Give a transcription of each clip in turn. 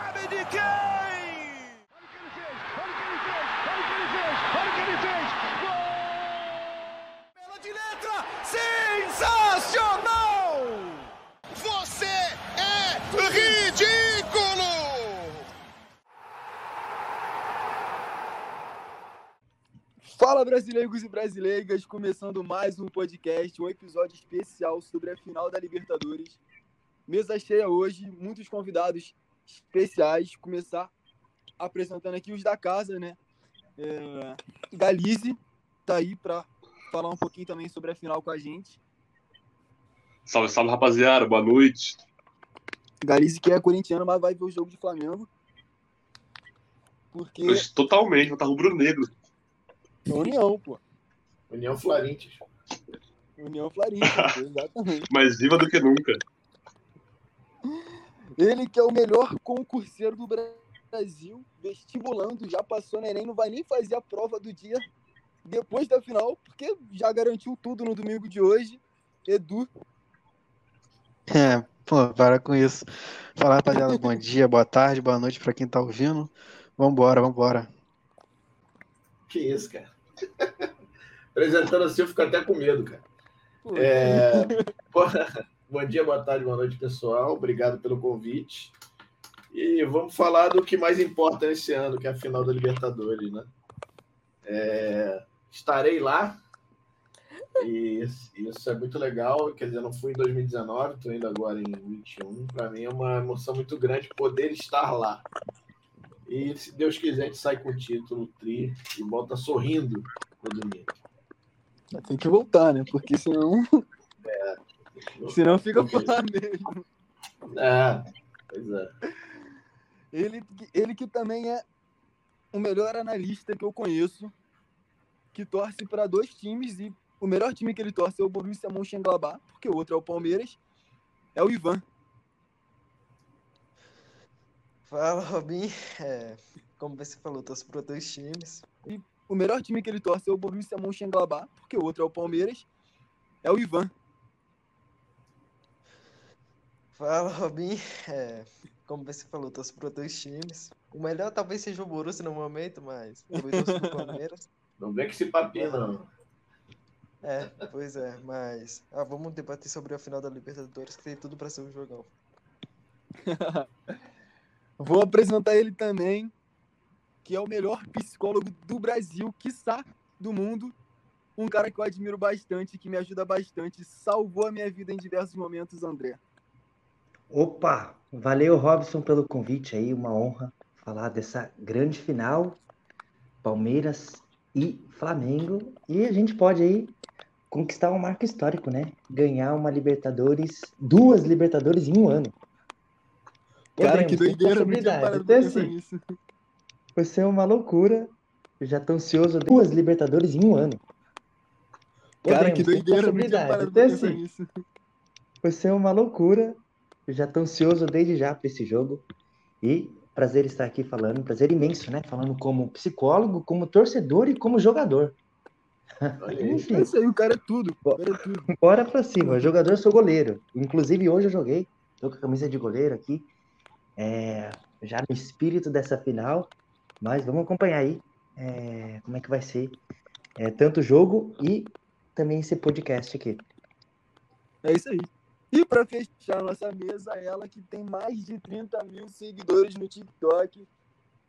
Sabe de quem? Olha o que ele fez! Olha o que ele fez! Olha o que ele fez! Gol! Bela de letra! Sensacional! Você é ridículo! Fala brasileiros e brasileiras, começando mais um podcast, um episódio especial sobre a final da Libertadores. Mesa cheia hoje, muitos convidados especiais. Começar apresentando aqui os da casa, né? É, Galize tá aí para falar um pouquinho também sobre a final com a gente. Salve, salve, rapaziada. Boa noite. Galize que é corintiano, mas vai ver o jogo de Flamengo. Porque Totalmente, vou estar rubro-negro. é União, pô. União Florentes. União Florida, exatamente. Mais viva do que nunca. Ele que é o melhor concurseiro do Brasil, vestibulando, já passou no Enem, não vai nem fazer a prova do dia depois da final, porque já garantiu tudo no domingo de hoje. Edu, É, pô, para com isso. Fala, rapaziada, bom dia, boa tarde, boa noite pra quem tá ouvindo. Vambora, vambora. Que isso, cara. Apresentando assim, eu fico até com medo, cara. pô, É, pô, Bom dia, boa tarde, boa noite, pessoal. Obrigado pelo convite. E vamos falar do que mais importa nesse ano, que é a final da Libertadores, né? É, estarei lá. E isso é muito legal. Quer dizer, não fui em 2019, estou indo agora em 21. Para mim é uma emoção muito grande poder estar lá. E se Deus quiser, a gente sai com o título, tri, e volta sorrindo no domingo. tem que voltar, né? Porque senão, senão fica por lá mesmo. É, pois é. Ele, ele que também é o melhor analista que eu conheço, que torce para dois times e o melhor time que ele torce é o Borussia Mönchengladbach, porque o outro é o Palmeiras, é o Ivan. Fala, Robin. É, como você falou, torço para dois times. O melhor time que ele torce é o Borussia Mönchengladbach, porque o outro é o Palmeiras, é o Ivan. Fala, Robin. É, como você falou, torço para dois times. O melhor talvez seja o Borussia no momento, mas também torço pro Palmeiras. Não vem com esse papinho, não. É, pois é, mas ah, vamos debater sobre a final da Libertadores, que tem tudo para ser um jogão. Vou apresentar ele também, que é o melhor psicólogo do Brasil, quiçá do mundo. Um cara que eu admiro bastante, que me ajuda bastante, salvou a minha vida em diversos momentos, André. Opa, valeu Robson pelo convite aí, uma honra falar dessa grande final, Palmeiras e Flamengo, e a gente pode aí conquistar um marco histórico, né? Ganhar uma Libertadores, duas Libertadores em um ano. Cara, que Podemos, doideira, Então, assim, vai ser uma loucura. Eu já tô ansioso. Duas Libertadores em um ano. Cara, que Podemos, doideira, Então, assim. Vai ser uma loucura. Eu já tô ansioso desde já para esse jogo. E prazer estar aqui falando, prazer imenso, né? Falando como psicólogo, como torcedor e como jogador. Olha. Enfim, É isso aí, o cara é tudo. Cara é tudo. bora pra cima. Jogador, sou goleiro. Inclusive, hoje eu joguei. Tô com a camisa de goleiro aqui. É, já no espírito dessa final. Mas vamos acompanhar aí é, como é que vai ser é, tanto o jogo e também esse podcast aqui. É isso aí. E pra fechar nossa mesa, ela que tem mais de 30 mil seguidores no TikTok,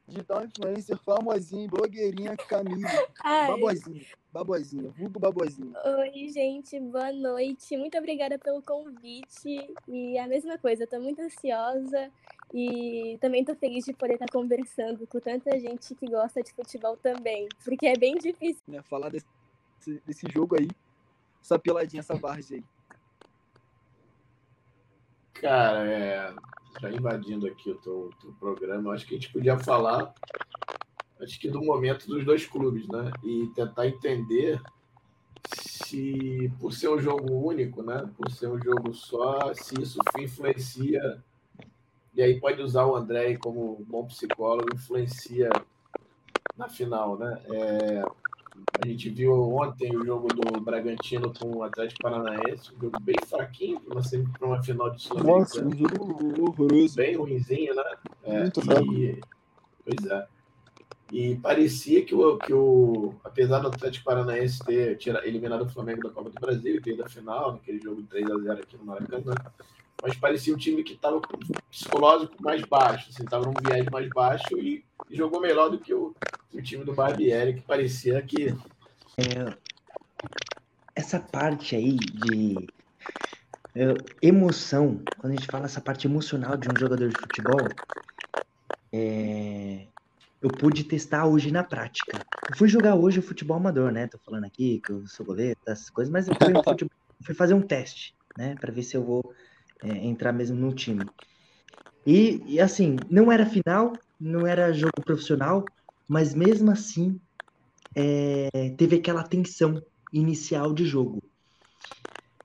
digital influencer, famosinha, blogueirinha, Camila. Ai, Babozinha, babozinha, vulgo babozinha. oi, gente, boa noite. Muito obrigada pelo convite. E a mesma coisa, tô muito ansiosa e também tô feliz de poder estar conversando com tanta gente que gosta de futebol também, porque é bem difícil. Né? Falar desse, desse jogo aí, essa peladinha, essa várzea aí. Cara, é, já invadindo aqui o teu, teu programa, acho que a gente podia falar acho que do momento dos dois clubes, né? E tentar entender se, por ser um jogo único, né? Por ser um jogo só, se isso influencia. E aí pode usar o André como bom psicólogo, influencia na final, né? É, a gente viu ontem o jogo do Bragantino com o Atlético Paranaense, um jogo bem fraquinho para uma, pra uma final de Nossa, Sul-Americana um jogo horroroso. bem ruimzinho, né? É, Muito fraco. e, pois é. E parecia que o, que o. Apesar do Atlético Paranaense ter tira, eliminado o Flamengo da Copa do Brasil e ter ido à final, naquele jogo 3x0 aqui no Maracanã, mas parecia um time que estava com psicológico mais baixo, assim, estava num viés mais baixo e, e jogou melhor do que o, o time do Barbieri, que parecia que. essa parte aí de é, emoção, quando a gente fala essa parte emocional de um jogador de futebol, é, eu pude testar hoje na prática. Eu fui jogar hoje o futebol amador, né? Tô falando aqui que eu sou goleiro, essas coisas, mas eu fui, futebol- fui fazer um teste, né? Pra ver se eu vou é, entrar mesmo no time. E, e assim, não era final, não era jogo profissional, mas mesmo assim é, teve aquela tensão inicial de jogo.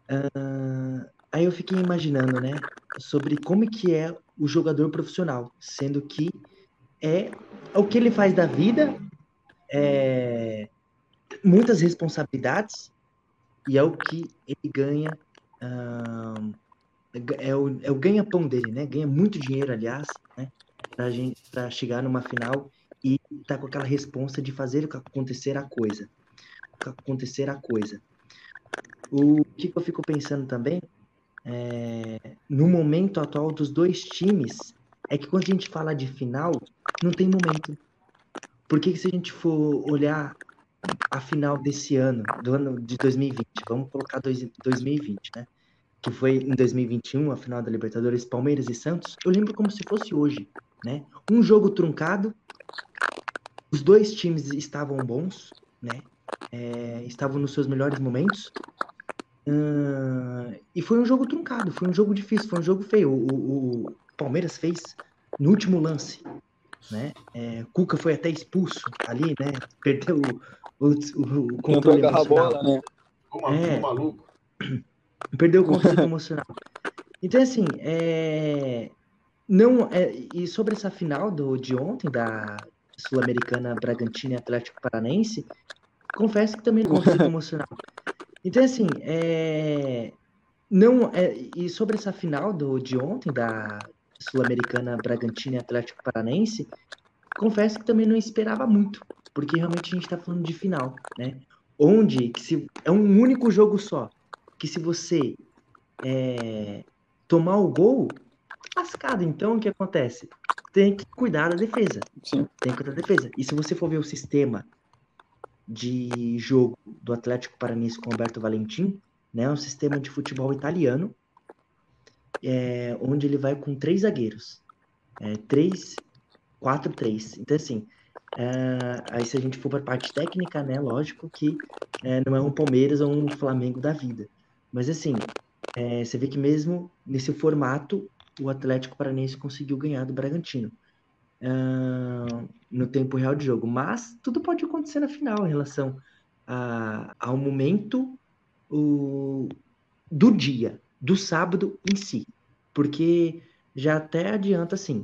Ah, aí eu fiquei imaginando, né, sobre como que é o jogador profissional, sendo que é o que ele faz da vida, é muitas responsabilidades e é o que ele ganha, ah, é o, é o ganha-pão dele, né? Ganha muito dinheiro, aliás, né? Pra chegar numa final e tá com aquela responsa de fazer acontecer a coisa. Acontecer a coisa. O que, que eu fico pensando também, é, no momento atual dos dois times, é que quando a gente fala de final, não tem momento. Porque se a gente for olhar a final desse ano, do ano de 2020, vamos colocar dois, 2020, né? Que foi em 2021, a final da Libertadores, Palmeiras e Santos, eu lembro como se fosse hoje, né? Um jogo truncado, os dois times estavam bons, né? É, estavam nos seus melhores momentos. Ah, e foi um jogo truncado, foi um jogo difícil, foi um jogo feio. O, o- o Palmeiras fez no último lance, né? É, Cuca foi até expulso ali, né? Perdeu o, o, controle agarrar a emocional. bola, né? Ficou maluco, É. maluco. Perdeu o controle emocional. Então, assim, é... não é... e sobre essa final do, de ontem, da Sul-Americana Bragantino e Atlético Paranaense, confesso que também não controle emocional. Então, assim, é... não é... e sobre essa final do, de ontem, da Sul-Americana Bragantino e Atlético Paranaense, confesso que também não esperava muito, porque realmente a gente está falando de final, né? Onde que se... é um único jogo só que se você é, tomar o gol, lascado. Então, o que acontece? Tem que cuidar da defesa. Sim. Tem que cuidar da defesa. E se você for ver o sistema de jogo do Atlético Paranaense com Roberto Valentim, né, é um sistema de futebol italiano, é, onde ele vai com três zagueiros. É, três, quatro, três. Então, assim, é, aí se a gente for para a parte técnica, né, lógico que é, não é um Palmeiras ou um Flamengo da vida. Mas assim, é, você vê que mesmo nesse formato, o Atlético Paranaense conseguiu ganhar do Bragantino ah, no tempo real de jogo. Mas tudo pode acontecer na final em relação a- ao momento o- do dia, do sábado em si. Porque já até adianta assim.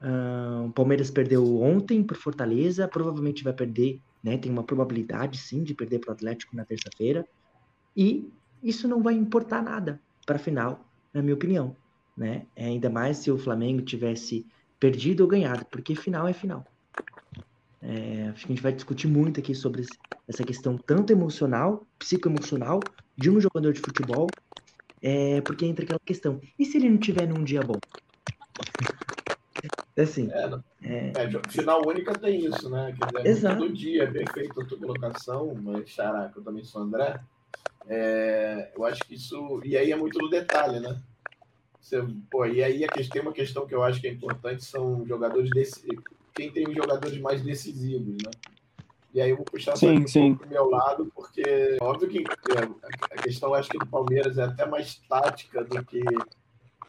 ah, o Palmeiras perdeu ontem por Fortaleza, provavelmente vai perder, né? Tem uma probabilidade sim de perder para o Atlético na terça-feira. E isso não vai importar nada para a final, na minha opinião, né? É, Ainda mais se o Flamengo tivesse perdido ou ganhado, porque final é final. É, acho que a gente vai discutir muito aqui sobre essa questão tanto emocional, psicoemocional de um jogador de futebol, é, porque entra aquela questão, e se ele não tiver num dia bom? Assim, É, não- é, é, jo- final única tem isso, né? Quer dizer, Exato. todo dia é perfeito a tua colocação, mas xará, que eu também sou André. É, eu acho que isso. E aí é muito no detalhe, né? Você, pô, e aí a questão, tem uma questão que eu acho que é importante são jogadores desse. Quem tem jogadores mais decisivos, né? E aí eu vou puxar Sim, um sim. pouco pro meu lado, porque óbvio que é, a questão acho que do Palmeiras é até mais tática do que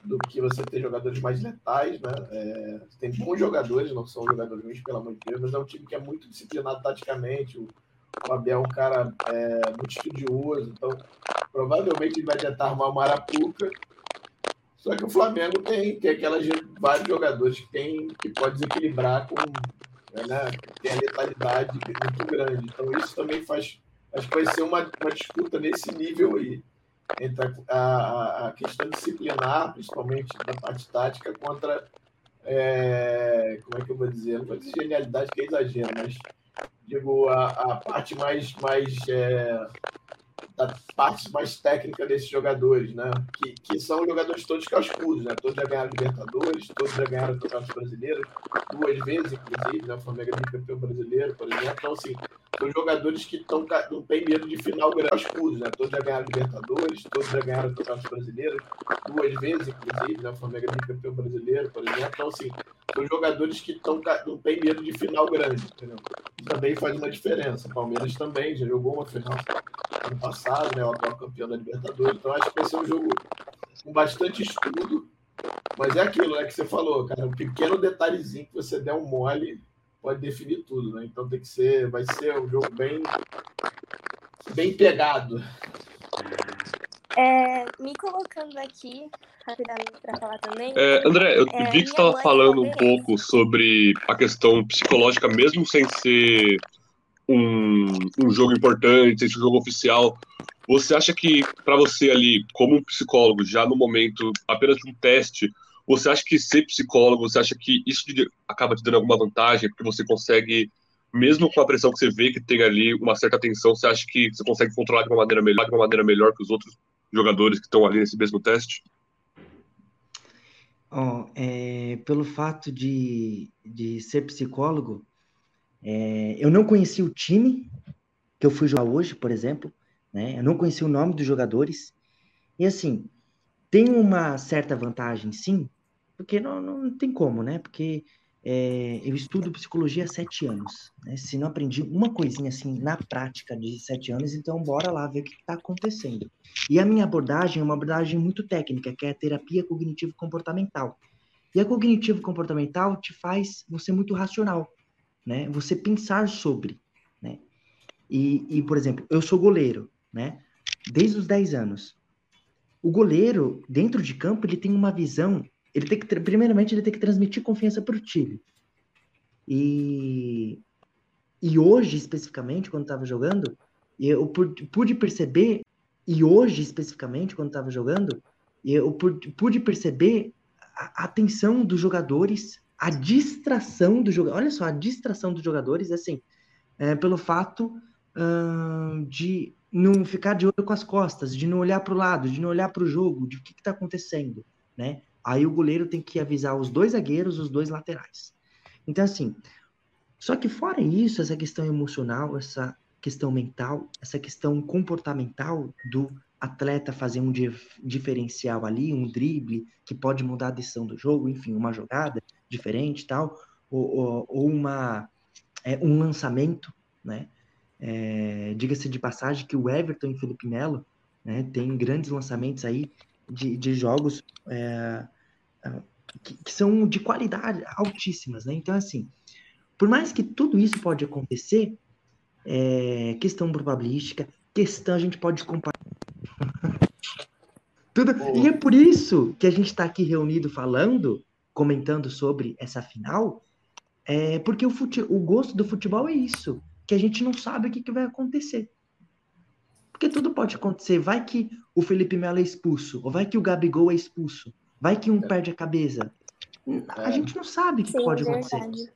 do que você ter jogadores mais letais, né? É, tem bons jogadores, não são jogadores ruins, pelo amor de Deus, mas é um time que é muito disciplinado taticamente. O, o Abel é um cara é, muito estudioso, então provavelmente ele vai tentar armar uma arapuca. Só que o Flamengo tem, tem aquelas vários jogadores que, tem, que pode desequilibrar com. Né, tem a letalidade muito grande. Então isso também faz. Acho que vai ser uma, uma disputa nesse nível aí entre a, a, a questão disciplinar, principalmente da parte tática, contra é, como é que eu vou dizer? Não vou dizer genialidade, que é exagero, mas digo, a, a parte mais, mais é, da parte mais técnica desses jogadores, né? Que, que são jogadores todos cascudos, né? Todos já ganharam Libertadores, todos já ganharam Campeonatos Brasileiros, duas vezes, inclusive, né? Flamengo é campeão brasileiro, por exemplo. Então, assim, são jogadores que tão, não têm medo de final cascudos, né? Todos já ganharam Libertadores, todos já ganharam Campeonatos Brasileiros, duas vezes, inclusive, né? Flamengo é campeão brasileiro, por exemplo. Então, assim, são jogadores que tão, não têm medo de final grande, entendeu? também faz uma diferença. Palmeiras também já jogou uma final ano passado, né? O atual campeão da Libertadores. Então acho que vai ser um jogo com bastante estudo. Mas é aquilo né, que você falou, cara. Um pequeno detalhezinho que você der um mole pode definir tudo, né? Então tem que ser, vai ser um jogo bem, bem pegado. É, me colocando aqui rapidamente para falar também. É, André, eu É, vi que você estava falando um pouco sobre a questão psicológica, mesmo sem ser um, um jogo importante, um jogo oficial. Você acha que, para você ali, como um psicólogo, já no momento apenas um teste, você acha que ser psicólogo, você acha que isso acaba te dando alguma vantagem, porque você consegue, mesmo com a pressão que você vê que tem ali, uma certa tensão, você acha que você consegue controlar de uma maneira melhor, de uma maneira melhor que os outros jogadores que estão ali nesse mesmo teste? Ó, é, pelo fato de, de ser psicólogo, é, eu não conheci o time que eu fui jogar hoje, por exemplo, né? Eu não conheci o nome dos jogadores. E assim, tem uma certa vantagem, sim, porque não, não tem como, né? Porque é, eu estudo psicologia há sete anos, né? Se não aprendi uma coisinha assim na prática de sete anos, então bora lá ver o que está acontecendo. E a minha abordagem é uma abordagem muito técnica, que é a terapia cognitivo-comportamental. E a cognitivo-comportamental te faz você muito racional, né? Você pensar sobre, né? E, e, por exemplo, eu sou goleiro, né? Desde os 10 anos. O goleiro, dentro de campo, ele tem uma visão. Ele tem que, primeiramente, ele tem que transmitir confiança para o time. E, e hoje, especificamente, quando estava jogando, eu pu- pude perceber e hoje, especificamente, quando estava jogando, eu pu- pude perceber a atenção dos jogadores, a distração do jogador. Olha só, a distração dos jogadores, assim, é, pelo fato ahn, de não ficar de olho com as costas, de não olhar para o lado, de não olhar para o jogo, de o que está acontecendo, né? Aí o goleiro tem que avisar os dois zagueiros, os dois laterais. Então, assim, só que fora isso, essa questão emocional, essa questão mental, essa questão comportamental do atleta fazer um dif- diferencial ali, um drible que pode mudar a decisão do jogo, enfim, uma jogada diferente e tal, ou, ou, ou uma, é, um lançamento, né? É, Diga-se de passagem que o Everton e Felipe Melo né, tem grandes lançamentos aí de, de jogos é, ah, que, que são de qualidade altíssimas, né? Então, assim, por mais que tudo isso pode acontecer, é, questão probabilística, questão a gente pode comparar. Tudo, e é por isso que a gente está aqui reunido falando, comentando sobre essa final, é porque o, fute, o gosto do futebol é isso, que a gente não sabe o que, que vai acontecer. Porque tudo pode acontecer. Vai que o Felipe Melo é expulso, ou vai que o Gabigol é expulso, vai que um perde a cabeça. A É. gente não sabe o que Sim, pode acontecer. verdade.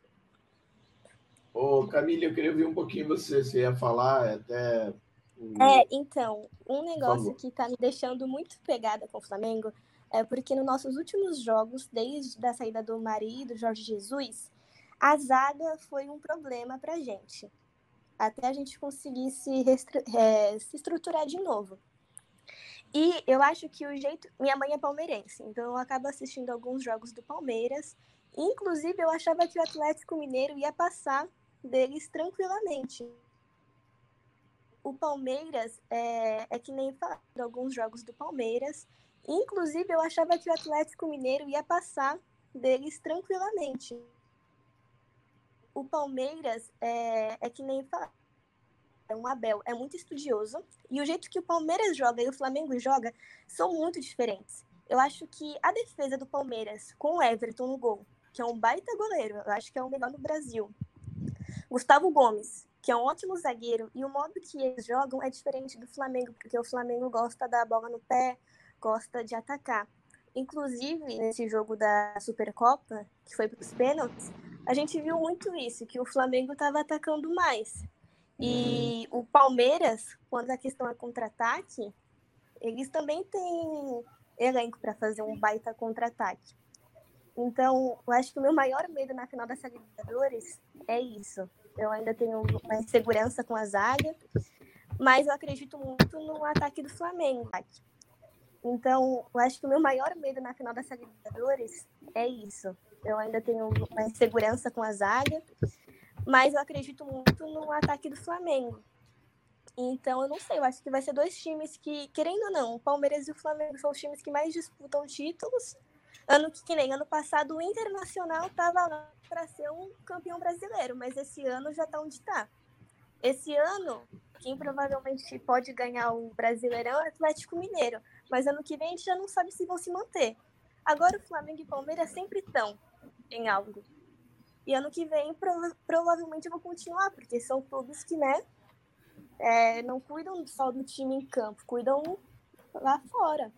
Ô, Camila, eu queria ouvir um pouquinho você. Você ia falar até. o- É, então, um negócio que tá me deixando muito pegada com o Flamengo é porque nos nossos últimos jogos, desde a saída do Mari e do Jorge Jesus, a zaga foi um problema pra gente. Até a gente conseguir se, é, se estruturar de novo. E eu acho que o jeito. Minha mãe é palmeirense, então eu acabo assistindo alguns jogos do Palmeiras. Inclusive, eu achava que o Atlético Mineiro ia passar deles tranquilamente. O Palmeiras é, é que nem falando alguns jogos do Palmeiras. Inclusive, eu achava que o Atlético Mineiro ia passar deles tranquilamente. O Palmeiras é, é que nem. É um Abel, é muito estudioso. E o jeito que o Palmeiras joga e o Flamengo joga são muito diferentes. Eu acho que a defesa do Palmeiras, com o Everton no gol, que é um baita goleiro, eu acho que é o melhor no Brasil. Gustavo Gomes, que é um ótimo zagueiro, e o modo que eles jogam é diferente do Flamengo, porque o Flamengo gosta da bola no pé, gosta de atacar. Inclusive, nesse jogo da Supercopa, que foi para os pênaltis, a gente viu muito isso, que o Flamengo estava atacando mais. E o Palmeiras, quando a questão é contra-ataque, eles também têm elenco para fazer um baita contra-ataque. Então, eu acho que o meu maior medo na final da Libertadores é isso. Eu ainda tenho uma insegurança com a zaga, mas eu acredito muito no ataque do Flamengo. Então, eu acho que o meu maior medo na final da Libertadores é isso. Eu ainda tenho uma insegurança com a zaga, mas eu acredito muito no ataque do Flamengo. Então, eu não sei, eu acho que vai ser dois times que, querendo ou não, o Palmeiras e o Flamengo são os times que mais disputam títulos. Ano que, que nem ano passado, o Internacional estava lá para ser um campeão brasileiro, mas esse ano já está onde está. Esse ano, quem provavelmente pode ganhar o Brasileirão é o Atlético Mineiro, mas ano que vem a gente já não sabe se vão se manter. Agora o Flamengo e o Palmeiras sempre estão em algo. E ano que vem prova provavelmente vão continuar, porque são clubes que, né, é, não cuidam só do time em campo, cuidam lá fora.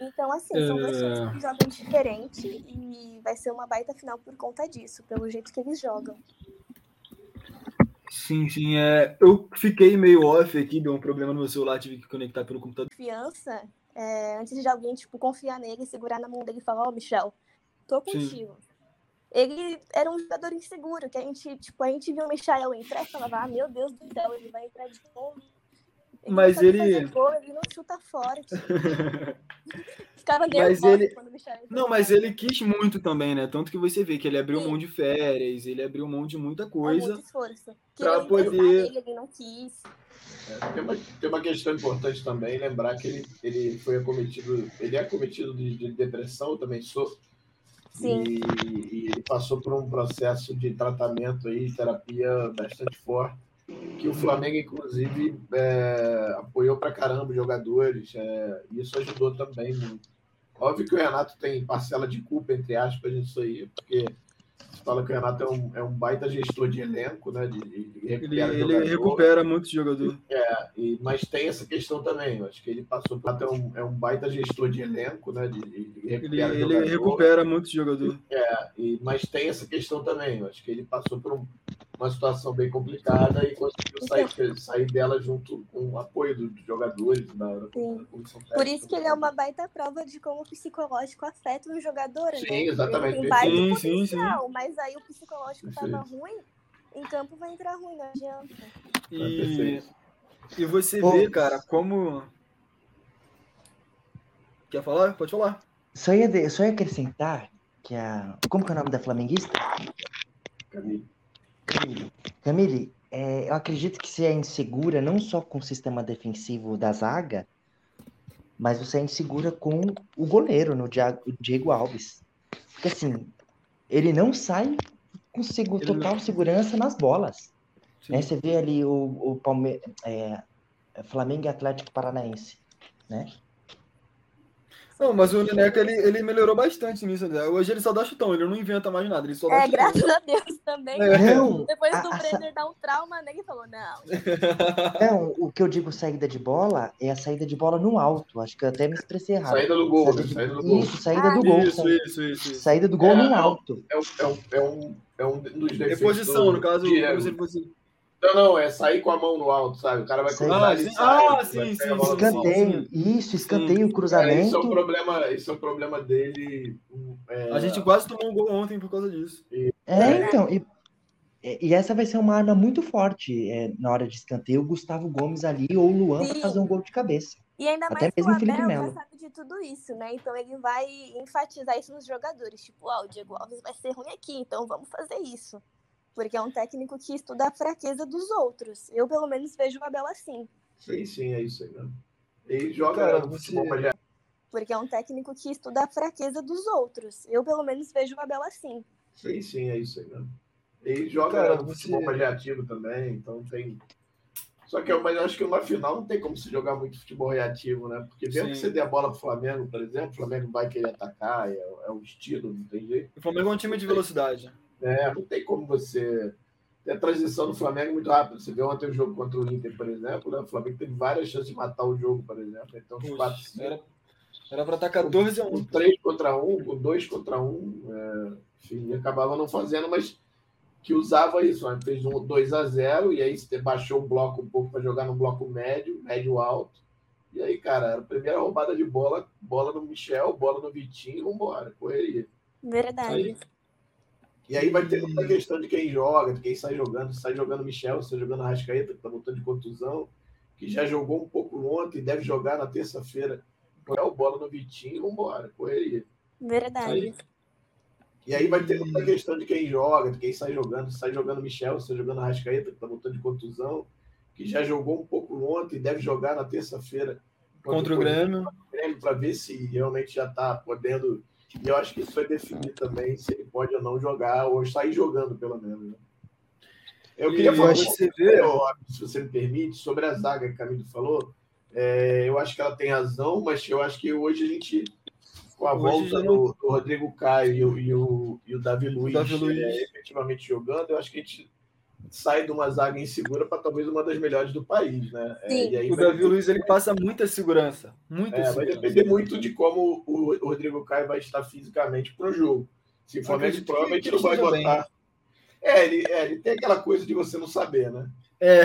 Então, assim, são dois times É. que jogam diferente e vai ser uma baita final por conta disso, pelo jeito que eles jogam. Sim, sim. É, eu fiquei meio off aqui, deu um problema no meu celular, tive que conectar pelo computador. Confiança, é, antes de alguém, tipo, confiar nele, segurar na mão dele e falar, ó, Michel, tô Sim. contigo. Ele era um jogador inseguro, que a gente, tipo, a gente viu o Michael entrar e falava, ah, meu Deus do céu, ele vai entrar de novo. Ele Mas ele- gol, ele não chuta forte. Ficava Mas ele- Não, mas ele quis muito também, né? Tanto que você vê que ele abriu Sim. mão de férias, ele abriu mão de muita É coisa. muito esforço. pra poder- Ele, ele não quis. É, Tem uma, tem uma questão importante também, lembrar que ele, ele foi acometido, ele é acometido de, de depressão, eu também sou, Sim. e, e ele passou por um processo de tratamento aí, terapia bastante forte, que o Flamengo, inclusive, é, apoiou pra caramba os jogadores, é, e isso ajudou também muito. Óbvio que o Renato tem parcela de culpa, entre aspas, nisso aí, porque você fala que o Renato é um, é um baita gestor de elenco, né? De, de, de Ele, recupera ele recupera muito jogador. E, mas tem essa questão também. Eu acho que ele passou por é um, é um baita gestor de elenco, né? De, de, Ele, recupera ele jogador. recupera muito jogador. E, mas tem essa questão também. Eu acho que ele passou por um- uma situação bem complicada e conseguiu sair, sair dela junto com o apoio dos jogadores da, da Sim. comissão Por técnica. isso que ele é uma baita prova de como o psicológico afeta um jogador, né? Sim, exatamente, Ele tem. Sim, sim, potencial, mas aí o psicológico tava Perfeito. ruim, em campo vai entrar ruim, não adianta. É E, perfeito. e você Pô. vê, cara, como. Quer falar? Pode falar. Só ia, de- só ia acrescentar que a. Como que é o nome da flamenguista? Camille. Camille. É, eu acredito que você é insegura não só com o sistema defensivo da zaga, mas você é insegura com o goleiro, no Dia- o Diego Alves. Porque assim, ele não sai com Ele não- total segurança nas bolas. Né? Você vê ali o, o Palme é, Flamengo e Atlético Paranaense, né? Não, mas o Neneca ele, ele melhorou bastante nisso. né? Hoje ele só dá chutão, ele não inventa mais nada, ele só dá É, chutão. graças a Deus também. É. Não, Depois a- do a Brenner dar um trauma, né? Ele falou, não. não, o que eu digo saída de bola é a saída de bola no alto. Acho que eu até me expressei errado. Saída do gol, Saída de- saída do gol. Isso, saída Ah, do gol. Isso, saída, isso, isso, isso. saída do gol É, no alto. É um, é um, é um, é um dos defeitos. Reposição, do no caso, Diego. como se ele fosse. Não, não, é sair com a mão no alto, sabe? O cara vai cruzar Ah, sim. sai, Ah, sim, sim. Escanteio, isso, escanteio, É, isso é cruzamento. um problema, isso é um problema dele. um, é, A gente quase tomou um gol ontem por causa disso. É, então, e, e essa vai ser uma arma muito forte é, na hora de escanteio, o Gustavo Gomes ali ou o Luan para fazer um gol de cabeça. E ainda Até mais que o mesmo o Felipe Abel já Melo. sabe de tudo isso, né? Então ele vai enfatizar isso nos jogadores. Tipo, ó, o Diego Alves vai ser ruim aqui, então vamos fazer isso. Porque é um técnico que estuda a fraqueza dos outros. Eu, pelo menos, vejo o Abel assim. Sim, sim, é isso aí mesmo. Ele joga Cara, no você- futebol mais Porque é um técnico que estuda a fraqueza dos outros. Eu, pelo menos, vejo o Abel assim. Sim, sim, é isso aí mesmo. Ele joga Cara, no você- futebol mais reativo também, então tem. Só que eu, mas eu acho que uma final não tem como se jogar muito futebol reativo, né? Porque mesmo Sim. que você dê a bola pro Flamengo, por exemplo, o Flamengo vai querer atacar, é, é o estilo, não tem jeito. O Flamengo é um time de velocidade. É, não tem como você. Tem a transição do Flamengo muito rápida. Você vê ontem o jogo contra o Inter, por exemplo, né? O Flamengo teve várias chances de matar o jogo, por exemplo. Então, os quatro, Poxa, era, Era pra estar 14 a com 1. 3 contra 1, com 2 contra 1, é, enfim, acabava não fazendo, mas que usava isso. Né? Fez um 2 a 0 e aí você baixou o bloco um pouco para jogar no bloco médio, médio alto. E aí, cara, era a primeira roubada de bola, bola no Michel, bola no Vitinho, vambora, correria. Verdade. Aí- E aí vai ter muita questão de quem joga, de quem sai jogando, sai jogando Michel, sai jogando Arrascaeta, que tá voltando de contusão, que já jogou um pouco ontem, deve jogar na terça-feira. Jogar bola no Vitinho, vambora, correria. Verdade. Aí- E aí vai ter muita questão de quem joga, de quem sai jogando, sai jogando Michel, sai jogando Arrascaeta, que tá voltando de contusão, que já jogou um pouco ontem, deve jogar na terça-feira. Contra o Grêmio. para ver se realmente já está podendo. E eu acho que isso vai definir também se ele pode ou não jogar, ou sair jogando, pelo menos. Né? Eu queria E falar, você vê- se você me permite, sobre a zaga que a Camilo falou. É, eu acho que ela tem razão, mas eu acho que hoje a gente, com a Hoje volta do, do Rodrigo Caio e o, e o, e o Davi Luiz, Davi Luiz. é, efetivamente jogando, eu acho que a gente sai de uma zaga insegura para talvez uma das melhores do país. Né? É, e O vai Davi Luiz ele passa muita segurança. Muita é, vai segurança. depender muito de como o o Rodrigo Caio vai estar fisicamente para o jogo. Se acredito que provavelmente ele não vai bem. botar. É ele, é, ele tem aquela coisa de você não saber, né? É,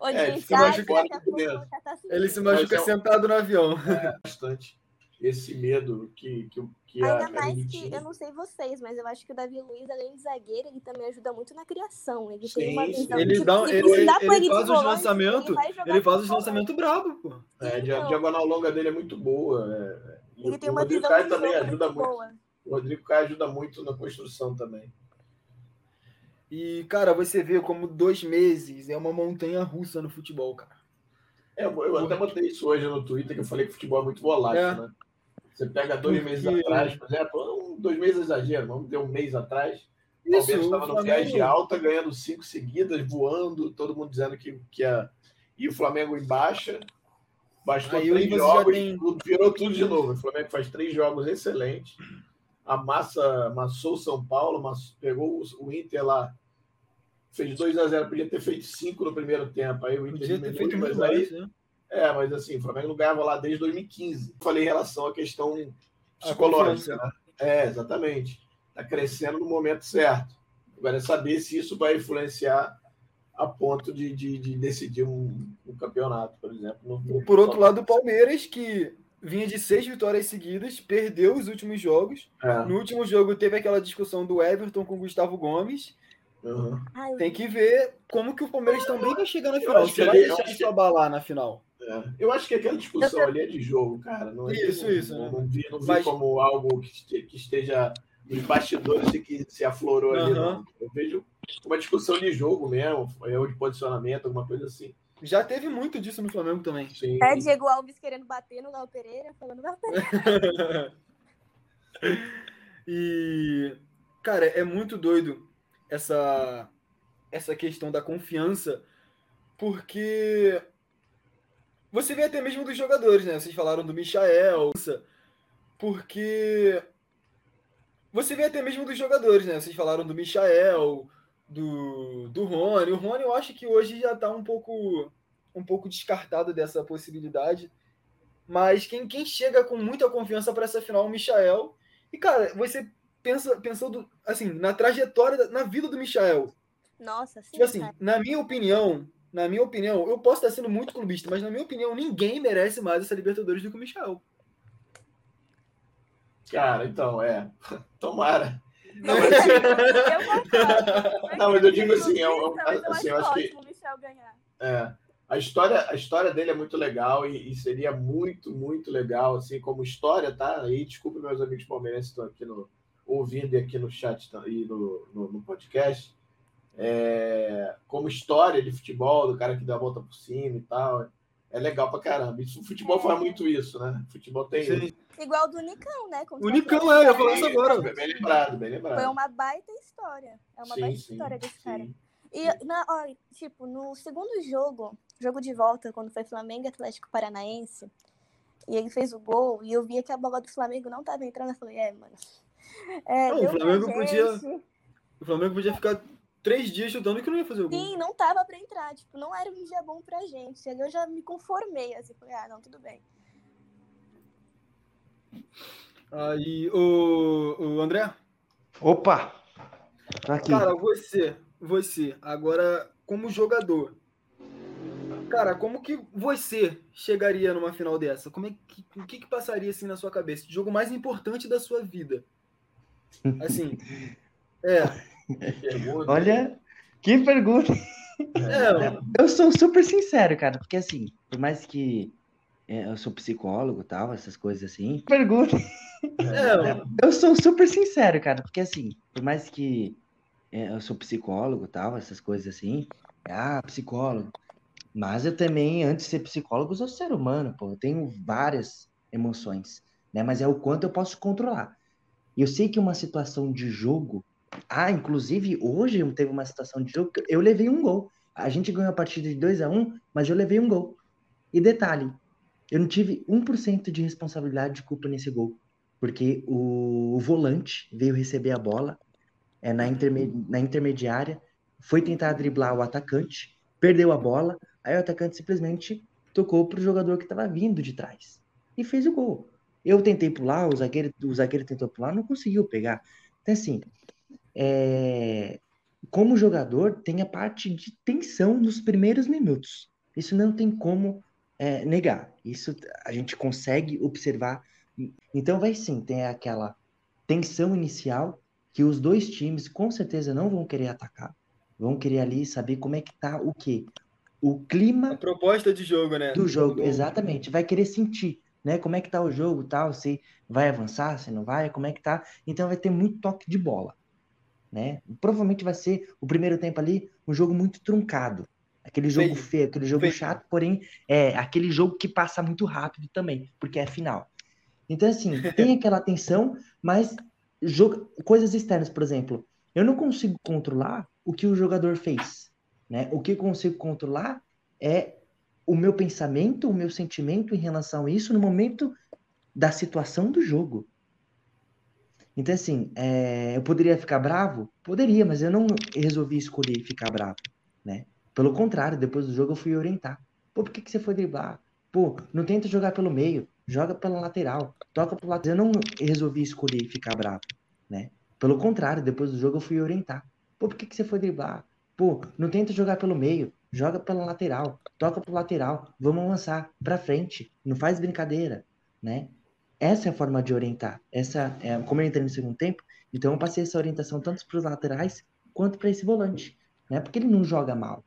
Onde É, a por pouco dentro. já tá ele se machuca Mas é sentado no avião. Bastante esse medo que, que, que a Ainda mais Karine que, tinha. eu não sei vocês, mas eu acho que o Davi Luiz, além de zagueiro, ele também ajuda muito na criação. Ele Sim, tem uma visão. Ele tipo, dá- se ele- ele de faz os lançamentos, ele, Ele faz os lançamentos brabo, pô. É, a Então. diagonal longa dele é muito boa. é, e Ele o tem uma visão de também ajuda muito muito. O Rodrigo Caio ajuda muito na construção também. E, cara, você vê como dois meses é uma montanha russa no futebol, cara. É, eu até botei isso hoje no Twitter, que eu falei que o futebol é muito volátil, É. né? Você pega dois Porque- meses atrás, por exemplo, um- dois meses é exagero, vamos dizer um mês atrás, o Palmeiras estava no Flamengo- viagem alta, ganhando cinco seguidas, voando, todo mundo dizendo que, que ia. E o Flamengo em baixa. Bastou Aí três jogos, tem- virou tudo de novo. O Flamengo faz três jogos excelentes. Amassa, amassou o São Paulo, amassou- pegou o, Inter lá. Fez 2 a 0 podia ter feito 5 no primeiro tempo. Aí o Inter Podia ter feito mas aí- mais, né? é, mas assim, o Flamengo não ganhava lá desde 2015. Falei em relação à questão psicológica. Né? É, exatamente. Está crescendo no momento certo. Agora é saber se isso vai influenciar a ponto de, de, de decidir um, um campeonato, por exemplo. No- no- Por outro lado, o Palmeiras, que vinha de seis vitórias seguidas, perdeu os últimos jogos. É, No último jogo teve aquela discussão do Everton com o Gustavo Gomes. uhum. Tem que ver como que o Palmeiras também vai chegar na Eu final. que vai ali- deixar isso que- abalar na final. É. Eu acho que aquela discussão ali é de jogo, cara. Não é Isso, não, isso, Não, né? não vi, não vi Mas- como algo que, que esteja nos bastidores e que se aflorou ali, Aham. não. Eu vejo uma discussão de jogo mesmo, erro de posicionamento, alguma coisa assim. Já teve muito disso no Flamengo também. Sim. É Diego Alves querendo bater no Léo Pereira, falando Léo Pereira. e, cara, é muito doido essa, essa questão da confiança, porque você vê até mesmo dos jogadores, né? Vocês falaram do Michael, porque você vê até mesmo dos jogadores, né? Vocês falaram do Michael, do, do Rony. O Rony eu acho que hoje já tá um pouco, um pouco descartado dessa possibilidade. Mas quem, quem chega com muita confiança para essa final é o Michael. E, cara, você pensa, pensando assim, na trajetória, da- na vida do Michael. Nossa, sim, Tipo assim, cara. na minha opinião, na minha opinião, eu posso estar sendo muito clubista, mas na minha opinião, ninguém merece mais essa Libertadores do que o Michael. Cara, então, é. Tomara. Não, mas assim- eu. Não, mas eu digo assim, é um- assim, acho eu acho que-. É. A história, a história dele é muito legal e, e seria muito, muito legal, assim, como história, tá? Aí, desculpe meus amigos palmeirenses que estão aqui no, ouvindo e aqui no chat tá- e no, no, no podcast. É, como história de futebol, do cara que dá a volta por cima e tal. É legal pra caramba. Isso, o futebol faz muito isso, né? O futebol tem Sim. Igual do Nicão, né? contra O Nicão, é, eu ia falar isso agora. Bem lembrado, bem lembrado. Foi uma baita história. É uma Sim, baita sim, história desse cara. E, na, ó, tipo, no segundo jogo, jogo de volta, quando foi Flamengo e Atlético Paranaense, e ele fez o gol, e eu via que a bola do Flamengo não tava entrando, eu falei, é, mano. É, Não, o Flamengo podia-. O Flamengo podia ficar três dias chutando que não ia fazer o gol. Sim, não tava pra entrar, tipo, não era um dia bom pra gente. Ali eu já me conformei, assim, falei, ah, não, tudo bem. Aí, o, o André? Opa! Tô aqui. Cara, você, você, agora como jogador, cara, como que você chegaria numa final dessa? Como é que, o que que passaria assim na sua cabeça? O jogo mais importante da sua vida. Assim, é. Olha, que pergunta. é, Eu sou super sincero, cara, porque assim, por mais que é, eu sou psicólogo tal, essas coisas assim. Pergunta. é, Eu sou super sincero, cara, porque assim, por mais que eu sou psicólogo tal, essas coisas assim. Ah, psicólogo. Mas eu também, antes de ser psicólogo, sou ser humano, pô. Eu tenho várias emoções, né? Mas é o quanto eu posso controlar. E eu sei que uma situação de jogo. Ah, inclusive, hoje teve uma situação de jogo que eu levei um gol. A gente ganhou a partida de 2 a 1 mas eu levei um gol. E detalhe, eu não tive 1% de responsabilidade de culpa nesse gol. Porque o, o volante veio receber a bola é, na, interme- na intermediária, foi tentar driblar o atacante, perdeu a bola, aí o atacante simplesmente tocou pro jogador que estava vindo de trás e fez o gol. Eu tentei pular, o zagueiro, o zagueiro tentou pular, não conseguiu pegar. Então, assim, é, como jogador, tem a parte de tensão nos primeiros minutos. Isso não tem como é, negar. Isso a gente consegue observar. Então, vai sim, tem aquela tensão inicial que os dois times com certeza não vão querer atacar. Vão querer ali saber como é que tá o quê? O a clima proposta de jogo, né? do jogo, Do- exatamente. Vai querer sentir, né? Como é que tá o jogo, tal, se vai avançar, se não vai, como é que tá. Então vai ter muito toque de bola, né? Provavelmente vai ser o primeiro tempo ali um jogo muito truncado. Aquele jogo Feio. feio, aquele jogo Feio. chato, porém é aquele jogo que passa muito rápido também, porque é final. Então assim, tem aquela tensão, mas jogo, coisas externas, por exemplo, eu não consigo controlar o que o jogador fez, né? O que eu consigo controlar é o meu pensamento, o meu sentimento em relação a isso no momento da situação do jogo. Então, assim, é, eu poderia ficar bravo? Poderia, mas eu não resolvi escolher ficar bravo, né? Pelo contrário, depois do jogo eu fui orientar. Pô, por que, que você foi driblar? Pô, não tenta jogar pelo meio, joga pela lateral, toca pro lateral. Eu não resolvi escolher ficar bravo, né? Pelo contrário, depois do jogo eu fui orientar. Pô, por que, que você foi driblar? Pô, não tenta jogar pelo meio, joga pela lateral, toca pro lateral, vamos avançar pra frente, não faz brincadeira, né? Essa é a forma de orientar. Essa é, como eu entrei no segundo tempo, então eu passei essa orientação tanto para os laterais quanto para esse volante, né? Porque ele não joga mal,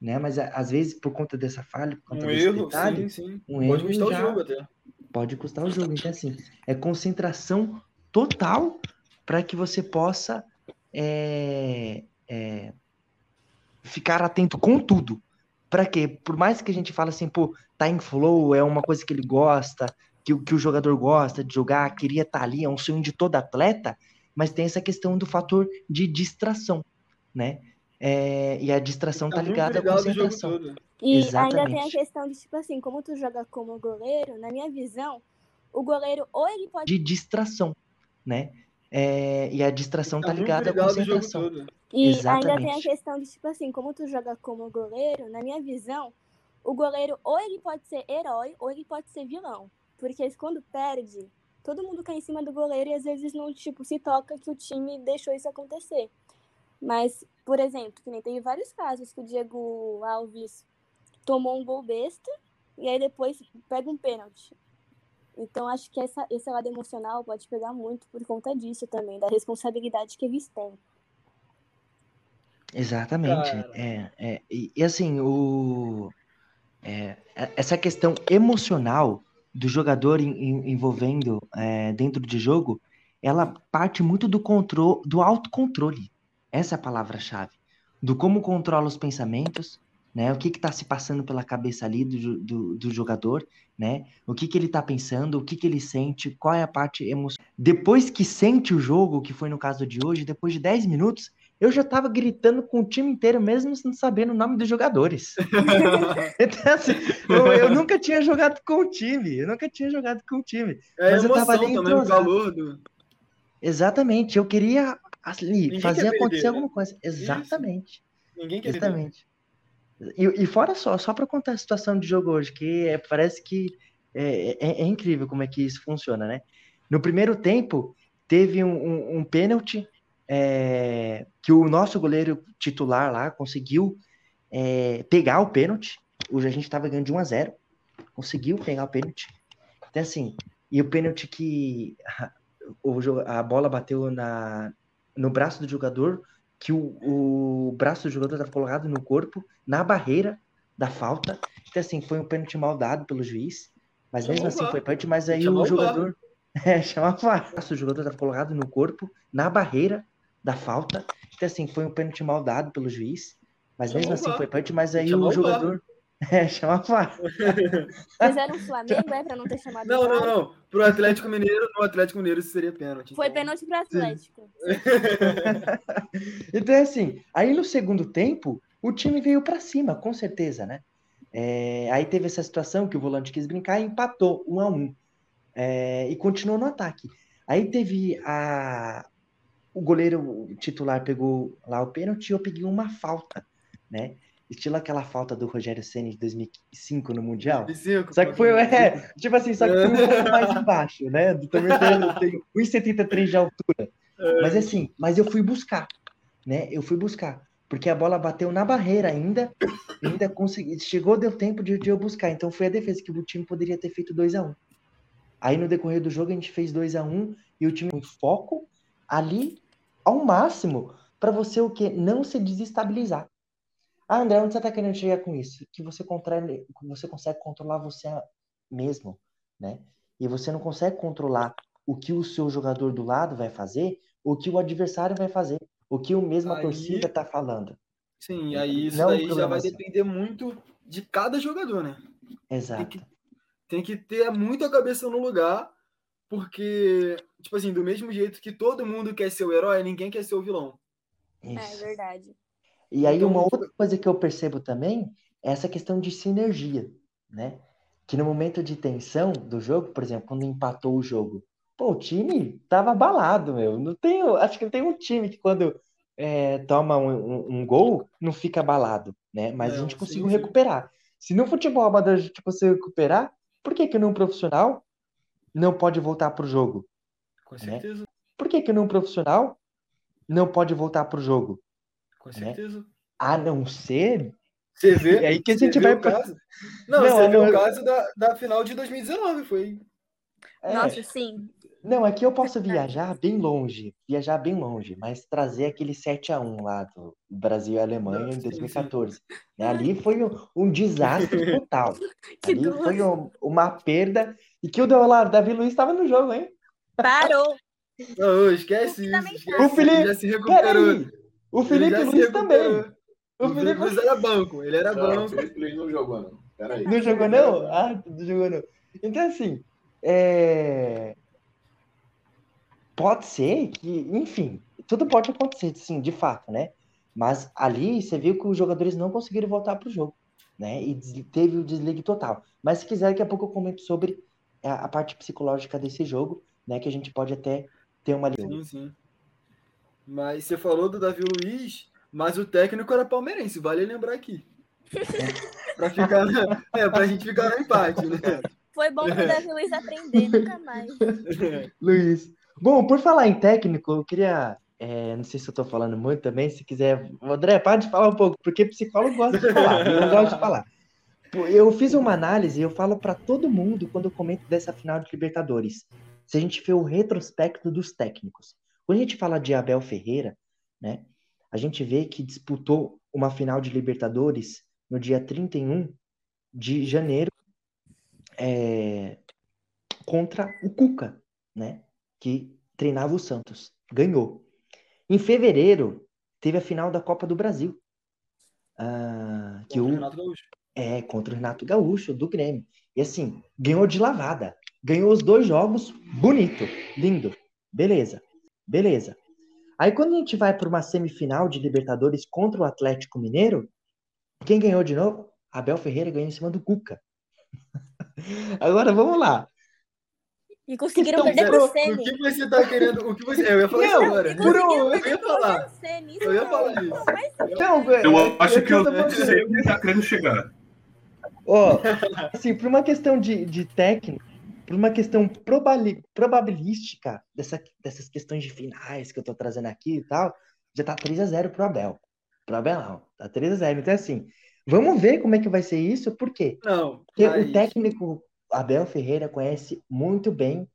né? Mas às vezes por conta dessa falha, por conta Um desse erro, detalhe, sim, sim. um Pode erro custar o já- jogo até. pode custar o jogo. Então, assim, é concentração total para que você possa é, é, ficar atento com tudo. Para quê? Por mais que a gente fale assim, pô, tá em flow, é uma coisa que ele gosta, que, o- que o jogador gosta de jogar, queria estar ali, é um sonho de todo atleta, mas tem essa questão do fator de distração, né? É, e a distração tá Tá ligada à jogo concentração. E ainda tem a Exatamente. questão de, tipo assim, como tu joga como goleiro, na minha visão, o goleiro ou ele pode. De distração, né? É, e a distração tá muito ligada à concentração. E ainda tem a Exatamente. questão de, tipo assim, como tu joga como goleiro, na minha visão, o goleiro ou ele pode ser herói ou ele pode ser vilão. Porque quando perde, todo mundo cai em cima do goleiro e às vezes não, tipo, se toca que o time deixou isso acontecer. Mas, por exemplo, que nem teve vários casos que o Diego Alves tomou um gol besta e aí depois pega um pênalti. Então, acho que essa, esse lado emocional pode pegar muito por conta disso também, da responsabilidade que eles têm. Exatamente. Cara. É, é, e, e assim, o, é- essa questão emocional do jogador em- em- envolvendo é, dentro de jogo, ela parte muito do controle, do autocontrole. Essa é a palavra-chave. Do como controla os pensamentos, né? O que está se passando pela cabeça ali do, do, do jogador, né? O que, que ele está pensando, o que, que ele sente, qual é a parte emocional. Depois que sente o jogo, que foi no caso de hoje, depois de 10 minutos, eu já tava gritando com o time inteiro, mesmo não sabendo o nome dos jogadores. Então, assim, eu, eu nunca tinha jogado com o time, eu nunca tinha jogado com o time. É Mas eu tava ali também, o calor do. Exatamente, eu queria ali, fazer acontecer né? alguma coisa. Exatamente, Ninguém quer exatamente. E, e fora só, só para contar a situação de jogo hoje, que é- parece que é, é- é incrível como é que isso funciona, né? No primeiro tempo, teve um, um, um pênalti é, que o nosso goleiro titular lá conseguiu é, pegar o pênalti. Hoje a gente estava ganhando de 1 a 0 conseguiu pegar o pênalti. Então, assim, e o pênalti que jo- a bola bateu na, no braço do jogador, que o, o braço do jogador estava colocado no corpo, na barreira da falta. Então, assim, foi um pênalti mal dado pelo juiz. Mas Chamou mesmo o assim foi pênalti, mas aí Chamou o jogador. É, chama VAR. O braço do jogador estava colocado no corpo, na barreira da falta. Então, assim, foi um pênalti mal dado pelo juiz. Mas mesmo assim foi pênalti, mas aí Chamou o jogador. É, chama VAR. Fizeram o Flamengo, é, pra não ter chamado Não, não, não. Pro Atlético Mineiro, no Atlético Mineiro isso seria pênalti. Foi então- pênalti pro Atlético. Então, é assim, aí no segundo tempo, o time veio pra cima, com certeza, né? É, aí teve essa situação que o volante quis brincar e empatou, um a um. É, e continuou no ataque. Aí teve a. O goleiro titular pegou lá o pênalti e eu peguei uma falta, né? Estilo aquela falta do Rogério Ceni de 2005 no Mundial. 25, Só que foi, é, tipo assim, só que foi um pouco mais embaixo, né? Também tem, tem 1,73 de altura. Mas assim, mas eu fui buscar, né? Eu fui buscar. Porque a bola bateu na barreira ainda, ainda consegui. Chegou, deu tempo de, de eu buscar. Então foi a defesa que o time poderia ter feito 2 a 1 Aí no decorrer do jogo a gente fez 2 a 1 e o time com foco ali ao máximo para você o quê? Não se desestabilizar. Ah, André, onde você tá querendo chegar com isso? Que você, que você consegue controlar você mesmo, né? E você não consegue controlar o que o seu jogador do lado vai fazer, o que o adversário vai fazer, o que o mesmo a Aí- torcida tá falando. Sim, aí isso Não, daí já vai depender muito de cada jogador, né? Exato. Tem que ter muito a cabeça no lugar, porque, tipo assim, do mesmo jeito que todo mundo quer ser o herói, ninguém quer ser o vilão. É Isso. verdade. E aí Então, uma outra coisa que eu percebo também é essa questão de sinergia, né? Que no momento de tensão do jogo, por exemplo, quando empatou o jogo, pô, o time tava abalado, meu. Não tem, acho que não tem um time que quando é, toma um, um- um gol não fica abalado, né? Mas a Não, gente sim, conseguiu sim. recuperar. Se no futebol amador a gente conseguiu recuperar, por que que num profissional não pode voltar pro jogo? Com Né? certeza, Por que que num profissional não pode voltar pro jogo? com Né? certeza. A não ser Você vê, É aí que a gente vai o pra- caso. Não, Não, você vê não- o caso da, da final de 2019, foi. É, Nossa, sim. Não, aqui eu posso viajar bem longe, viajar bem longe, mas trazer aquele 7 a 1 lá do Brasil e Alemanha Não, em sim, 2014. né? Ali foi um, um desastre total. Que Ali dor. foi um- uma perda. E que o Davi Luiz estava no jogo, hein? Parou. Não, esquece O isso. Esquece, O Felipe- ele já se recuperou. O Felipe Luiz também. O O Felipe Luiz era banco, ele era Não, o banco. Felipe Luiz não jogou, não. Peraí. Não jogou, não? Ah, não jogou, não. Então, assim, é... pode ser que, enfim, tudo pode acontecer, sim, de fato, né? Mas ali você viu que os jogadores não conseguiram voltar para o jogo, né? E teve o desligue total. Mas se quiser, daqui a pouco eu comento sobre a, a parte psicológica desse jogo, né? Que a gente pode até ter uma. Sim, sim. Mas você falou do Davi Luiz, mas o técnico era palmeirense, vale lembrar aqui. pra ficar, é, pra gente ficar no empate, né? Foi bom pro Davi Luiz aprender, nunca mais. Luiz. Bom, por falar em técnico, eu queria. é, não sei se eu tô falando muito também, se quiser. André, pode falar um pouco, porque psicólogo gosta de falar, eu não gosto de falar. Pô, Eu fiz uma análise e eu falo para todo mundo quando eu comento dessa final de Libertadores. Se a gente vê o retrospecto dos técnicos. Quando a gente fala de Abel Ferreira, né, a gente vê que disputou uma final de Libertadores no dia 31 de janeiro é, contra o Cuca, né? Que treinava o Santos. Ganhou. Em fevereiro, teve a final da Copa do Brasil. Ah, que o. é, contra o Renato Gaúcho, do Grêmio. E assim, ganhou de lavada. Ganhou os dois jogos, bonito, lindo. Beleza, beleza. Aí quando a gente vai para uma semifinal de Libertadores contra o Atlético Mineiro, quem ganhou de novo? Abel Ferreira ganhou em cima do Cuca. Agora vamos lá. E conseguiram Questão perder pro O Ceni. que você tá querendo? O que você. Eu ia falar isso Não, agora. Eu ia falar. Ceni. Eu ia falar isso. não. Então, Eu acho que eu tô falando- sei onde ele tá querendo chegar. Ó, assim, por uma questão de, de técnico, por uma questão probabilística dessa, dessas questões de finais que eu tô trazendo aqui e tal, já tá 3 a 0 pro Abel. Pro Abel não, tá 3 a 0 Então, assim, vamos ver como é que vai ser isso, por quê? Não, Porque mas- o técnico Abel Ferreira conhece muito bem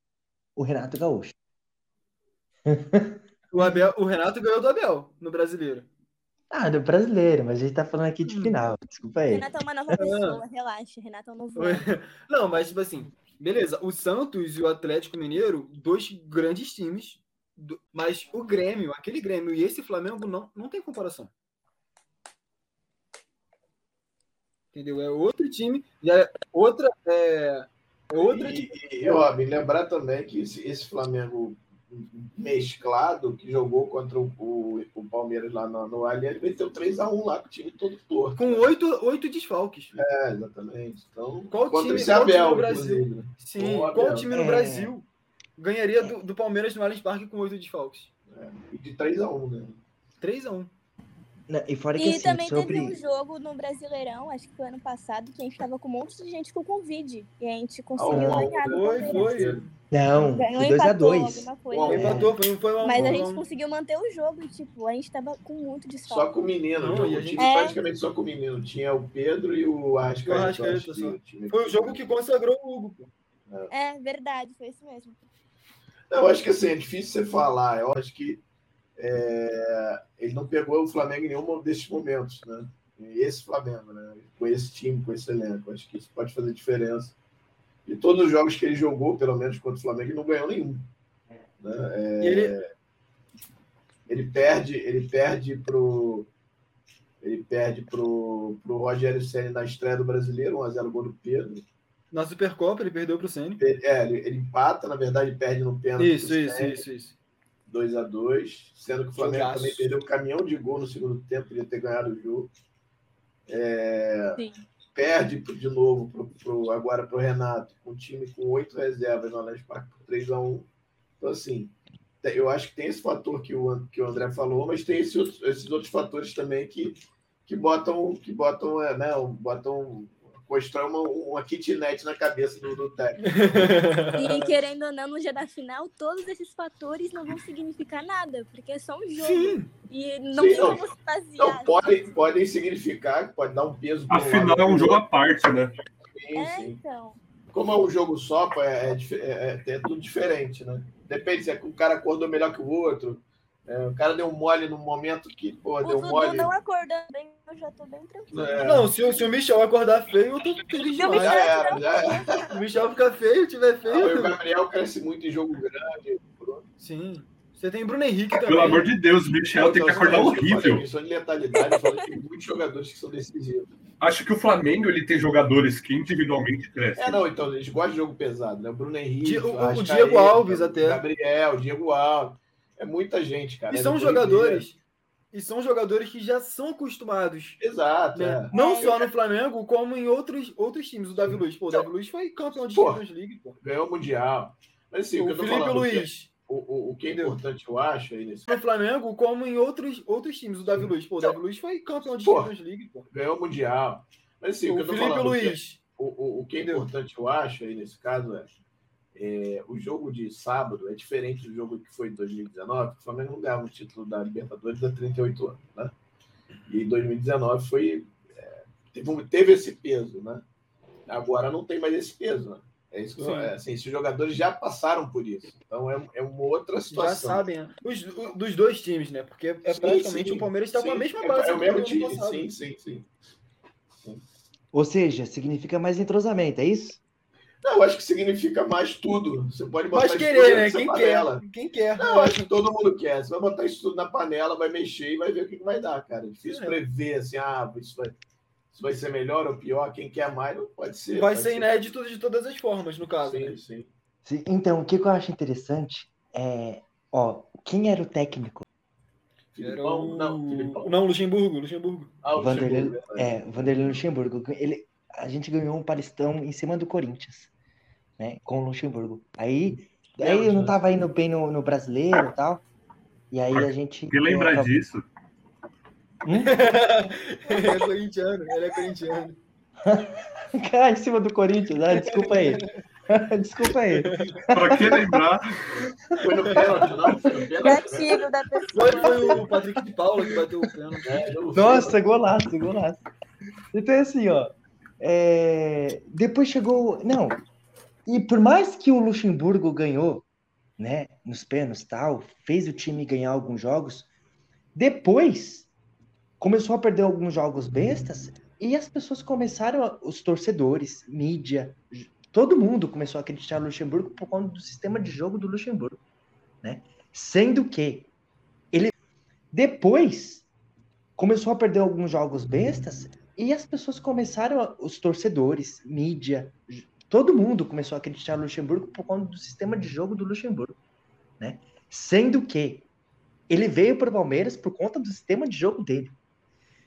o Renato Gaúcho. o, Abel, o Renato ganhou do Abel no brasileiro. Ah, do brasileiro, mas a gente tá falando aqui de Hum. final. Desculpa aí. Renato é uma nova pessoa, relaxa. Renato é um novo. Não, mas tipo assim, beleza. O Santos e o Atlético Mineiro, dois grandes times. do- Mas o Grêmio, aquele Grêmio e esse Flamengo não, não tem comparação. Entendeu? É outro time, é outra. É, é outra E, e, ó, me lembrar também que esse, esse Flamengo mesclado que jogou contra o, o, o Palmeiras lá no, no Allianz, meteu 3x1 lá com o time todo torto. com oito, oito desfalques. É, exatamente. Então, Qual time- esse time Abel, no Brasil? inclusive. né? Sim, Boa, qual time no É. Brasil ganharia do, do Palmeiras no Allianz Parque com oito desfalques? E de 3x1, né? 3x1. Não, E fora que E assim, também sobre. teve um jogo no Brasileirão, acho que foi ano passado, que a gente tava com um monte de gente com Covid. E a gente conseguiu Ah, ganhar Foi, foi. Não, Ganhou, foi 2 a empatou, 2 alguma a coisa. um. Empatou, foi, foi uma, Mas a uma- gente conseguiu manter o jogo e, tipo, a gente tava com muito Só desfalque. com o menino. Não, e a o gente- time É. praticamente só com o menino. Tinha o Pedro e o Arrascaeta. O só. time- Foi o jogo que consagrou o Hugo. pô. É, verdade, foi isso mesmo. Não, eu acho que assim, é difícil você falar. Eu acho que é, ele não pegou o Flamengo em nenhum desses momentos, né? Esse Flamengo, né? Com esse time, com esse elenco. Acho que isso pode fazer diferença. E todos os jogos que ele jogou, pelo menos contra o Flamengo, ele não ganhou nenhum. Né? É, ele, ele perde, ele perde pro. Ele perde pro, pro Rogério Senna na estreia do brasileiro, 1x0 gol do Pedro. na Supercopa, ele perdeu pro Ceni. É, ele, ele empata, na verdade, perde no pênalti. Isso, pro isso, isso, isso. 2 a 2 sendo que o Flamengo Jogaço. também perdeu um caminhão de gol no segundo tempo, podia ter ganhado o jogo. É, Sim. Perde de novo pro, pro- agora para o Renato, um time com oito reservas no Allianz Parque por 3 a 1 Então, assim, eu acho que tem esse fator que o, que o André falou, mas tem esse esses outros fatores também que, que botam, que botam, é, né, botam, constroem uma, uma kitnet na cabeça do, do técnico. E querendo ou não, no dia da final, todos esses fatores não vão significar nada, porque é só um jogo. Sim, E não Sim, tem não. como se basear. Então, podem, podem significar, pode dar um peso. um Afinal, é um jogo à parte, né? Sim, É, sim. então. Como é um jogo só, é, é, é- é- é tudo diferente, né? Depende se é que o cara acordou melhor que o outro. é, o cara deu um mole no momento que, pô, O deu Dudu mole. não acordando bem, eu já tô bem tranquilo. É. Não, se, o- se o Michel acordar feio, eu tô feliz demais. Já Michel- era, já era. Se o Michel ficar feio, tiver Não, e o feio. Gabriel cresce muito em jogo grande. Sim. Você tem Bruno Henrique também. Pelo amor de Deus, o Michel tem que Então, acordar horrível. Questão de letalidade, tem muitos jogadores que são decisivos. Acho que o Flamengo ele tem jogadores que individualmente crescem. É, não, então, eles gostam de jogo pesado, né? O Bruno Henrique, Di- o- o Diego Alves até. o Gabriel, o Diego Alves. É muita gente, cara. E É são jogadores. E são jogadores que já são acostumados. Exato, né? é. Não É. só no Flamengo, como em outros, outros times. O Davi Luiz. Pô, o Davi Luiz foi campeão de. Champions League. Pô. Ganhou o Mundial. Mas assim, o, que o eu tô Felipe falando, o que- Luiz. O, o, o que é Entendeu? importante, eu acho, aí nesse No Flamengo, como em outros, outros times. O Davi Luiz. Pô, o Davi Luiz foi campeão de Pô. Champions League. Pô. ganhou o Mundial. Mas assim, o, que o eu tô Felipe falando, o que- Luiz. O, o, o que é Entendeu? importante, eu acho, aí nesse caso, é, é, o jogo de sábado é diferente do jogo que foi em 2019, porque o Flamengo não ganhava o título da Libertadores há 38 anos, né? E em 2019 foi, é, teve, teve esse peso, né? Agora não tem mais esse peso, né? É isso que eu- Sim. é, assim, esses jogadores já passaram por isso. Então é, é uma outra Já situação. sabem, né? Os, o- dos dois times, né? Porque é Sim, praticamente sim, o Palmeiras está com a sim. mesma É- base É, o mesmo time, passado. sim, sim, sim. Ou seja, significa mais entrosamento, é isso? Não, eu acho que significa mais tudo. Você pode botar Mas isso querer, tudo né? nessa Quem panela. quer? Quem quer? Não, eu acho que todo mundo quer. Você vai botar isso tudo na panela, vai mexer e vai ver o que vai dar, cara. É difícil É. prever assim, ah, isso vai, isso vai ser melhor ou pior. Quem quer mais não pode ser. Vai pode ser inédito de todas as formas, no caso. Sim, né? sim. Sim, Então, o que eu acho interessante é, ó, quem era o técnico? Era Filipão? o... Não, Filipão. Não, Luxemburgo, Luxemburgo. Ah, o Vanderlei, Luxemburgo, verdade. é, Vanderlei Luxemburgo. Ele, a gente ganhou um palestão em cima do Corinthians, né, com o Luxemburgo. Aí, aí eu não tava indo bem no, no brasileiro e tal. E aí a gente. Quem lembra acabou- disso? Hum? ele é corintiano, ele é corintiano. Cara, em cima do Corinthians, ah, desculpa aí. Desculpa aí. Pra que lembrar? Foi no pênalti, não? Foi no pênalti? Gatilho da pessoa. Foi, foi o Patrick de Paula que bateu o pênalti. É, Nossa, golaço, golaço. Então, assim, ó. é, Depois chegou. Não. E por mais que o Luxemburgo ganhou, né, nos pênaltis tal, fez o time ganhar alguns jogos, depois começou a perder alguns jogos bestas e as pessoas começaram, os torcedores, mídia, todo mundo começou a acreditar no Luxemburgo por conta do sistema de jogo do Luxemburgo, né? Sendo que ele depois começou a perder alguns jogos bestas e as pessoas começaram, os torcedores, mídia, todo mundo começou a acreditar no Luxemburgo por conta do sistema de jogo do Luxemburgo, né? Sendo que ele veio para o Palmeiras por conta do sistema de jogo dele.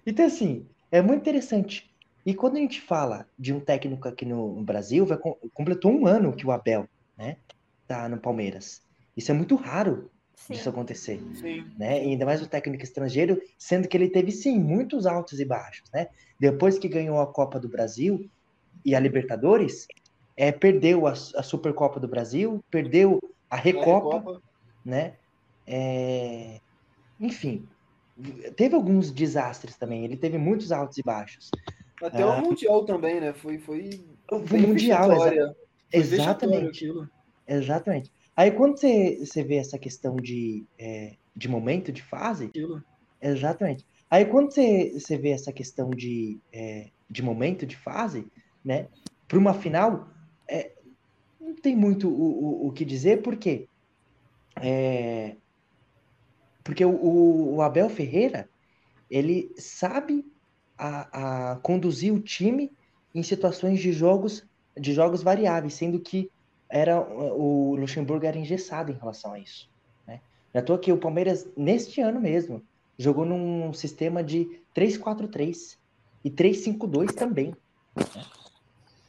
Então, assim, é muito interessante. E quando a gente fala de um técnico aqui no, Brasil, vai, com- completou um ano que o Abel, né, tá no Palmeiras. Isso é muito raro Sim. disso acontecer Sim. né? E ainda mais o técnico estrangeiro, sendo que ele teve sim muitos altos e baixos, né? Depois que ganhou a Copa do Brasil e a Libertadores, é, perdeu a, a Supercopa do Brasil, perdeu a Recopa, Recopa. né? É, Enfim, teve alguns desastres também. Ele teve muitos altos e baixos. Até Ah. o Mundial também, né? Foi, foi, bem Mundial, exa- Foi exatamente. Exatamente. Aí quando você, você vê essa questão de, é, de momento, de fase, aquilo. Exatamente. Aí quando você, você vê essa questão de, é, de momento, de fase, né? Para uma final, é, não tem muito o, o, o que dizer, porque é, porque o, o, Abel Ferreira ele sabe a, a conduzir o time em situações de jogos de jogos variáveis, sendo que era o Luxemburgo era engessado em relação a isso. Né? Já tô aqui, o Palmeiras, neste ano mesmo, jogou num sistema de 3-4-3 e 3-5-2 também. né?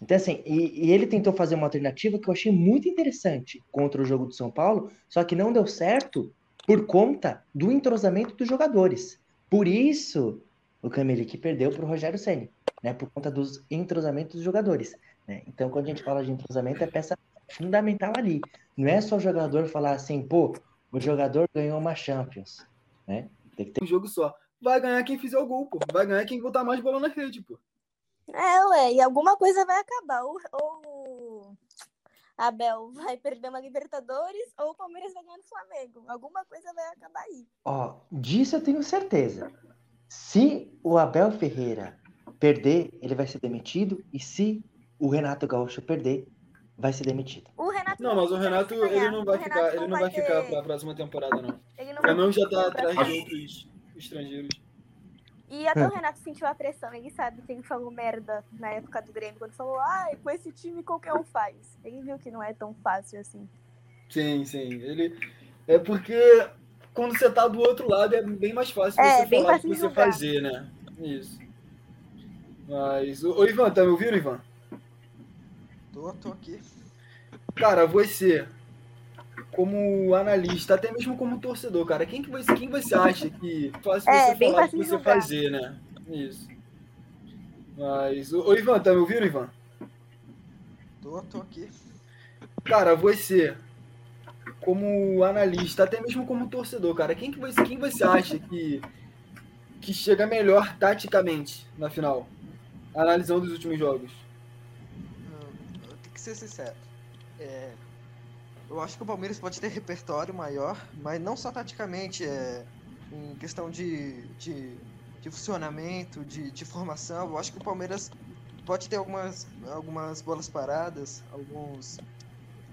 Então, assim, e, e ele tentou fazer uma alternativa que eu achei muito interessante contra o jogo do São Paulo, só que não deu certo por conta do entrosamento dos jogadores. Por isso, o Camelique perdeu para o Rogério Ceni, né? Por conta dos entrosamentos dos jogadores. Né? Então, quando a gente fala de entrosamento, é peça fundamental ali. Não é só o jogador falar assim, pô, o jogador ganhou uma Champions, né? Tem que ter Um jogo só. Vai ganhar quem fizer o gol, pô. Vai ganhar quem botar mais bola na rede, pô. É, ué, e alguma coisa vai acabar. Ou, ou o Abel vai perder uma Libertadores, ou o Palmeiras vai ganhar no Flamengo. Alguma coisa vai acabar aí. Ó, disso eu tenho certeza. Se o Abel Ferreira perder, ele vai ser demitido. E se o Renato Gaúcho perder, vai ser demitido. O Renato Não, mas o Renato, ganhar. ele não vai ficar, ele não vai ter- ficar pra próxima temporada, não. Ele não O Flamengo já tá vai atrás de outros estrangeiros. E até o Renato sentiu a pressão. Ele sabe que ele falou merda na época do Grêmio, quando falou, ai, com esse time qualquer um faz. Ele viu que não é tão fácil assim. Sim, sim. Ele é porque quando você tá do outro lado é bem mais fácil É, você bem falar o fácil que você fazer, né? Isso. Mas, ô, Ivan, tá me ouvindo, Ivan? Tô, tô aqui. Cara, você, como analista, até mesmo como torcedor, cara, quem que você, quem você acha que fácil É, você bem falar que você fazer, né? Isso. Mas, ô, ô, Ivan, tá me ouvindo, Ivan? Tô, tô aqui. Cara, você, como analista, até mesmo como torcedor, cara, quem que você, quem você acha que, que chega melhor taticamente na final? Analisando os últimos jogos. Hum, Eu tenho que ser sincero. É, eu acho que o Palmeiras pode ter repertório maior, mas não só taticamente, é, em questão de, de, de funcionamento, de, de formação. Eu acho que o Palmeiras pode ter algumas, algumas bolas paradas, alguns,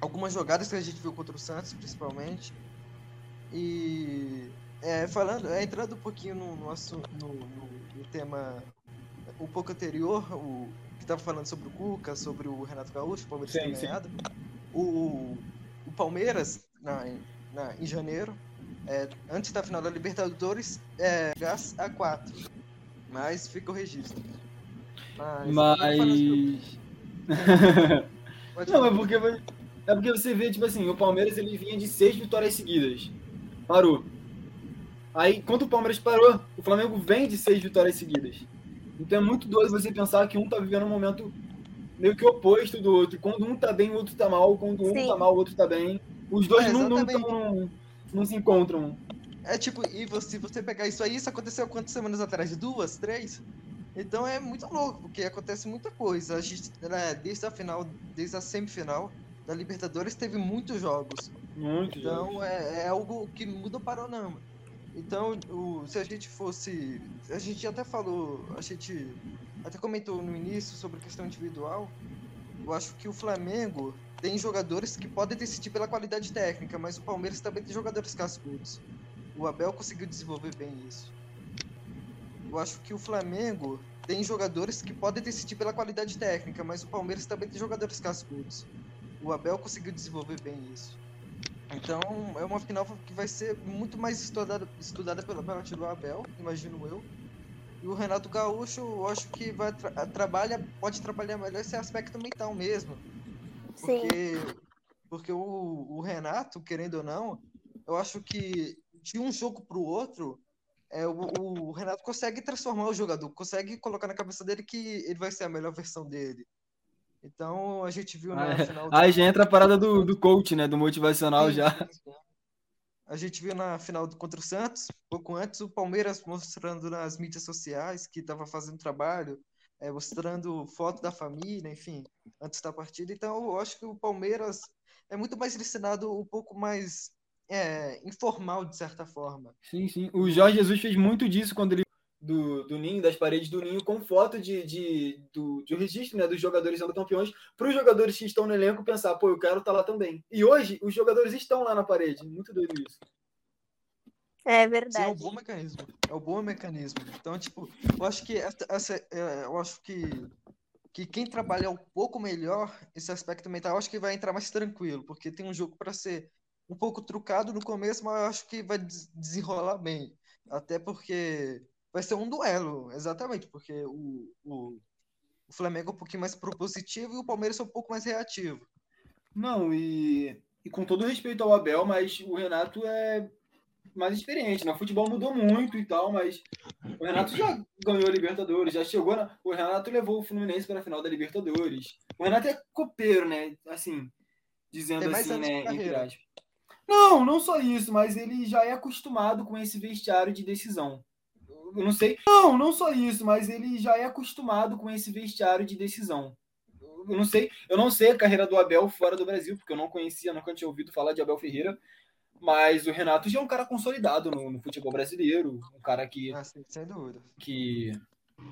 algumas jogadas que a gente viu contra o Santos, principalmente. E é, falando, é, entrando um pouquinho no, no, assu- no, no- no tema um pouco anterior, o que estava falando sobre o Cuca, sobre o Renato Gaúcho, o Palmeiras Sim, sim. o Palmeiras, na, em- na- em janeiro, é, antes da final da Libertadores, é, gás a 4. Mas fica o registro. Mas. Mas. Não, é porque, é porque você vê, tipo assim, o Palmeiras ele vinha de seis vitórias seguidas. Parou. Aí, quando o Palmeiras parou, o Flamengo vem de seis vitórias seguidas. Então é muito doido você pensar que um tá vivendo um momento meio que oposto do outro. Quando um tá bem, o outro tá mal. Quando um Sim. tá mal, o outro tá bem. Os dois É, não, não, tão- não se encontram. É tipo, e você, se você pegar isso aí, isso aconteceu quantas semanas atrás? Duas, três? Então é muito louco, porque acontece muita coisa. A gente, né, desde a final, desde a semifinal da Libertadores, teve muitos jogos. Muito. Então é, é algo que muda o panorama. Então, o, se a gente fosse. A gente até falou, a gente até comentou no início sobre questão individual. Eu acho que o Flamengo tem jogadores que podem decidir pela qualidade técnica, mas o Palmeiras também tem jogadores cascudos. O Abel conseguiu desenvolver bem isso. Eu acho que o Flamengo tem jogadores que podem decidir pela qualidade técnica, mas o Palmeiras também tem jogadores cascudos. O Abel conseguiu desenvolver bem isso. Então, é uma final que vai ser muito mais estudada, estudada pela parte do Abel, imagino eu. E o Renato Gaúcho, eu acho que vai tra trabalha, pode trabalhar melhor esse aspecto mental mesmo. Sim. Porque, porque o, o Renato, querendo ou não, eu acho que de um jogo para o outro, é, o, o Renato consegue transformar o jogador, consegue colocar na cabeça dele que ele vai ser a melhor versão dele. Então a gente viu na Ah, é. final. Aí já entra a parada do, do coach, né? Do motivacional Sim, já. sim, sim. A gente viu na final contra o Santos, pouco antes, o Palmeiras mostrando nas mídias sociais que estava fazendo trabalho, é, mostrando foto da família, enfim, antes da partida. Então, eu acho que o Palmeiras é muito mais ensinado um pouco mais é, informal, de certa forma. Sim, sim. O Jorge Jesus fez muito disso quando ele. Do, do ninho, das paredes do ninho, com foto de, de, do, de um registro né, dos jogadores sendo campeões, para os jogadores que estão no elenco pensar, pô, eu quero estar lá também. E hoje, os jogadores estão lá na parede. Muito doido isso. É Sim, é um verdade. bom mecanismo. É um bom mecanismo. Então, tipo, eu acho que essa, essa- é, eu acho que que quem trabalha um pouco melhor esse aspecto mental, eu acho que vai entrar mais tranquilo, porque tem um jogo para ser um pouco trucado no começo, mas eu acho que vai des- desenrolar bem. Até porque vai ser um duelo, exatamente, porque o, o, o Flamengo é um pouquinho mais propositivo e o Palmeiras é um pouco mais reativo. Não, e, e com todo respeito ao Abel, mas o Renato é mais experiente, né? O futebol mudou muito e tal, mas o Renato já ganhou a Libertadores, já chegou na... O Renato levou o Fluminense para a final da Libertadores. O Renato é copeiro, né? Assim, dizendo assim, né? Entre aspas. Não, não só isso, mas ele já é acostumado com esse vestiário de decisão. Eu não sei. Não, não só isso, mas ele já é acostumado com esse vestiário de decisão. Eu não sei, eu não sei a carreira do Abel fora do Brasil, porque eu não conhecia, nunca tinha ouvido falar de Abel Ferreira. Mas o Renato já é um cara consolidado no, no futebol brasileiro, um cara que, Ah, sem, sem dúvida. que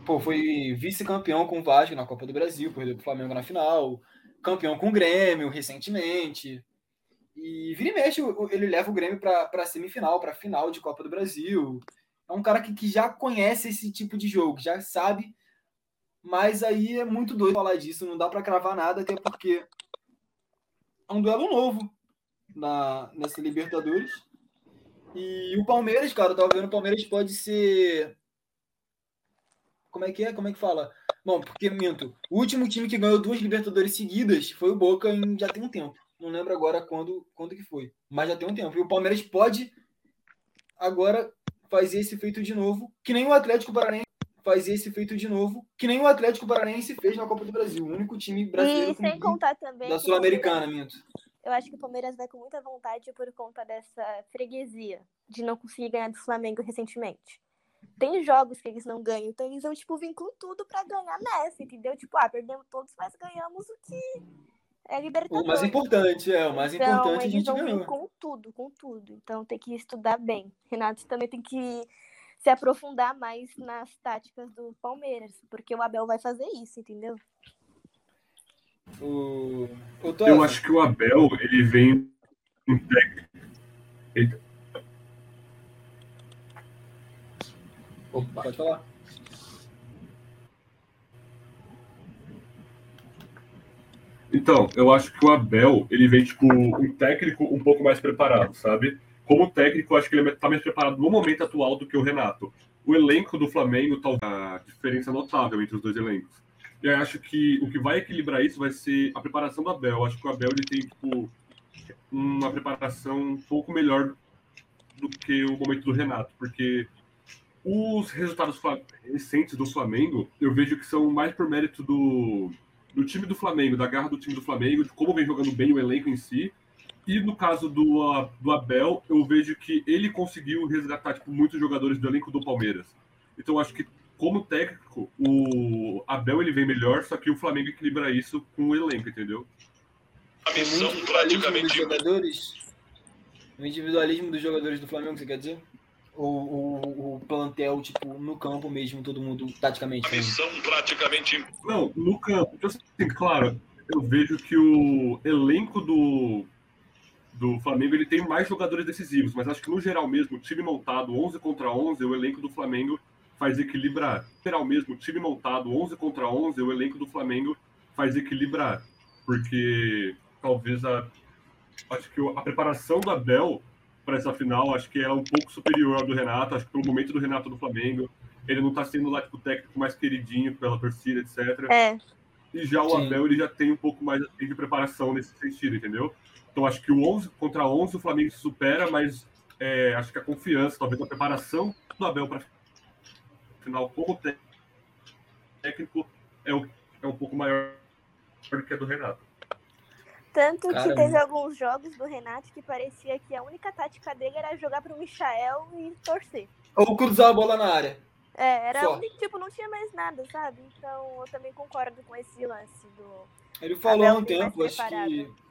pô, foi vice-campeão com o Vasco na Copa do Brasil, perdeu pro Flamengo na final, campeão com o Grêmio recentemente. E vira e mexe, ele leva o Grêmio para a semifinal, para a final de Copa do Brasil. É um cara que, que já conhece esse tipo de jogo, já sabe. Mas aí é muito doido falar disso, não dá para cravar nada, até porque é um duelo novo na, nessa Libertadores. E o Palmeiras, cara, eu tava vendo, o Palmeiras pode ser. Como é que é? Como é que fala? Bom, porque minto. O último time que ganhou duas Libertadores seguidas foi o Boca em já tem um tempo. Não lembro agora quando, quando que foi. Mas já tem um tempo. E o Palmeiras pode agora fazer esse feito de novo, que nem o Atlético Paranaense fazer esse feito de novo, que nem o Atlético Paranaense fez na Copa do Brasil. O único time brasileiro E sem contar também. da Sul-Americana, minto. Eu acho que o Palmeiras vai com muita vontade por conta dessa freguesia de não conseguir ganhar do Flamengo recentemente. Tem jogos que eles não ganham, então eles vão, tipo, vir com tudo pra ganhar nessa, entendeu? Tipo, ah, perdemos todos, mas ganhamos o que é O Libertadores. mais importante, é, o mais então, importante a eles gente vão ganhou. com tudo, com tudo. Então tem que estudar bem. Renato também tem que se aprofundar mais nas táticas do Palmeiras, porque o Abel vai fazer isso, entendeu? O, o Tosa, Eu acho que o Abel, ele vem um técnico. Eita, Opa, Pode falar. Então, eu acho que o Abel, ele vem, tipo, um técnico um pouco mais preparado, sabe? Como técnico, eu acho que ele tá mais preparado no momento atual do que o Renato. O elenco do Flamengo tá a diferença notável entre os dois elencos. E eu acho que o que vai equilibrar isso vai ser a preparação do Abel. Eu acho que o Abel ele tem, tipo, uma preparação um pouco melhor do que o momento do Renato, porque os resultados recentes do Flamengo, eu vejo que são mais por mérito do, do time do Flamengo, da garra do time do Flamengo, de como vem jogando bem o elenco em si. E no caso do, uh, do Abel, eu vejo que ele conseguiu resgatar tipo, muitos jogadores do elenco do Palmeiras. Então, eu acho que, como técnico, o Abel ele vem melhor, só que o Flamengo equilibra isso com o elenco, entendeu? A Tem missão individualismo dos praticamente jogadores. O individualismo dos jogadores do Flamengo, você quer dizer? Ou o, o plantel, tipo, no campo mesmo, todo mundo taticamente? missão praticamente Não, no campo. Então, assim, claro, eu vejo que o elenco do, do Flamengo ele tem mais jogadores decisivos, mas acho que no geral mesmo, o time montado 11 contra 11, o elenco do Flamengo faz equilibrar. No geral mesmo, o time montado 11 contra 11, o elenco do Flamengo faz equilibrar. Porque talvez a. Acho que a preparação do Abel para essa final, acho que é um pouco superior ao do Renato. Acho que pelo momento do Renato no Flamengo, ele não está sendo lá tipo, o técnico mais queridinho pela torcida, etc. É, E já o Sim. Abel ele já tem um pouco mais assim, de preparação nesse sentido, entendeu? Então acho que o 11 contra 11 o Flamengo se supera, mas é, acho que a confiança, talvez a preparação do Abel para final como té- técnico é, o, é um pouco maior do que a do Renato. Tanto que Caramba. teve alguns jogos do Renato que parecia que a única tática dele era jogar pro Michael e torcer. Ou cruzar a bola na área. É, era Só. tipo, não tinha mais nada, sabe? Então eu também concordo com esse lance do. Ele falou há um tempo, acho preparado. que.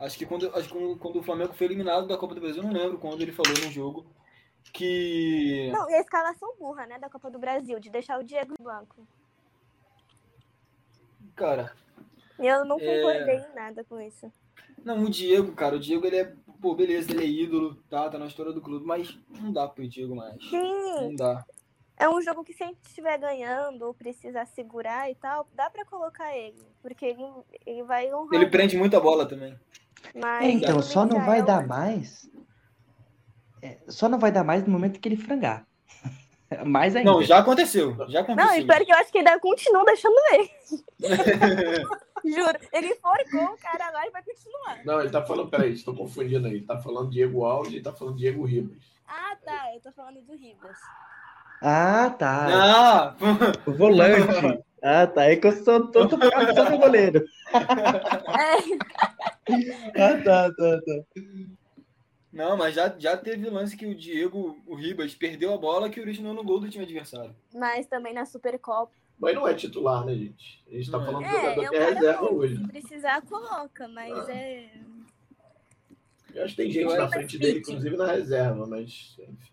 Acho que, quando, acho que quando, o Flamengo foi eliminado da Copa do Brasil, eu não lembro quando ele falou no jogo que. Não, e a escalação burra, né, da Copa do Brasil, de deixar o Diego no banco. Cara, eu não É. concordei em nada com isso. não, o Diego, cara, o Diego ele é. Pô, beleza, ele é ídolo, tá? Tá na história do clube, mas não dá pro Diego mais. Sim, Não dá. é um jogo que se a gente estiver ganhando ou precisar segurar e tal, dá pra colocar ele. Porque ele, ele vai honrar. Ele prende muita bola também. Mas É, então, só não vai Michael- dar mais. é, só não vai dar mais no momento que ele frangar. Mais ainda. Não, já aconteceu. Já Não, aconteceu. e pior que eu acho que ainda continua deixando ele. Juro. Ele forcou o cara lá e vai continuar. Não, ele tá falando, peraí, estou confundindo aí. Ele tá falando Diego Alves e tá falando Diego Ribas. Ah, tá. Eu tô falando do Ribas. Ah, tá. Ah, O volante. Ah, tá. É que eu sou todo só no goleiro. É, Ah, tá, tá, tá. não, mas já, já teve lance que o Diego, o Ribas, perdeu a bola que originou no gol do time adversário. mas também na Supercopa. Mas não é titular, né, gente? A gente tá é. falando do É, jogador é que é reserva bom. hoje. Se precisar, coloca, mas Ah. é. Eu acho que tem gente na acho frente dele, fit. inclusive na reserva, mas. enfim.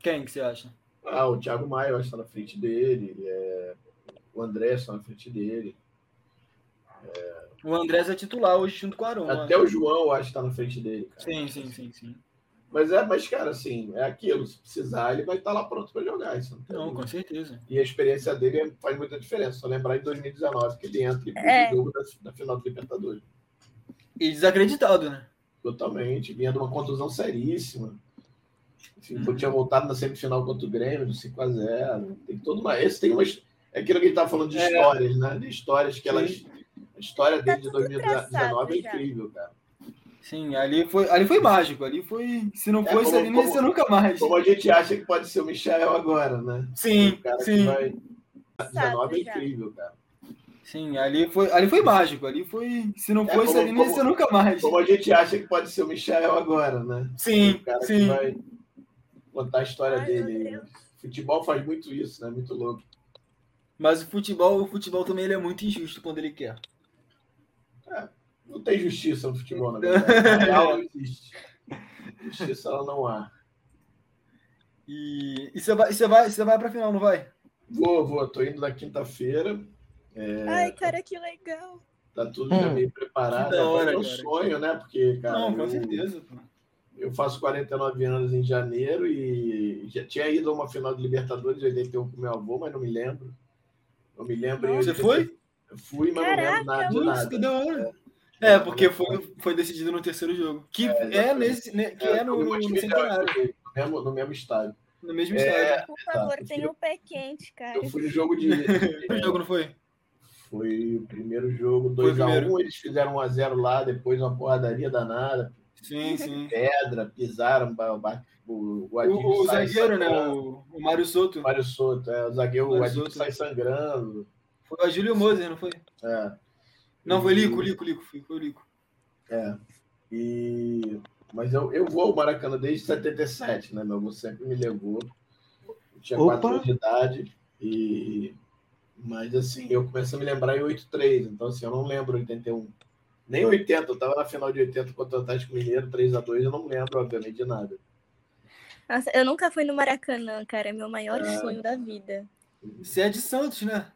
Quem que você acha? Ah, o Thiago Maia, eu acho que tá na frente dele. é, O André está na frente dele. O Andrés é titular hoje junto com o Arão. Até o João, eu acho que tá na frente dele, cara. Sim, sim, sim, sim. Mas é, mas, cara, assim, é aquilo. Se precisar, ele vai estar lá pronto para jogar. Isso não tem Não, com certeza. E a experiência dele é- faz muita diferença. Só lembrar em 2019 que ele entra e É. o jogo da, final do Libertadores. E desacreditado, né? Totalmente. Vinha de uma contusão seríssima. Enfim, Uhum. tinha voltado na semifinal contra o Grêmio, do 5x0. Tem toda uma. Esse tem umas. É aquilo que a gente tá falando de É. histórias, né? De histórias que elas. A história dele de tudo 2019 é incrível, cara. Sim, ali foi, ali foi mágico. Ali foi. Se não É, fosse como- ali, não ia como- ser nunca mais. Como a gente acha que pode ser o Michel agora, né? Sim, O cara que sim. vai. 19 é incrível, cara. Sim, ali foi, ali foi mágico. Ali foi. Se não É, fosse como- ali, não ia como- ser nunca mais. Como a gente acha que pode ser o Michel agora, né? Sim, O cara que sim. vai contar a história Ai, dele. Futebol faz muito isso, né? Muito louco. Mas o futebol, o futebol também ele é muito injusto quando ele quer. Não tem justiça no futebol, na verdade. Na real, não existe. Justiça ela não há. E, e você vai, você vai, você vai pra final, não vai? Vou, vou. Tô indo na quinta-feira. É, Ai, cara, que legal. Tá tudo já Hum. meio preparado. Que da hora, é um cara. sonho, né? Porque, cara, não, com eu, certeza. pô. eu faço 49 anos em janeiro e já tinha ido a uma final de Libertadores de 81 com meu avô, mas não me lembro. Não me lembro. Você Eu- foi? Eu fui, mas não lembro nada de Nossa, nada. que da hora. É, porque foi, foi decidido no terceiro jogo. Que é, exatamente. nesse, né, que é, no, foi no, no centenário, no mesmo, no mesmo estádio. no mesmo É, estádio. Por favor, eu tenha fui- o pé quente, cara. Eu fui no jogo de. O jogo não foi? Foi o primeiro jogo, Foi o 2x1. primeiro. Eles fizeram 1x0 lá, depois uma porradaria danada. Sim, sim. Pedra, pisaram o, o, O, o zagueiro, né? O, o Mário Soto. Mário Soto, é, o zagueiro, o Mário Adilho Soto. sai sangrando. Foi a Júlio Moser, não foi? É. Não, foi Lico, Lico, Lico. Foi, Lico. É. E... Mas eu, eu vou ao Maracanã desde 77, né? Meu avô sempre me levou. Eu tinha Opa! 4 anos de idade. E... Mas assim, eu começo a me lembrar em 83. Então, assim, eu não lembro 81. Nem 80. Eu tava na final de 80 contra o Atlético Mineiro, 3x2. Eu não me lembro, obviamente, de nada. Nossa, eu nunca fui no Maracanã, cara. É meu maior É. sonho da vida. Você é de Santos, né?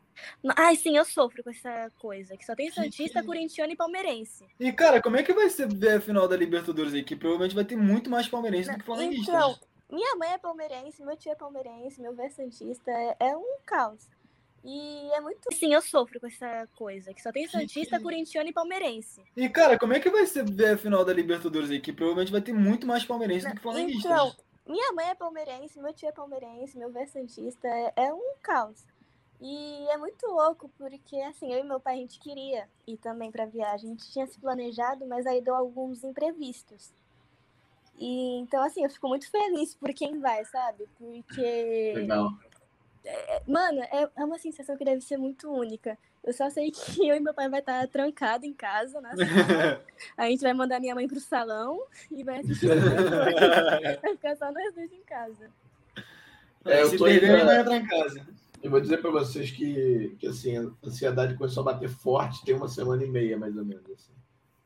Ai, sim, eu sofro com essa coisa. Que só tem Santista, que- corintiano e palmeirense. E, cara, como é que vai ser a final da Libertadores aí? Que provavelmente vai ter muito mais palmeirense do que flamenguista. Então, minha mãe é palmeirense, meu tio é palmeirense, meu avô é santista. É, é um caos. E é muito. Sim, eu sofro com essa coisa. Que só tem Santista, que- corintiano e palmeirense. E, cara, como é que vai ser a final da Libertadores aí? Que provavelmente vai ter muito mais palmeirense do que flamenguista. Então, minha mãe é palmeirense, meu tio é palmeirense, meu avô é santista. É, é um caos. E é muito louco, porque assim, eu e meu pai a gente queria ir também pra viagem. A gente tinha se planejado, mas aí deu alguns imprevistos. E então, assim, eu fico muito feliz por quem vai, sabe? Porque. Legal. Mano, é, é uma sensação que deve ser muito única. Eu só sei que eu e meu pai vai estar trancado em casa, na sala. A gente vai mandar minha mãe pro salão e vai assistir. vai ficar só nós dois em casa. É, eu Se tô perder, ainda- vai entrar em casa. Eu vou dizer para vocês que, que assim, a ansiedade começou a bater forte tem uma semana e meia, mais ou menos. Assim.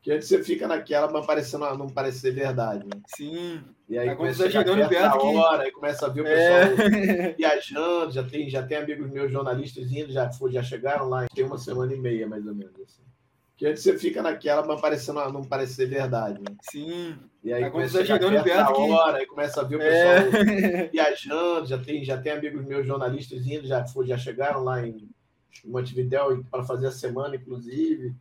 Que antes você fica naquela, mas parecendo, não parece ser verdade. Né? Sim. E aí começa a chegando perto que- hora, aí começa a ver o pessoal É. viajando, já tem, já tem amigos meus jornalistas indo, já, já chegaram lá, tem uma semana e meia, mais ou menos. Assim. Que antes você fica naquela, mas parecendo, não parece ser verdade. Né? Sim. E aí quando começa a tá chegar chegando perto que- hora, aí começa a ver o pessoal É. viajando, já tem, já tem amigos meus jornalistas indo, já, já chegaram lá em Montevidéu para fazer a semana, inclusive.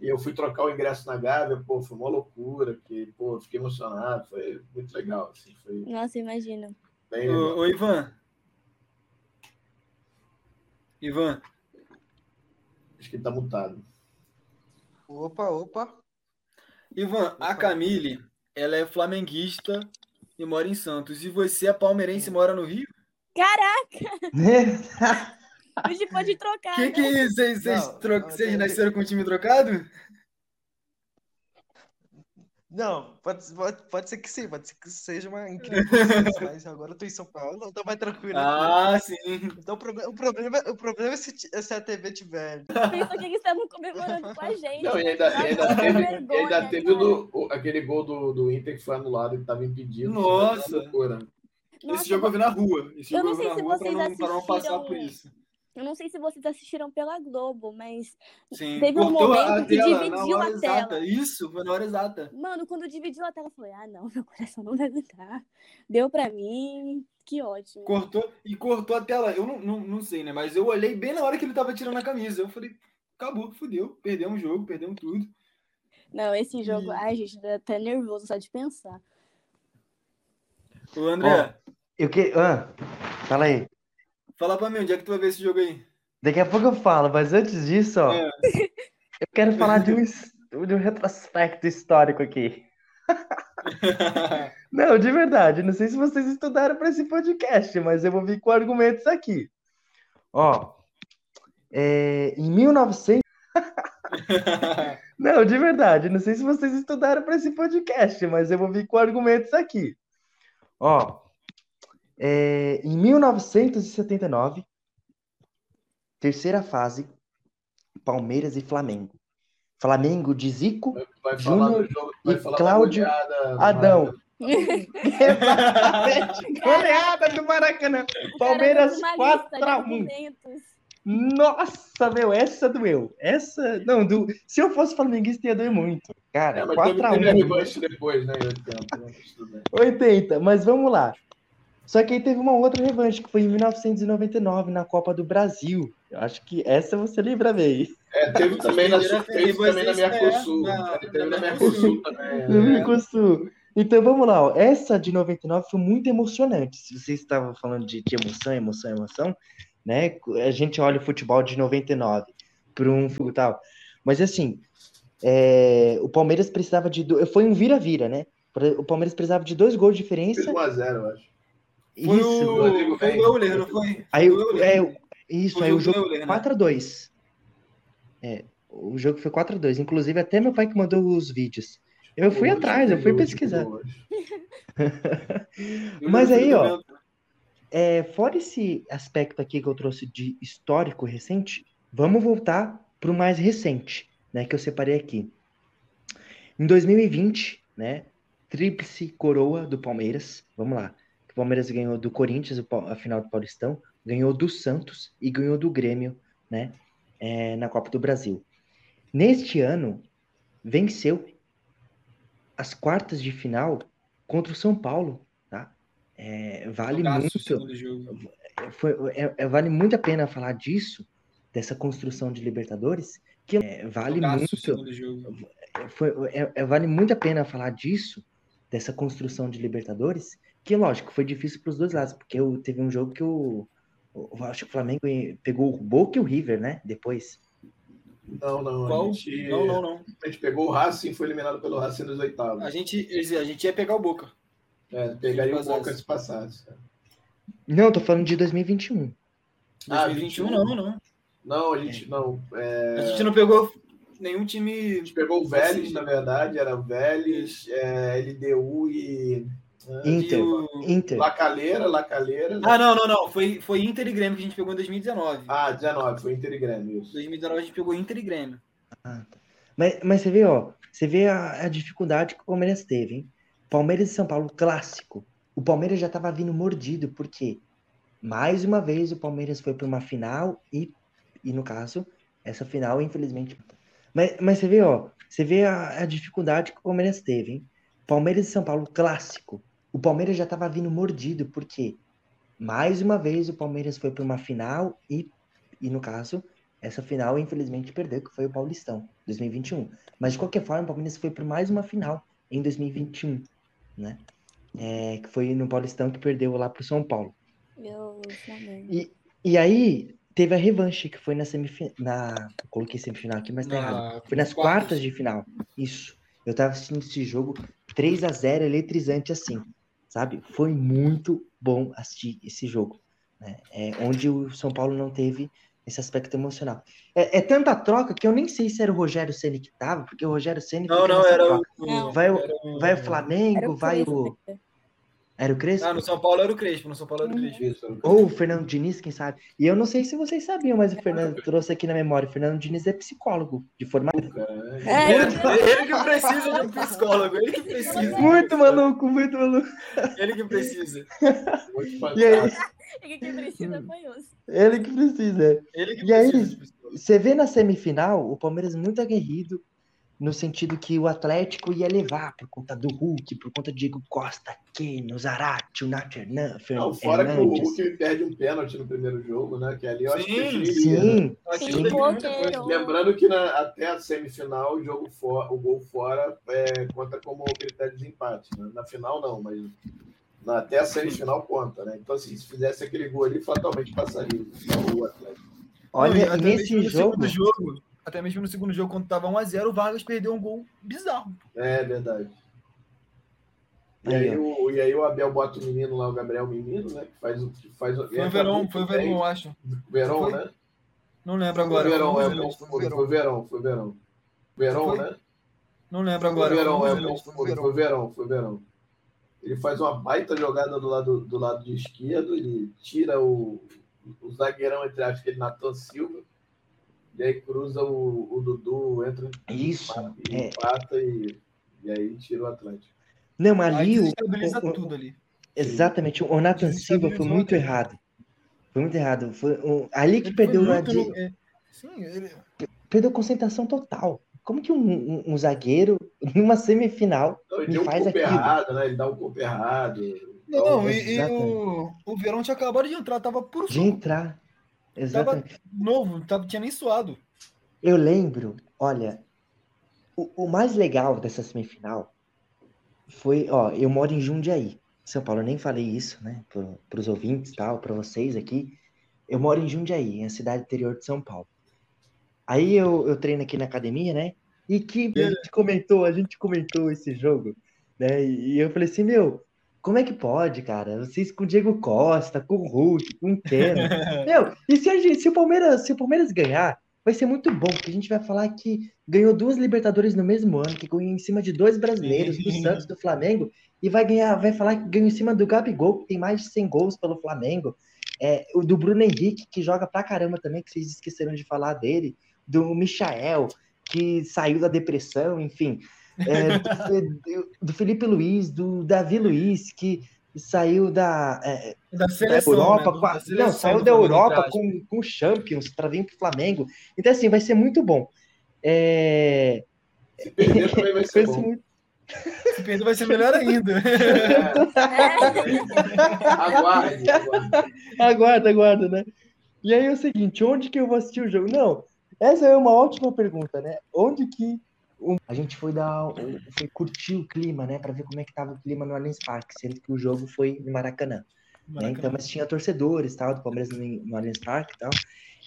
E eu fui trocar o ingresso na Gávea, pô, foi uma loucura, porque, pô, fiquei emocionado, foi muito legal, assim, foi Nossa, imagina. Ô, ô, Ivan. Ivan. Acho que ele tá mutado. Opa, opa. Ivan, a Camille, ela é flamenguista e mora em Santos. E você é palmeirense e mora no Rio? Caraca, a gente pode trocar. Que né? que é isso? Vocês, vocês, Não, tro- não, vocês nasceram com o time trocado? Não, pode, pode, pode ser que sim, pode ser que seja uma incrível mas agora eu tô em São Paulo, não tô mais tranquilo. Ah, sim. Então o problema, o problema, o problema é se, é se a TV tiver. Pensa que eles estavam comemorando com a gente. Não, e ainda, e ainda teve, vergonha, ainda teve o do- o- aquele gol do, do Inter que foi anulado, que estava impedido. Nossa. Loucura. Nossa, Esse jogo eu vi na rua. Esse Eu jogo não sei na se vocês não, pra não passar assistiram- por isso. Eu não sei se vocês assistiram pela Globo, mas Sim. Teve um momento que tela dividiu a exata. tela. Isso, foi na hora exata. Mano, quando dividiu a tela, eu falei, ah, não, meu coração não vai aguentar. Deu pra mim, que ótimo. Cortou e cortou a tela. Eu não, não, não sei, né? Mas eu olhei bem na hora que ele tava tirando a camisa. Eu falei, acabou, fudeu. Perdemos o jogo, perdemos tudo. Não, esse jogo, E- ai, gente, dá até nervoso só de pensar. Ô, André, Eu que... Ah, fala aí. Fala pra mim, onde é que tu vai ver esse jogo aí? Daqui a pouco eu falo, mas antes disso, ó, É. eu quero falar de um, de um retrospecto histórico aqui. Não, de verdade, não sei se vocês estudaram para esse podcast, mas eu vou vir com argumentos aqui. Ó, é, em 1900. Não, de verdade, não sei se vocês estudaram para esse podcast, mas eu vou vir com argumentos aqui. Ó, é, em 1979, terceira fase, Palmeiras e Flamengo. Flamengo de Zico, Vai falar Júnior do jogo, vai e falar Cláudio Adão. Exatamente, goleada do Maracanã. Palmeiras O cara fez uma lista de 4 a 1. argumentos. Nossa, meu, essa doeu. Essa, não, do, se eu fosse flamenguista ia doer muito. Cara, É, mas teve, 4 a teve a 1. revanche depois, né? Em 80, né? Mas tudo bem. 80, mas vamos lá. Só que aí teve uma outra revanche, que foi em 1999, na Copa do Brasil. Eu acho que essa você lembra bem. É, teve também na, Teve teve também na Mercosul. na- Teve na na Mercosul também. No né? Mercosul. Então vamos lá, ó. essa de 99 foi muito emocionante. Se vocês estavam falando de, de emoção, emoção, emoção, né? A gente olha o futebol de 99 para um futebol tal. Mas assim, é, o Palmeiras precisava de. do- Foi um vira-vira, né? O Palmeiras precisava de dois gols de diferença. 1x0, eu acho. Foi Isso. o, Rodrigo foi o Euler, não foi? Aí, Foi o é, isso, O aí o jogo Euler, né? 4x2. O jogo foi 4x2. Inclusive, até meu pai que mandou os vídeos. Eu fui Hoje atrás, eu fui hoje pesquisar. hoje. Mas aí, ó, é, fora esse aspecto aqui que eu trouxe de histórico recente, vamos voltar para o mais recente, né, que eu separei aqui. Em 2020, né, tríplice coroa do Palmeiras, vamos lá. O Palmeiras ganhou do Corinthians a final do Paulistão, ganhou do Santos e ganhou do Grêmio, né, é, na Copa do Brasil. Neste ano, venceu as quartas de final contra o São Paulo, tá? É, vale Jogaço, muito, foi, é- é- vale muito a pena falar disso, dessa construção de Libertadores, que é, vale Jogaço, muito, foi, é- vale muito a pena falar disso, dessa construção de Libertadores, que lógico, foi difícil para os dois lados, porque eu, teve um jogo que o, eu acho que o Flamengo pegou o Boca e o River, né? Depois. Não, não. Qual? A gente, Não, não, não. a gente pegou o Racing e foi eliminado pelo Racing nos oitavos. A gente, a gente ia pegar o Boca. É, pegaria o passasse. Boca se passasse. Não, eu tô falando de 2021. Ah, 2021 21. não, não. Não, a gente não. é, A gente não pegou nenhum A time. gente pegou o Vélez, Assim. na verdade, era Vélez, é, LDU e. Inter. o- Inter. Lacaleira, Lacaleira. Ah, não, não, não. Foi, foi Inter e Grêmio que a gente pegou em 2019. Ah, 19, foi Inter e Grêmio, isso. 2019 a gente pegou Inter e Grêmio. Mas, mas você vê, ó, você vê a, a dificuldade que o Palmeiras teve, hein? Palmeiras e São Paulo, clássico. O Palmeiras já tava vindo mordido, porque mais uma vez o Palmeiras foi para uma final e, e no caso, essa final, infelizmente. Mas, mas você vê, ó, você vê a, a dificuldade que o Palmeiras teve, hein? Palmeiras e São Paulo, clássico. O Palmeiras já tava vindo mordido, porque mais uma vez o Palmeiras foi para uma final e, e no caso, essa final, infelizmente, perdeu, que foi o Paulistão, 2021. Mas, de qualquer forma, o Palmeiras foi por mais uma final em 2021, né? É, que foi no Paulistão que perdeu lá pro São Paulo. Meu Flamengo. E, e aí, teve a revanche, que foi na semifinal. Na... eu Coloquei semifinal aqui, mas tá Na- errado. Foi nas quartas. quartas de final. Isso. Eu tava assistindo esse jogo 3 a 0 eletrizante assim, sabe? Foi muito bom assistir esse jogo, né? É, onde o São Paulo não teve esse aspecto emocional. É, é tanta troca que eu nem sei se era o Rogério Ceni que tava, porque o Rogério Ceni Não, não, era troca. o. Vai, o- era o- vai o Era Flamengo, o vai o. Era o Crespo? Ah, no São Paulo era o Crespo, no São Paulo era o Crespo. Isso. Ou o Fernando Diniz, quem sabe? E eu não sei se vocês sabiam, mas o Fernando trouxe aqui na memória. O Fernando Diniz é psicólogo de formação. É, Ele, ele que precisa de um psicólogo, ele que precisa. Muito maluco, muito maluco. Ele que precisa. muito E aí? ele que precisa apanhou. Ele que precisa. Ele que E aí? precisa. Você vê na semifinal o Palmeiras muito aguerrido, no sentido que o Atlético ia levar por conta do Hulk, por conta do Diego Costa, Keno, Zarate, o Nath Hernan- Não, fora que o Hernandes. Hulk perde um pênalti no primeiro jogo, né? Que ali eu acho que Sim. Sim, que Sim, ele porque coisa. o- Lembrando que na- até a semifinal o jogo fora, o gol fora é, conta como critério de empate. Né? Na final não, mas na- até a semifinal conta, né? Então assim, se fizesse aquele gol ali, fatalmente passaria o Atlético. Não, olha, até nesse jogo. Até mesmo no segundo jogo, quando tava 1x0, o Vargas perdeu um gol bizarro. É verdade. E Aí, aí, o, e aí o Abel bota o menino lá, o Gabriel Menino, né? Que faz o. Que faz Foi o Verão, foi o Verão, eu acho. Verão, Foi? né? Não lembro Foi o agora. Verão, Foi é, Verão, foi Verão. foi o Verão, foi o Verão. Verão, Foi? né? Não lembro Foi agora. o Verão, Foi é, o Verão, bom, foi Verão. foi o Verão, foi o Verão. Ele faz uma baita jogada do lado, do lado de esquerdo, ele tira o, o zagueirão, entre aspas, aquele Natan Silva, e aí cruza o, o Dudu, entra isso. e É. empata e, e aí tira o Atlético. Não, mas Aí ali o, desestabiliza o- tudo ali. exatamente, o Nathan Silva foi muito ali. errado. Foi muito errado. Foi o- ali que Ele perdeu, muito é, Sim, ele... perdeu concentração total. Como que um, um- um zagueiro, numa semifinal, Então, ele um faz corpo aquilo. errado, né? Ele dá um corpo errado. Não, Então, e, e o, o Verão tinha acabado de entrar, tava puro de entrar. Exatamente. novo, tava, tinha nem suado. Eu lembro, olha, o, o mais legal dessa semifinal foi, ó, eu moro em Jundiaí, São Paulo, eu nem falei isso, né, para os ouvintes, tal, para vocês aqui. Eu moro em Jundiaí, é a cidade interior de São Paulo. Aí eu, eu treino aqui na academia, né? E que a gente comentou, a gente comentou esse jogo, né? E eu falei assim, meu, como é que pode, cara? Vocês com o Diego Costa, com o Hulk, com o Keno. Meu, e se, gente- se o Palmeiras, se o Palmeiras ganhar, vai ser muito bom, porque a gente vai falar que ganhou duas Libertadores no mesmo ano, que ganhou em cima de dois brasileiros, do. Santos, do Flamengo, e vai ganhar, vai falar que ganhou em cima do Gabigol, que tem mais de 100 gols pelo Flamengo, é, o do Bruno Henrique, que joga pra caramba também, que vocês esqueceram de falar dele, do Michael, que saiu da depressão, enfim, é, do, do Felipe Luiz, do Davi Luiz, que saiu da, é, Da da seleção. Europa, né? com a- Da seleção não, saiu da Europa com, com o Champions para vir pro Flamengo. Então, assim, vai ser muito bom. É... Se perder também vai ser bom. muito- Se perder, vai ser melhor ainda. Aguarde, aguarde. aguarda, aguarda, né? E aí é o seguinte, onde que eu vou assistir o jogo? Não, essa é uma ótima pergunta, né? Onde que a gente foi dar, foi curtir o clima, né? Para ver como é que tava o clima no Allianz Parque, sendo que o jogo foi no Maracanã. né? Então, mas tinha torcedores, tal, do Palmeiras no, no Allianz Parque e tal.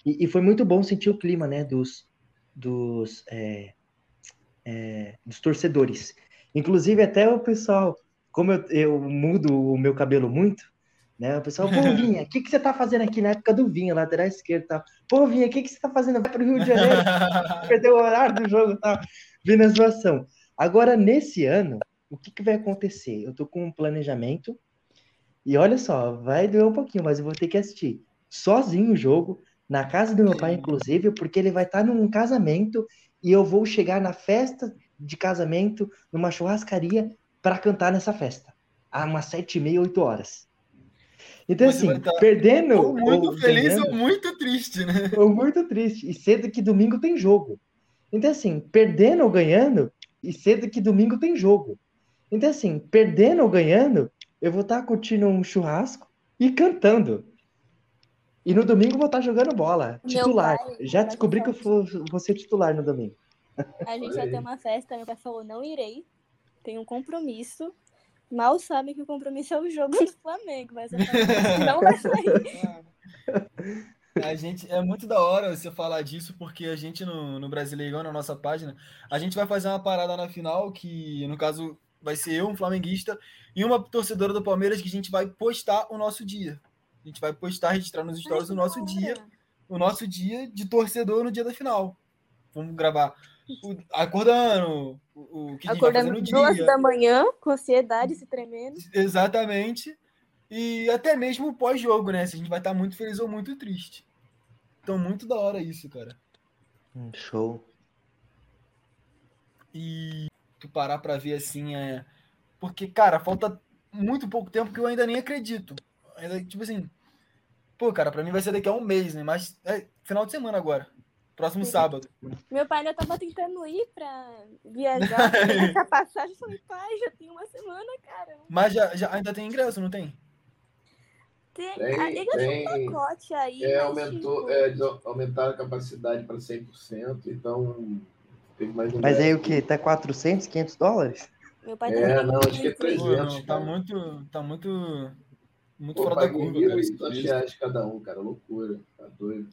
E, e foi muito bom sentir o clima, né, dos, dos, é, é, dos torcedores. Inclusive, até o pessoal, como eu, eu mudo o meu cabelo muito, né, o pessoal, pô, Vinha, o que, que você tá fazendo aqui na época do Vinha, lateral esquerdo e tal? Pô, Vinha, o que, que você tá fazendo? Vai pro Rio de Janeiro, perdeu o horário do jogo e tal. Vindo a situação. Agora, nesse ano, o que, que vai acontecer? Eu tô com um planejamento e olha só, vai doer um pouquinho, mas eu vou ter que assistir sozinho o jogo, na casa do meu pai, inclusive, porque ele vai estar num casamento e eu vou chegar na festa de casamento, numa churrascaria, para cantar nessa festa. Há umas sete e meia, oito horas. Então, Você assim, tá perdendo Ou muito ou feliz ganhando, ou muito triste, né? ou muito triste. E cedo que domingo tem jogo. Então, assim, perdendo ou ganhando, e cedo que domingo tem jogo. Então, assim, perdendo ou ganhando, eu vou estar curtindo um churrasco e cantando. E no domingo eu vou estar jogando bola. Titular. pai Já descobri que eu vou, vou ser titular no domingo. A gente vai ter uma festa, meu pai falou, não irei. Tem um compromisso. Mal sabem que o compromisso é o jogo do Flamengo, mas eu falei, não vai sair. A gente é muito da hora você falar disso, porque a gente no, no Brasileirão, na nossa página, a gente vai fazer uma parada na final, que no caso vai ser eu, um flamenguista, e uma torcedora do Palmeiras que a gente vai postar o nosso dia. A gente vai postar, registrar nos stories o nosso dia, o nosso dia de torcedor no dia da final. Vamos gravar o- acordando, o, o que a gente vai fazer Acordando no duas dia. da manhã, com ansiedade, se tremendo. Exatamente. E até mesmo o pós-jogo, né? Se a gente vai estar muito feliz ou muito triste. Então, muito da hora isso, cara. Hum, Show. E tu parar pra ver assim é. Porque, cara, falta muito pouco tempo que eu ainda nem acredito. Ainda, tipo assim. Pô, cara, pra mim vai ser daqui a um mês, né? Mas é final de semana agora. Próximo sábado. Meu pai ainda tava tentando ir pra viajar, pra a passagem. Eu falei, pai, já tem uma semana, cara. Mas já, já ainda tem ingresso, não tem? Tem, Tem, ele achou tem. um pacote aí, É, aumentou, tipo, é, eles aumentaram a capacidade para 100%, então teve mais um Mas aí o que? Tá 400, 500 dólares? meu pai É, não, acho que é muito ir. 300. Pô, não, tá muito. Tá muito. Muito Pô, fora da curva, mil cara. e esse tantos preço. reais cada um, cara, loucura, tá doido.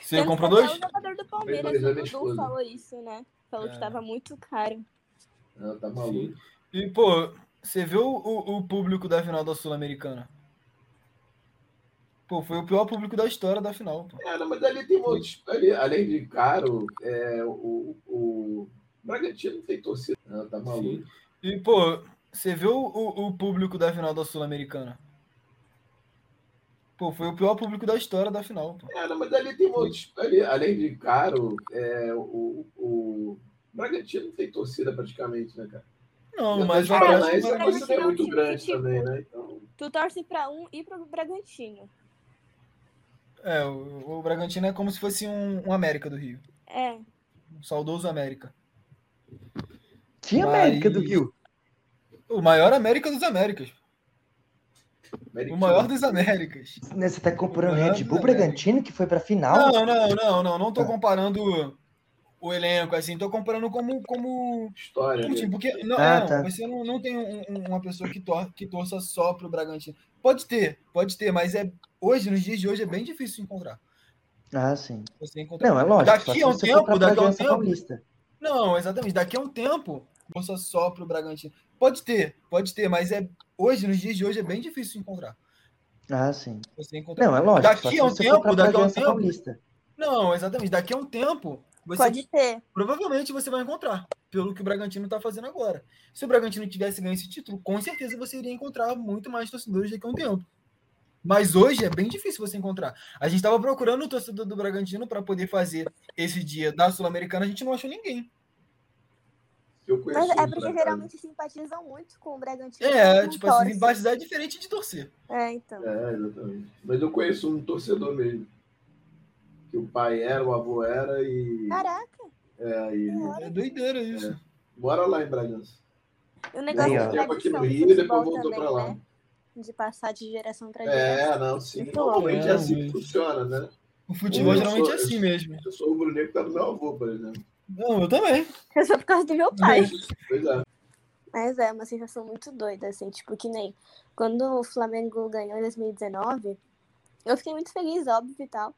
Você Tanto comprou que até dois? O jogador do Palmeiras, dois, o Dudu, falou isso, né? Falou que É. tava muito caro. Não, tá maluco. E, pô, você viu o, o público da final da Sul-Americana? Pô, foi o pior público da história da final. É, não, mas ali tem outros. Ali, além de caro, é, o, o Bragantino tem torcida. Não, tá maluco. E, pô, você viu o, o público da final da Sul-Americana? Pô, foi o pior público da história da final. Pô. É, não, mas ali tem outros. Ali, além de caro, é, o, o Bragantino tem torcida praticamente, né, cara? Não, mas o o. Paranaense é muito grande também, né? Então, Tu torce pra um e pro Bragantino. É, o, o Bragantino é como se fosse um, um América do Rio. É. Um saudoso América. Tinha Mas- América do Rio. O maior América dos Américas. O maior dos Américas. Você tá comparando Maior Red Bull. Bragantino, que foi pra final? Não, não, não, não. Não tô Ah. comparando o elenco, assim. Tô comparando como, como História. Né? time, porque não, Ah, não, tá. você não, não tem um- uma pessoa que, tor que torça só pro Bragantino. Pode ter, pode ter, mas é hoje, nos dias de hoje, é bem difícil de encontrar. Ah, sim. Você encontrar. Não, é lógico. Daqui a um você tempo, daqui a um tempo. Paulista. Não, exatamente. Daqui a um tempo, torça só pro Bragantino. Pode ter, pode ter, mas é hoje, nos dias de hoje, é bem difícil de encontrar. Ah, sim. Você encontrar. Não, é lógico. Daqui a um você tempo, daqui a um tempo. Paulista. Não, exatamente. Daqui a um tempo, você Pode ter. provavelmente você vai encontrar, pelo que o Bragantino está fazendo agora. Se o Bragantino tivesse ganho esse título, com certeza você iria encontrar muito mais torcedores daqui a um tempo. Mas hoje é bem difícil você encontrar. A gente estava procurando o torcedor do Bragantino para poder fazer esse dia da Sul-Americana, a gente não achou ninguém. Eu conheço Mas é porque geralmente simpatizam muito com o Bragantino. É, tipo assim, torcem. simpatizar é diferente de torcer. É, então. É, exatamente. Mas eu conheço um torcedor mesmo. Que o pai era, o avô era e. Caraca, É, e É doideira isso. mora lá em Bragança. o negócio da ó. Tempo aqui no Rio e depois voltou também, pra lá. né? De passar de geração para É, geração. não, sim. Normalmente é assim que É, funciona, né? O futebol Eu geralmente sou- é assim eu- mesmo. Eu sou rubro-negro por causa do meu avô, por exemplo. Não, eu também. É só por causa do meu pai. Pois é. Mas é uma sensação muito doida, assim, tipo, que nem quando o Flamengo ganhou em 2019, eu fiquei muito feliz, óbvio e tal.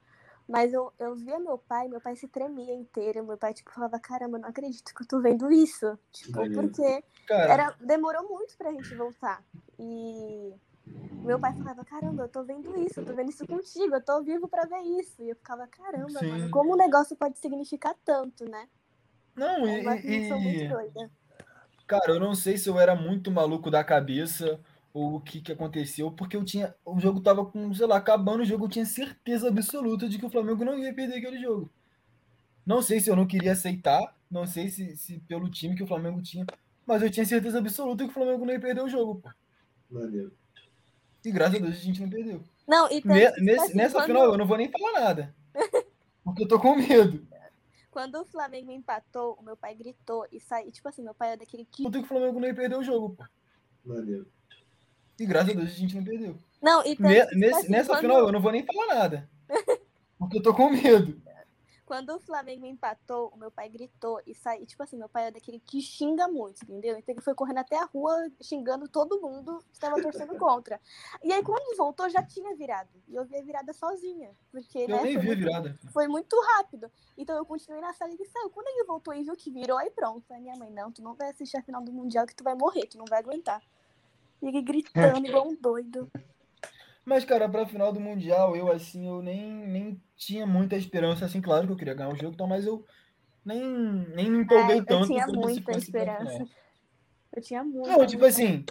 Mas eu, eu via meu pai, meu pai se tremia inteiro. Meu pai, tipo, falava, caramba, não acredito que eu tô vendo isso. Tipo, Aí. porque Cara, era, demorou muito pra gente voltar. E meu pai falava, caramba, eu tô vendo isso, eu tô vendo isso contigo, eu tô vivo pra ver isso. E eu ficava, caramba, Sim. mano, como o negócio pode significar tanto, né? não, É uma e, sensação muito e- doida. cara, eu não sei se eu era muito maluco da cabeça ou o que que aconteceu, porque eu tinha, o jogo tava com, sei lá, acabando o jogo, eu tinha certeza absoluta de que o Flamengo não ia perder aquele jogo. Não sei se eu não queria aceitar, não sei se, se pelo time que o Flamengo tinha, mas eu tinha certeza absoluta que o Flamengo não ia perder o jogo, pô. Maneiro. E graças a Deus a gente não perdeu. Não, e tanto Ne- nesse- assim, nessa quando- final eu não vou nem falar nada. Porque eu tô com medo. Quando o Flamengo empatou, o meu pai gritou e saiu. Tipo assim, meu pai é daquele que. Puta que o Flamengo não ia perder o jogo, pô. Maneiro. E graças a Deus a gente não perdeu. Não, e tanto Ne- tipo nesse- assim, nessa quando, final eu não vou nem falar nada. Porque eu tô com medo. Quando o Flamengo empatou, o meu pai gritou e saiu. Tipo assim, meu pai é daquele que xinga muito, entendeu? Então ele foi correndo até a rua xingando todo mundo que estava torcendo contra. E aí, quando voltou, já tinha virado. E eu vi a virada sozinha. Porque, Eu né, nem vi a virada. Foi muito rápido. Então eu continuei na sala e ele saiu. Quando ele voltou e viu que virou, aí pronto. Aí minha mãe, não, tu não vai assistir a final do Mundial que tu vai morrer, tu não vai aguentar. E ele gritando igual um doido. Mas, cara, pra final do Mundial, eu, assim, eu nem, nem tinha muita esperança, assim, claro que eu queria ganhar o jogo, então, mas eu nem, nem me empolguei É, eu tanto. tinha quando se muita esperança. final. Eu tinha muito. Não, tipo assim,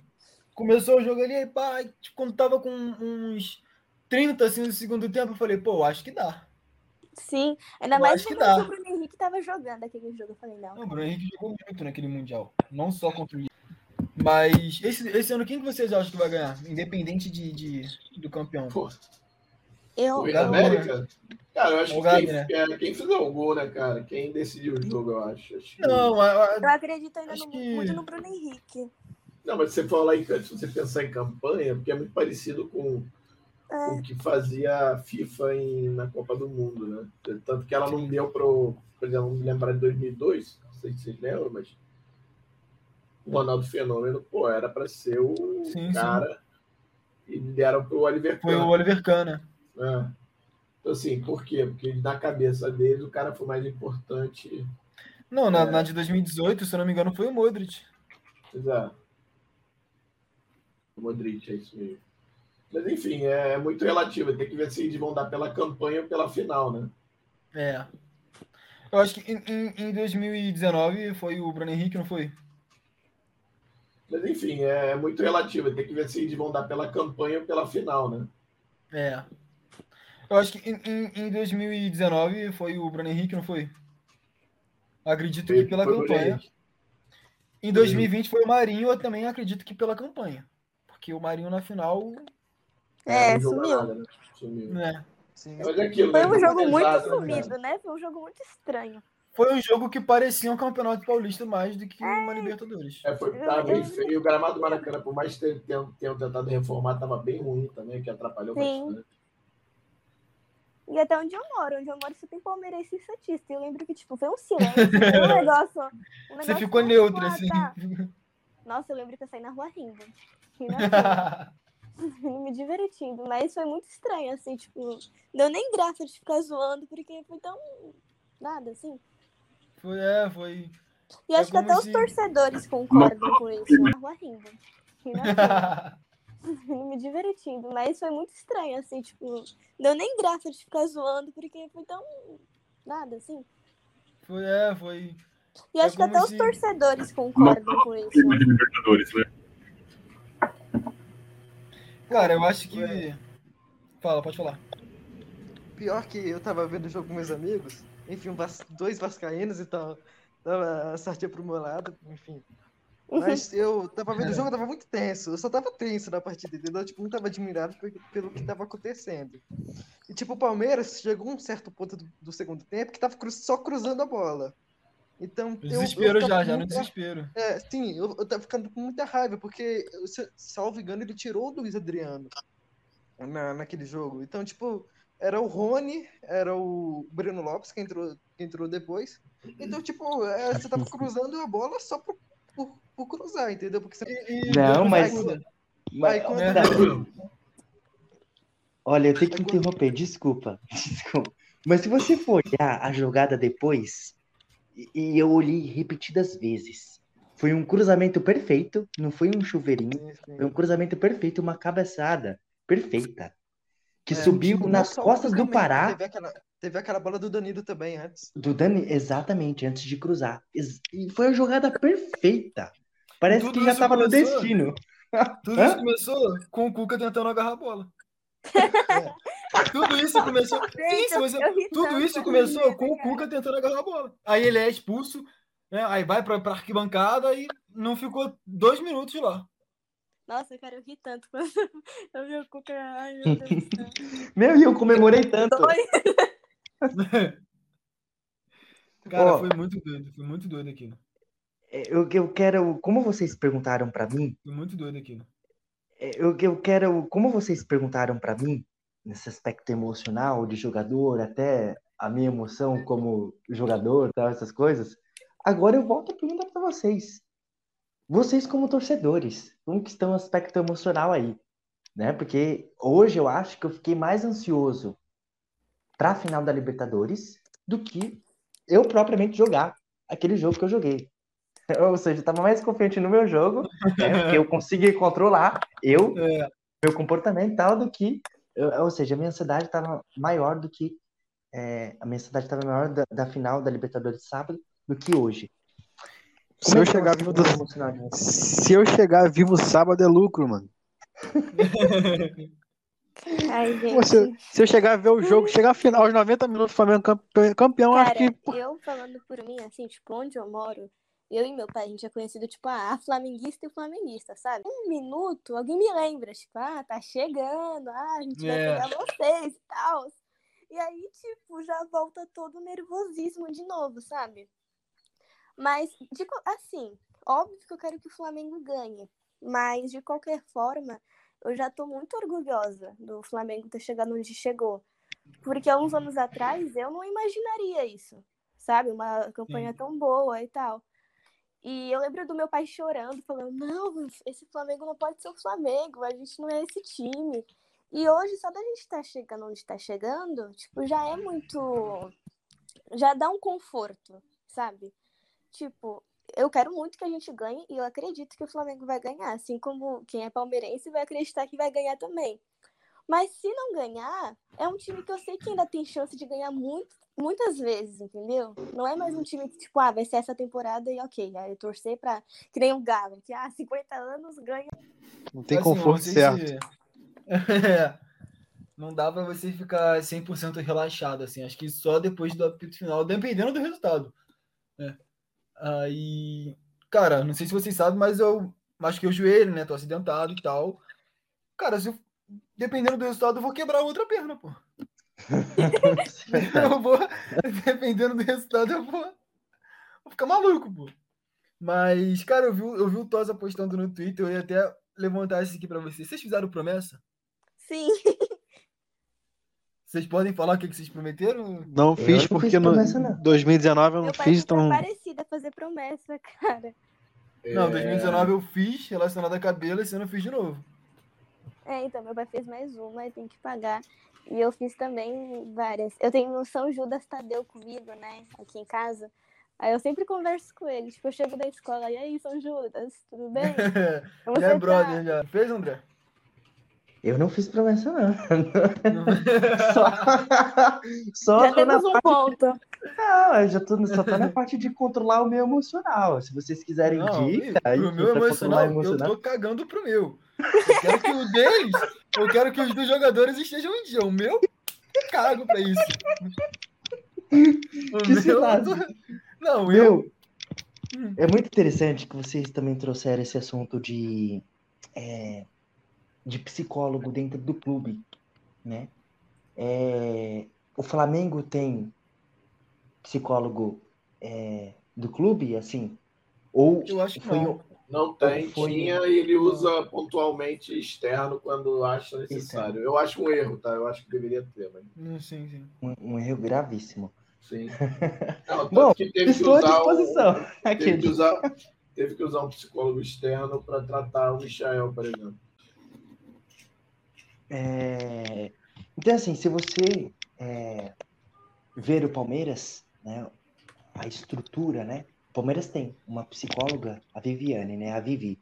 começou o jogo ali, pá, tipo, quando tava com uns 30, assim, no segundo tempo, eu falei, pô, acho que dá. Sim, ainda Eu mais que o Bruno Henrique tava jogando aquele jogo. Eu falei, não. Não, o Bruno Henrique jogou muito naquele Mundial, não só contra o Mas esse, esse ano, quem que vocês acham que vai ganhar? Independente de, de- do campeão. Pô, Eu, o América? Cara, eu acho O que quem, né? é, quem fizer o gol, né, cara? Quem decidiu o jogo, eu acho. Acho que- Não, a- a- eu acredito ainda Acho no, que- muito no Bruno Henrique. Não, mas se você falar em, se você pensar em campanha, porque é muito parecido com É. o que fazia a FIFA em, na Copa do Mundo, né? Tanto que ela não deu pro, por exemplo, vamos lembrar de 2002, não sei se vocês lembram, mas o Ronaldo Fenômeno, pô, era para ser o Sim, sim. cara e deram pro Oliver foi o Kahn, Oliver Kahn, né? né? Então, assim, por quê? Porque na cabeça deles o cara foi mais importante. Não, na, É. na de 2018, se eu não me engano, foi o Modric. Exato. O Modric, é isso mesmo. Mas enfim, é muito relativo. Tem que ver se eles vão dar pela campanha ou pela final, né? É. Eu acho que em, em, em 2019 foi o Bruno Henrique, não foi? Mas enfim, é muito relativo. Tem que ver se eles vão dar pela campanha ou pela final, né? É. Eu acho que em, em, em 2019 foi o Bruno Henrique, não foi? Acredito que pela campanha. Em 2020 foi o Marinho, eu também acredito que pela campanha. Porque o Marinho na final, É, sumiu. nada, né? Sumiu. né? Sim. Mas é aquilo, Foi né? um jogo muito Pesado, né, sumido, né? Foi um jogo muito estranho. Foi um jogo que parecia um campeonato paulista mais do que uma Libertadores. É, foi, tava bem feio. O gramado do Maracanã, por mais que tenham, tenham- tentado reformar, tava bem ruim também, que atrapalhou Sim. bastante. E até onde eu moro, onde eu moro só tem palmeirense e santista. E eu lembro que, tipo, foi um silêncio, foi um negócio. Um Você negócio ficou tão, neutro, assim. tá. Nossa, eu lembro que eu saí na rua rindo. Assim, me divertindo. Mas foi muito estranho, assim, tipo, deu nem graça de ficar zoando, porque foi tão. Nada, assim. Foi, é, foi. E É acho que até como os se- torcedores concordam com isso. Na rua rindo. Me divertindo, mas foi muito estranho, assim, tipo, deu nem graça de ficar zoando, porque foi tão nada, assim. Foi, é, foi. E acho que até os se- torcedores concordam com isso. Clima de Libertadores, né? Cara, eu acho que. Fala, pode falar. Pior que eu tava vendo o jogo com meus amigos, enfim, um vas- dois vascaínos e tal. Tava a sardinha pro meu lado, enfim. Mas eu tava vendo o jogo, eu tava muito tenso. Eu só tava tenso na partida, entendeu? Tipo, não tava admirado pe- pelo que tava acontecendo. E tipo, o Palmeiras chegou a um certo ponto do, do segundo tempo que tava cru- só cruzando a bola. Então, eu- eu Desespero ficava já, já no desespero. É, sim, eu, eu tava ficando com muita raiva, porque, se- salvo engano, ele tirou o Luiz Adriano na, naquele jogo. Então, tipo, era o Rony, era o Breno Lopes que entrou, que entrou depois. Então, tipo, é, você tava cruzando a bola só por, por, por cruzar, entendeu? Porque você... Não, mas. Aí, mas- aí quando-. Olha, eu tenho que interromper, desculpa. Desculpa. Mas se você for olhar a jogada depois, e- e eu olhei repetidas vezes. Foi um cruzamento perfeito, não foi um chuveirinho, Sim, sim. foi um cruzamento perfeito, uma cabeçada perfeita. Que É, subiu tipo, não nas costas do Pará, Teve aquela, teve aquela bola do Danilo também antes. do Dani, exatamente, antes de cruzar. E foi a jogada perfeita. Parece Tudo que já isso tava no destino. Tudo Hã? isso começou com o Cuca tentando agarrar a bola. Tudo isso começou. Tudo isso começou com o. Cuca tentando agarrar a bola. Aí ele é expulso, né? aí vai pra, pra arquibancada e não ficou dois minutos lá. Nossa, cara, eu ri tanto quando eu vi o Cuca. Ai, meu Deus do céu. Meu, e eu comemorei tanto. Cara, Ó. foi muito doido, foi muito doido aquilo. Eu, eu quero, como vocês perguntaram pra mim, Foi muito doido aquilo. eu, eu quero, como vocês perguntaram pra mim, nesse aspecto emocional de jogador, até a minha emoção como jogador, tal, essas coisas, agora eu volto a pergunta pra vocês. Vocês como torcedores, como que estão o aspecto emocional aí? Né? Porque hoje eu acho que eu fiquei mais ansioso pra final da Libertadores do que eu propriamente jogar aquele jogo que eu joguei. Ou seja, eu tava mais confiante no meu jogo, né, porque eu consegui controlar eu, É. meu comportamento tal, do que. eu- ou seja, a minha ansiedade estava maior do que. é, a minha ansiedade estava maior da, da final da Libertadores sábado do que hoje. Se eu é que chegar vivo do- vocês? Se eu chegar vivo sábado é lucro, mano. Ai. Pô, se, eu, se eu chegar a ver o jogo, chegar a final, aos 90 minutos, o Flamengo campe- campeão, acho Cara, que. pô, eu falando por mim, assim, tipo, onde eu moro, eu e meu pai, a gente é conhecido, tipo, ah, a flamenguista e o flamenguista, sabe? Um minuto, alguém me lembra, tipo, ah, tá chegando, ah, a gente vai É. pegar vocês e tal. E aí, tipo, já volta todo o nervosismo de novo, sabe? Mas, de, assim, óbvio que eu quero que o Flamengo ganhe, mas de qualquer forma, eu já tô muito orgulhosa do Flamengo ter chegado onde chegou. Porque há uns anos atrás eu não imaginaria isso, sabe? Uma campanha Sim. tão boa e tal. E eu lembro do meu pai chorando, falando: não, esse Flamengo não pode ser o Flamengo, a gente não é esse time. E hoje, só da gente estar chegando onde está chegando, tipo, já é muito. Já dá um conforto, sabe? Tipo, eu quero muito que a gente ganhe e eu acredito que o Flamengo vai ganhar, assim como quem é palmeirense vai acreditar que vai ganhar também. Mas se não ganhar, é um time que eu sei que ainda tem chance de ganhar muito, muitas vezes, entendeu? Não é mais um time que, tipo, ah, vai ser essa temporada e ok, aí eu torcer pra. Que nem o Galo, que, ah, 50 anos ganha. Não tem Assim, conforto certo. se- É. Não dá pra você ficar 100% relaxado, assim. Acho que só depois do apito final, dependendo do resultado. Aí, cara, não sei se vocês sabem, mas eu machuquei o joelho, né? Tô acidentado e tal. Cara, se eu- dependendo do resultado, eu vou quebrar a outra perna, pô. Eu vou, dependendo do resultado, eu vou, vou ficar maluco, pô. Mas, cara, eu vi, o- eu vi o Tosa postando no Twitter, eu ia até levantar isso aqui pra vocês. Vocês fizeram promessa? Sim. Vocês podem falar o que, que vocês prometeram? Não fiz não porque fiz no promessa, não. 2019 eu não Meu pai fiz, super então. parecido a fazer promessa, cara. Não, É, 2019 eu fiz relacionado a cabelo, esse ano eu fiz de novo. É, então, meu pai fez mais uma e tem que pagar. E eu fiz também várias. Eu tenho o São Judas Tadeu comigo, né? Aqui em casa. Aí eu sempre converso com ele. Tipo, eu chego da escola, e aí, São Judas, tudo bem? Já é você brother, tá? já. Fez, André? Eu não fiz promessa, não. só só Já tô na um parte. ponto. Não, eu já tô, só tô na parte de controlar o meu emocional. Se vocês quiserem Não, dica, aí pro meu emocional, o eu emocional. tô cagando pro meu. Eu quero que o deles, eu quero que os dos jogadores estejam em dia. O meu, eu cago pra isso. O Que meu, Não, eu. Meu, é muito interessante que vocês também trouxeram esse assunto de, é, de psicólogo dentro do clube, né? É, o Flamengo tem psicólogo é, do clube, assim, ou Eu acho que foi não. o- Não tem, Foi- tinha e ele usa pontualmente externo quando acha necessário. Eu acho um erro, tá? Eu acho que deveria ter, mas Sim, sim. um, um erro gravíssimo. sim. Não, tanto Bom, que teve que estou à usar um- disposição. teve, que usar, teve que usar um psicólogo externo para tratar o Michael, por exemplo. É, Então, assim, se você é, ver o Palmeiras, né, a estrutura, né? O Palmeiras tem uma psicóloga, a Viviane, né? A Vivi.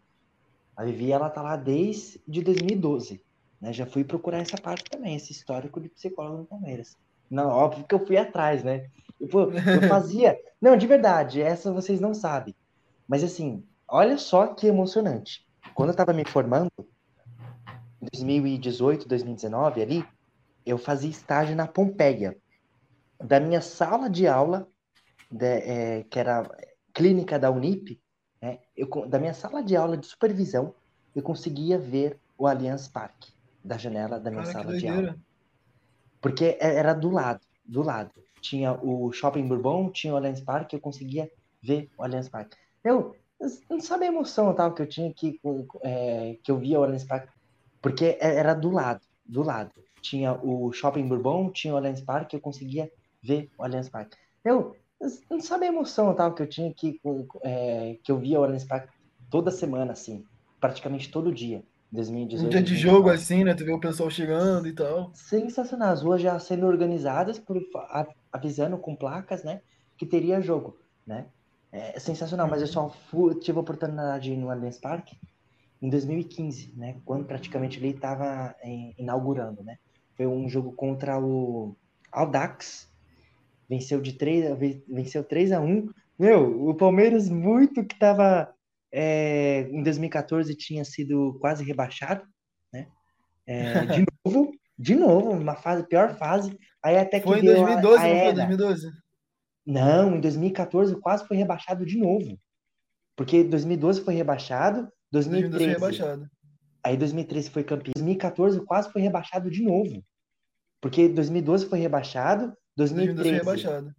A Vivi, ela tá lá desde de 2012, né? Já fui procurar essa parte também, esse histórico de psicólogo no Palmeiras. Não, óbvio que eu fui atrás, né? Eu, eu fazia... Não, de verdade, essa vocês não sabem. Mas, assim, olha só que emocionante. Quando eu tava me formando, em 2018, 2019 ali, eu fazia estágio na Pompeia. Da minha sala de aula, de- é, que era clínica da Unip, né, eu, da minha sala de aula de supervisão, eu conseguia ver o Allianz Parque, da janela da minha Cara, sala de aula. Porque e- era do lado, do lado. Tinha o Shopping Bourbon, tinha o Allianz Parque, eu conseguia ver o Allianz Parque. Eu não sabe a emoção tal, que eu tinha que, é, que eu via o Allianz Parque, porque e- era do lado, do lado. Tinha o Shopping Bourbon, tinha o Allianz Parque, eu conseguia ver o Allianz Parque. Eu não sabe a emoção tal, que eu tinha que, é, que eu via o Allianz Parque toda semana, assim, praticamente todo dia. 2018. Um dia de 2019. jogo assim, né? Tu vê o pessoal chegando e tal. Sensacional. As ruas já sendo organizadas, por, a- avisando com placas, né? Que teria jogo, né? É sensacional, mas eu só fui- tive a oportunidade de ir no Allianz Parque em 2015, né? Quando praticamente ele estava inaugurando, né? Foi um jogo contra o Audax. Venceu de 3, venceu 3 a 1. Meu, o Palmeiras muito que estava em 2014 tinha sido quase rebaixado, né? É, de novo, de novo, uma fase, pior fase. Aí até que Foi em veio a- 2012, a não foi? era. 2012? Não, em 2014 quase foi rebaixado de novo. Porque 2012 foi rebaixado, 2012 foi 2013. rebaixado. Aí 2013 foi campeão. 2014 quase foi rebaixado de novo. Porque 2012 foi rebaixado, 2012 foi 2013. rebaixado.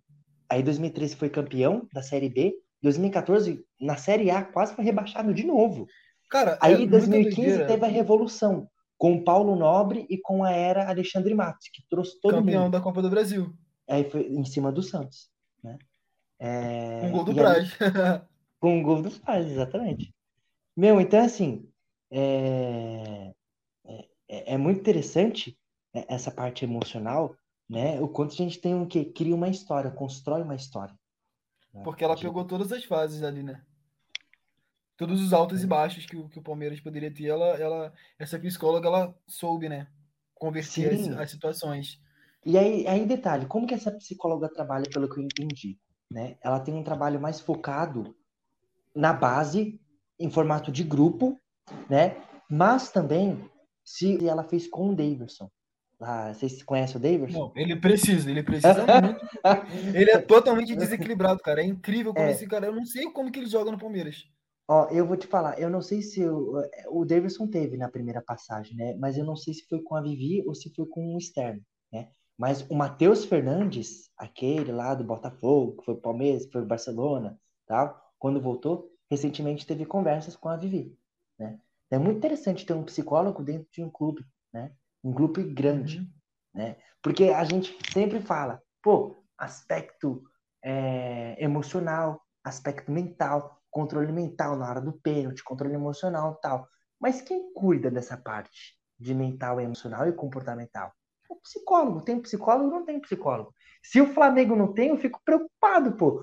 Aí 2013 foi campeão da Série B, 2014 na Série A quase foi rebaixado de novo. Cara, é Aí muita 2015 doideira. teve a revolução com o Paulo Nobre e com a era Alexandre Matos, que trouxe todo campeão mundo. da Copa do Brasil. Aí foi em cima do Santos, né? É, Um gol do e Praz. Com o gol do Paz, exatamente. Meu, então assim, é, é, é muito interessante é, essa parte emocional, né? O quanto a gente tem o que cria uma história, constrói uma história. né? Porque ela pegou todas as fases ali, né? Todos os altos e baixos que, o- que o Palmeiras poderia ter, ela, ela, essa psicóloga, ela soube, né? Converter as, as situações. E aí, aí, detalhe, como que essa psicóloga trabalha, pelo que eu entendi, né? Ela tem um trabalho mais focado na base, em formato de grupo, né? Mas também, se ela fez com o Davidson. Ah, vocês conhecem o Davidson? Não, ele precisa, ele precisa muito. Ele é totalmente desequilibrado, cara. É incrível como É. esse cara. Eu não sei como que ele joga no Palmeiras. Ó, eu vou te falar, eu não sei se o, o Davidson teve na primeira passagem, né? Mas eu não sei se foi com a Vivi ou se foi com o externo, né? Mas o Matheus Fernandes, aquele lá do Botafogo, que foi Palmeiras, que foi Barcelona, tal, quando voltou, recentemente teve conversas com a Vivi, né? É muito interessante ter um psicólogo dentro de um clube, né? Um clube grande, Uhum. né? Porque a gente sempre fala, pô, aspecto é, emocional, aspecto mental, controle mental na hora do pênalti, controle emocional e tal. Mas quem cuida dessa parte de mental, emocional e comportamental? O psicólogo. Tem psicólogo? Não tem psicólogo. Se o Flamengo não tem, eu fico preocupado, pô.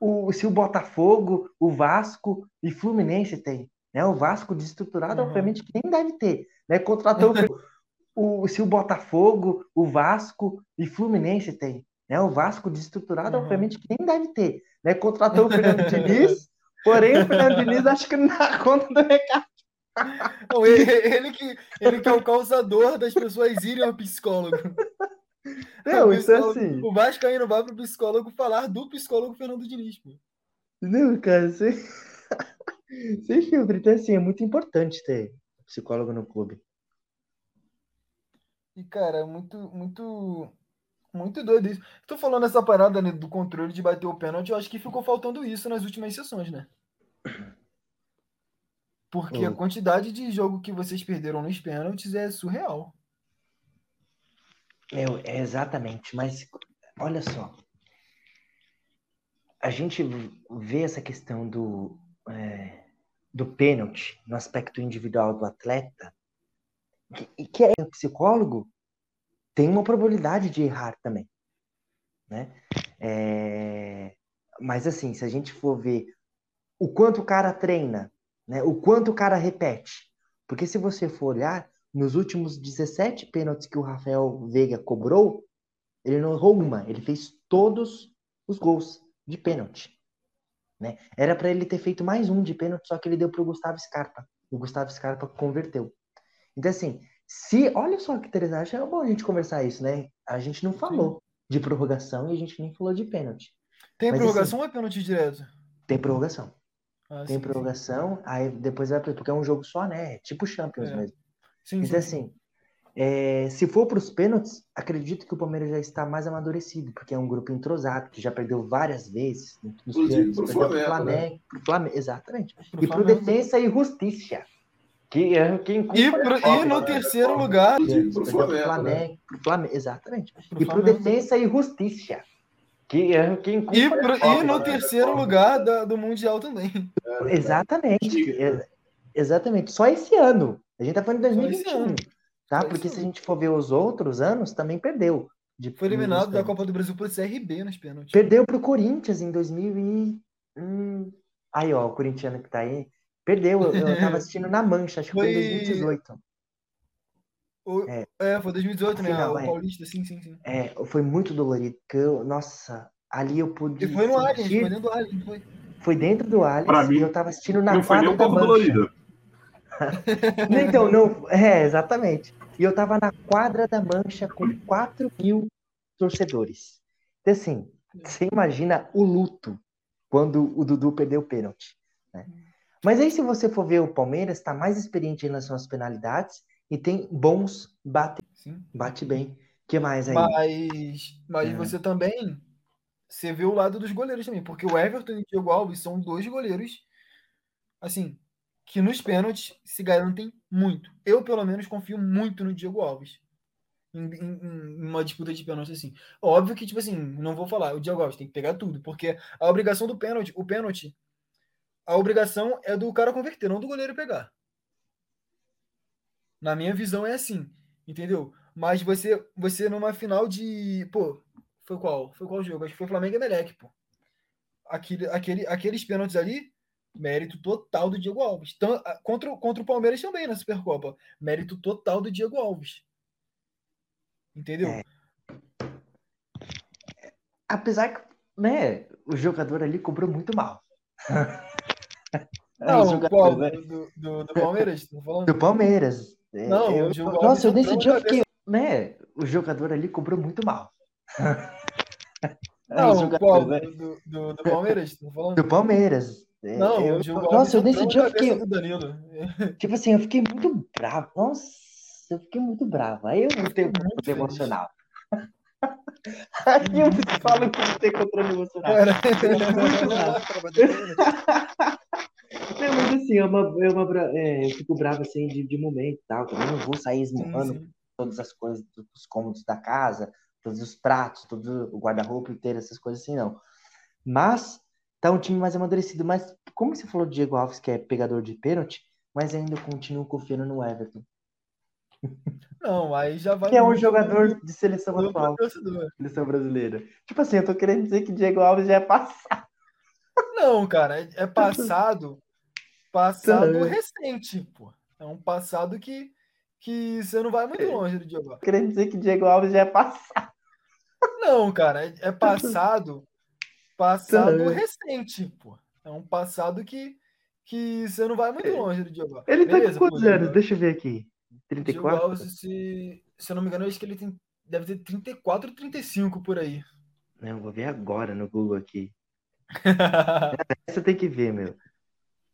O, se o Botafogo, o Vasco e Fluminense tem. Né? O Vasco desestruturado, Uhum. obviamente, que nem deve ter. Né? Contratou o, se o Botafogo, o Vasco e Fluminense tem. Né? O Vasco desestruturado, Uhum. obviamente, que nem deve ter. Né? Contratou o Fernando Diniz, porém o Fernando Diniz acho que não dá conta do recado. Não, ele, ele que, ele que é o causador das pessoas irem ao psicólogo. Não, O isso é assim. O Vascaíno vai pro psicólogo falar do psicólogo Fernando Diniz, pô. Não, cara, sem, sem filtro. Então, assim, é muito importante ter psicólogo no clube. E, cara, é muito, muito, muito doido isso. Tô falando essa parada, né, do controle de bater o pênalti, eu acho que ficou faltando isso nas últimas sessões, né? Porque a Hum. quantidade de jogo que vocês perderam nos pênaltis é surreal. Meu, é exatamente, mas olha só. A gente vê essa questão do, é, do pênalti no aspecto individual do atleta, que, que é psicólogo, tem uma probabilidade de errar também, né? É, mas assim, se a gente for ver o quanto o cara treina, né? O quanto o cara repete, porque se você for olhar nos últimos 17 pênaltis que o Rafael Veiga cobrou, ele não errou uma, ele fez todos os gols de pênalti. Né? Era para ele ter feito mais um de pênalti, só que ele deu para o Gustavo Scarpa. O Gustavo Scarpa converteu. Então, assim, se. Olha só que interessante, é bom a gente conversar isso, né? A gente não falou de prorrogação e a gente nem falou de pênalti. Tem Mas, prorrogação ou é pênalti direto? Tem prorrogação. Ah, Tem sim, prorrogação, aí depois vai. Porque é um jogo só, né? É tipo Champions É. mesmo. Sim, Então, sim, sim. assim, é, se for para os pênaltis, acredito que o Palmeiras já está mais amadurecido, porque é um grupo entrosado, que já perdeu várias vezes. Nos Inclusive pro perdeu pro Flamengo, né? Flamengo, pro Flamengo, exatamente. Pro e pro Flamengo. Defensa e Justiça. Que é quem E, pro- e no terceiro lugar, pro Perdeu pro Flamengo, né? Flamengo, pro Flamengo, exatamente. Pro e pro Flamengo. Defensa e Justiça. Que é quem e, pro- e no terceiro lugar da- do Mundial também. Exatamente. é- exatamente. Só esse ano. A gente tá falando de Só esse 2021. ano. Tá? Porque esse se a gente for ver os outros anos, também perdeu. De, Foi eliminado da. Copa do Brasil por CRB nos pênaltis. Perdeu pro Corinthians em 2000 e... hum, Aí, ó, o corintiano que tá aí. Perdeu, eu, eu tava assistindo na Mancha, acho que foi em Foi- 2018. O- É. é. foi 2018, né? Final, o é. Paulista, sim, sim, sim. É, foi muito dolorido, porque eu, nossa, ali eu pude E foi no Allianz, foi dentro do Allianz, não foi? foi dentro do Allianz Pra mim, e eu tava assistindo na não foi nem quadra um da Mancha. dolorida. Então, não, é, exatamente. E eu tava na quadra da Mancha com 4 mil torcedores. Então, assim, você imagina o luto quando o Dudu perdeu o pênalti. né? Mas aí, se você for ver o Palmeiras, está mais experiente em relação às penalidades e tem bons bate, Sim. bate bem. Que mais aí? Mas, mas É. você também você vê o lado dos goleiros também, porque o Everton e o Diego Alves são dois goleiros, assim, que nos pênaltis se garantem muito. Eu, pelo menos, confio muito no Diego Alves. Em, em- em uma disputa de pênalti assim. Óbvio que, tipo assim, não vou falar, o Diego Alves tem que pegar tudo, porque a obrigação do pênalti, o pênalti, a obrigação é do cara converter, não do goleiro pegar. Na minha visão é assim, entendeu? Mas você, você numa final de. Pô, foi qual? Foi qual jogo? Acho que foi Flamengo e Emelec, pô. Aquele, aquele, aqueles pênaltis ali, mérito total do Diego Alves. Tan- a- contra, o- contra o Palmeiras também na Supercopa. Mérito total do Diego Alves. Entendeu? É. Apesar que, né, o jogador ali cobrou muito mal. Não, o jogador, né? Do, do, do Palmeiras? Do Palmeiras. É, Não, eu- Alves nossa, eu nesse dia eu fiquei, né? O jogador ali cobrou muito mal. Não, o jogador, né? Do, do, do Palmeiras? Do Palmeiras. É, Não, eu- nossa, eu nesse dia eu fiquei, tipo assim, eu fiquei muito bravo. Nossa, eu fiquei muito bravo. Aí eu tenho muito feliz. emocional. Aí eu falo que não tem controle emocional. Não, mas assim, é uma, é uma, é, eu fico bravo assim de, de momento e tal. Também não vou sair esmurrando todas as coisas dos cômodos da casa, todos os pratos, todo o guarda-roupa inteiro, essas coisas assim, não. Mas tá um time mais amadurecido. Mas como você falou do Diego Alves, que é pegador de pênalti, mas ainda eu continuo confiando no Everton, Não, aí já vai. que é um jogador de seleção atual, seleção brasileira. Tipo assim, eu tô querendo dizer que Diego Alves já é passado. Não, cara, é- é passado, passado Tá. recente, pô. É um passado que, que você não vai muito longe do Diego Alves. Querendo dizer que Diego Alves já é passado. Não, cara, é- é passado, passado Tá. recente, pô. É um passado que, que você não vai muito longe do Alves. Ele tá Beleza, com quantos anos? Deixa eu ver aqui. Diego 34? Alves, se, se eu não me engano, eu acho que ele tem, deve ter 34 ou 35 por aí. Não, vou ver agora no Google aqui. Essa tem que ver, meu.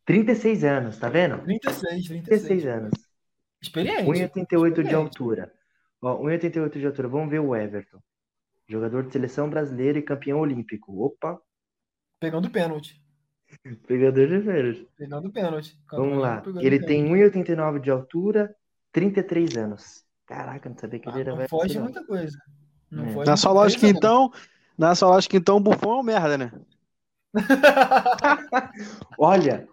36 anos, tá vendo? 36, 36 36. anos. Experiente. 1,88 de altura. Ó, 1,88 de altura. Vamos ver o Everton. Jogador de seleção brasileira e campeão olímpico. Opa, Pegando pênalti. pegador de férias. Pegando pênalti. Vamos lá. Ele pênalti. tem 1,89 de altura, 33 anos. Caraca, não sabia que ele Ah, era não velho. foge assim, não. muita coisa. Não É. foge Na sua lógica, coisa, então, na sua lógica, então, o Buffon é um merda, né? Olha,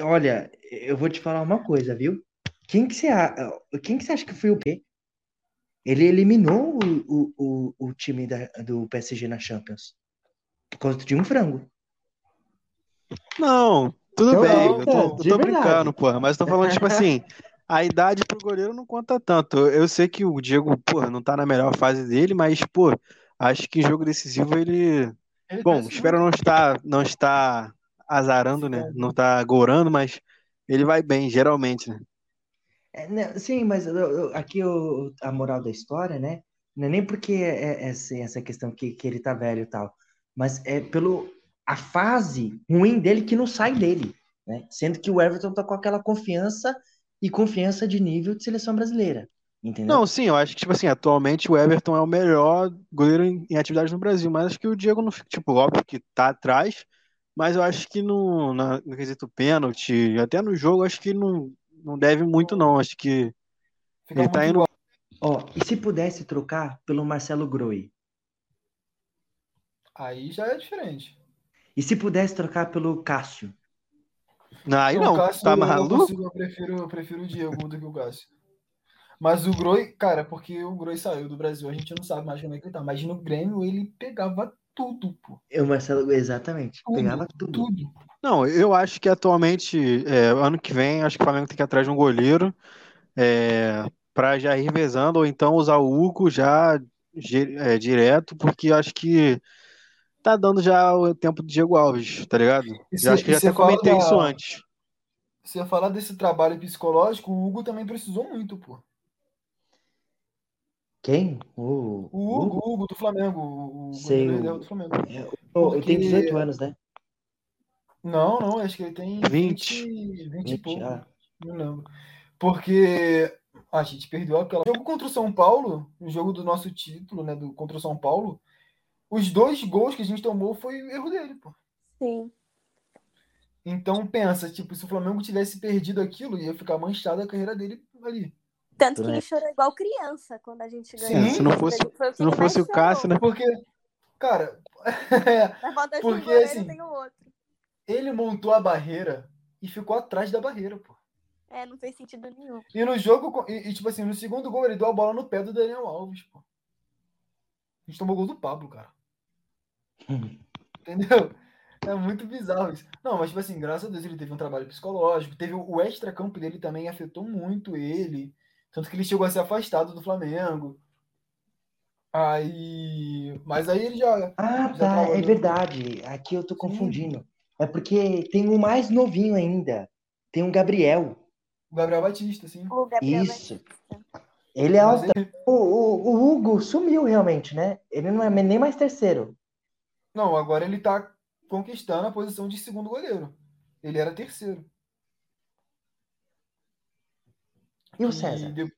olha, eu vou te falar uma coisa, viu? Quem que você, a- quem que você acha que foi o P? Ele eliminou o, o, o, o time da- do PSG na Champions. Por causa de um frango. Não, tudo bem, não, eu tô, de eu tô brincando, porra, mas eu tô falando, tipo assim, a idade pro goleiro não conta tanto. Eu sei que o Diego, porra, não tá na melhor fase dele, mas, pô, acho que em jogo decisivo ele. Ele Bom, cresce espero não estar, não estar azarando, né? Não tá gorando, mas ele vai bem, geralmente, né? É, né, sim, mas eu- eu- aqui o- a moral da história, né? Não é nem porque é, é assim, essa questão que, que ele tá velho e tal, mas é pelo a fase ruim dele que não sai dele, né? Sendo que o Everton tá com aquela confiança e confiança de nível de seleção brasileira, entendeu? Não, sim, eu acho que, tipo assim, atualmente o Everton é o melhor goleiro em, em atividade no Brasil, mas acho que o Diego não fica, tipo, óbvio que tá atrás, mas eu acho que no, na- no quesito pênalti, até no jogo, acho que não, não deve muito, não. Acho que Fica ele tá indo. igual. Ó, e se pudesse trocar pelo Marcelo Groi? Aí já é diferente. E se pudesse trocar pelo Cássio? Não, aí O não, Cássio, tá eu não maluco? consigo, eu prefiro, eu prefiro o Diego do que o Cássio. Mas o Groi, cara, porque o Groi saiu do Brasil, a gente não sabe mais como é que ele tá. Mas no Grêmio ele pegava tudo, pô. O Marcelo, exatamente, Tudo, pegava tudo. tudo. Não, eu acho que atualmente, é, ano que vem, acho que o Flamengo tem que ir atrás de um goleiro é, para já ir revezando, ou então usar o Hugo já é, direto, porque eu acho que tá dando já o tempo do Diego Alves, tá ligado? Cê- acho que já até comentei fala- isso antes. Se eu falar desse trabalho psicológico, o Hugo também precisou muito, pô. Quem? O, O Hugo, o Hugo do Flamengo, o Sei, o- do Flamengo. Pô, ele tem Porque- 18 anos, né? Não, não, acho que ele tem 20. 20, 20 e 20, pouco. ah. Não lembro. Porque a gente perdeu aquela. jogo contra o São Paulo, o jogo do nosso título, né? Do, contra o São Paulo. Os dois gols que a gente tomou foi erro dele, pô. Sim. Então pensa, tipo, se o Flamengo tivesse perdido aquilo, ia ficar manchada a carreira dele ali. Tanto que Né? ele chorou igual criança quando a gente Sim. ganhou. Se não fosse, o se não fosse o Cássio, né? Porque, cara, Na falta de um Porque, goleiro assim, tem o outro. ele montou a barreira e ficou atrás da barreira, pô. É, não fez sentido nenhum. E no jogo, e, e, tipo assim, no segundo gol, ele deu a bola no pé do Daniel Alves, pô. A gente tomou gol do Pablo, cara. Entendeu? É muito bizarro isso. Não, mas, tipo assim, graças a Deus ele teve um trabalho psicológico. Teve o, o extra-campo dele também afetou muito ele. Tanto que ele chegou a ser afastado do Flamengo. Aí. Mas aí ele já. Ah, Já tá, trabalhou. é verdade. Aqui eu tô confundindo. É porque tem um mais novinho ainda. Tem um Gabriel. O Gabriel Batista. O Gabriel Isso. Batista. Ele é alto. ele- O, o, o Hugo sumiu realmente, né? Ele não é nem mais terceiro. Não, agora ele tá conquistando a posição de segundo goleiro. Ele era terceiro. E o E César? de-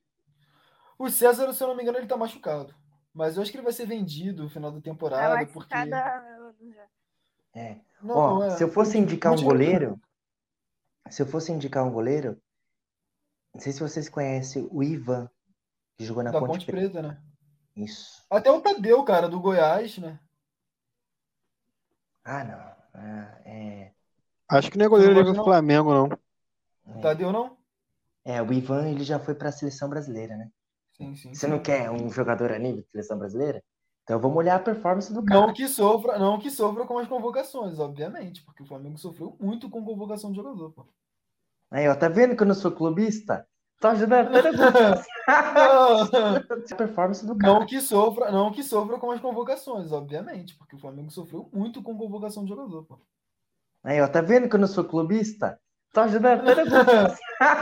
O César, se eu não me engano, ele tá machucado. Mas eu acho que ele vai ser vendido no final da temporada, vai porque. ficar da... já. É. Não, Ó, é, se eu fosse indicar um muito- goleiro, se eu fosse indicar um goleiro, não sei se vocês conhecem o Ivan, que jogou na Da Ponte Ponte Preta. Preta, né? Isso. Até o Tadeu, cara, do Goiás, né? Ah, não. Ah, é, Acho que não é goleiro do não? Flamengo, não. Tadeu não? É, o Ivan ele já foi para a seleção brasileira, né? Sim, sim. Você não quer um jogador a nível de seleção brasileira? Então vamos olhar a performance do cara. Não que sofra, não que sofra com as convocações, obviamente, porque o Flamengo sofreu muito com convocação de jogador, pô. Aí, ó, tá vendo que eu não sou clubista? Tô ajudando Não, performance do cara. não que sofra, não que sofra com as convocações, obviamente, porque o Flamengo sofreu muito com convocação de jogador, pô. Aí, ó, tá vendo que eu não sou clubista? Tô ajudando até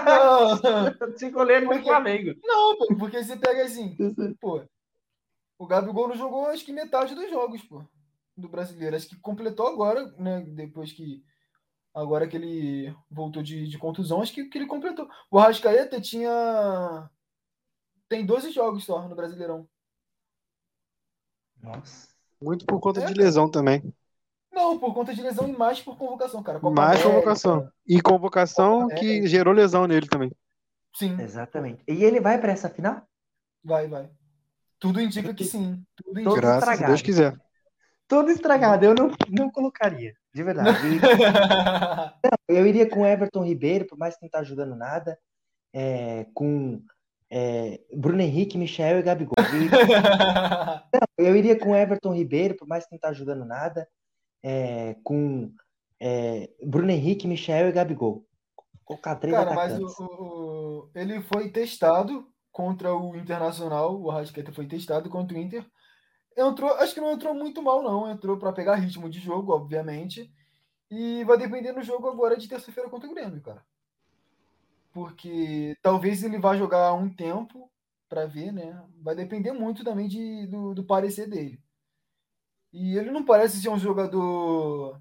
Não, Te goleiro pro Flamengo. não, pô, porque você pega assim, pô, o Gabigol não jogou acho que metade dos jogos, pô, do brasileiro. Acho que completou agora, né? Depois que. Agora que ele voltou de, de contusão, acho que, que ele completou. O Arrascaeta tinha. Tem 12 jogos só no Brasileirão. Nossa. Muito por conta É, de lesão também. Não, por conta de lesão e mais por convocação, cara. Copa Mais América, convocação. E convocação Copa que América. gerou lesão nele também. Sim, Exatamente. E ele vai pra essa final? vai, vai. Tudo indica que sim. Tudo indica. Graças a estragado. Deus quiser. Todo estragado. Eu não, não colocaria. De verdade. E eu iria com Everton Ribeiro, por mais que não tá ajudando nada. É, com é, Bruno Henrique, Michel e Gabigol. E- Eu iria com Everton Ribeiro, por mais que não tá ajudando nada. É, com é, Bruno Henrique, Michel e Gabigol. Colocar três Cara, mas atacantes. o, o- o- ele foi testado contra o Internacional. O Arrascaeta foi testado contra o Inter. Entrou, acho que não entrou muito mal, não. Entrou para pegar ritmo de jogo, obviamente. E vai depender no jogo agora de terça-feira contra o Grêmio, cara. Porque talvez ele vá jogar um tempo para ver, né? Vai depender muito também de, do, do parecer dele. E ele não parece ser um jogador,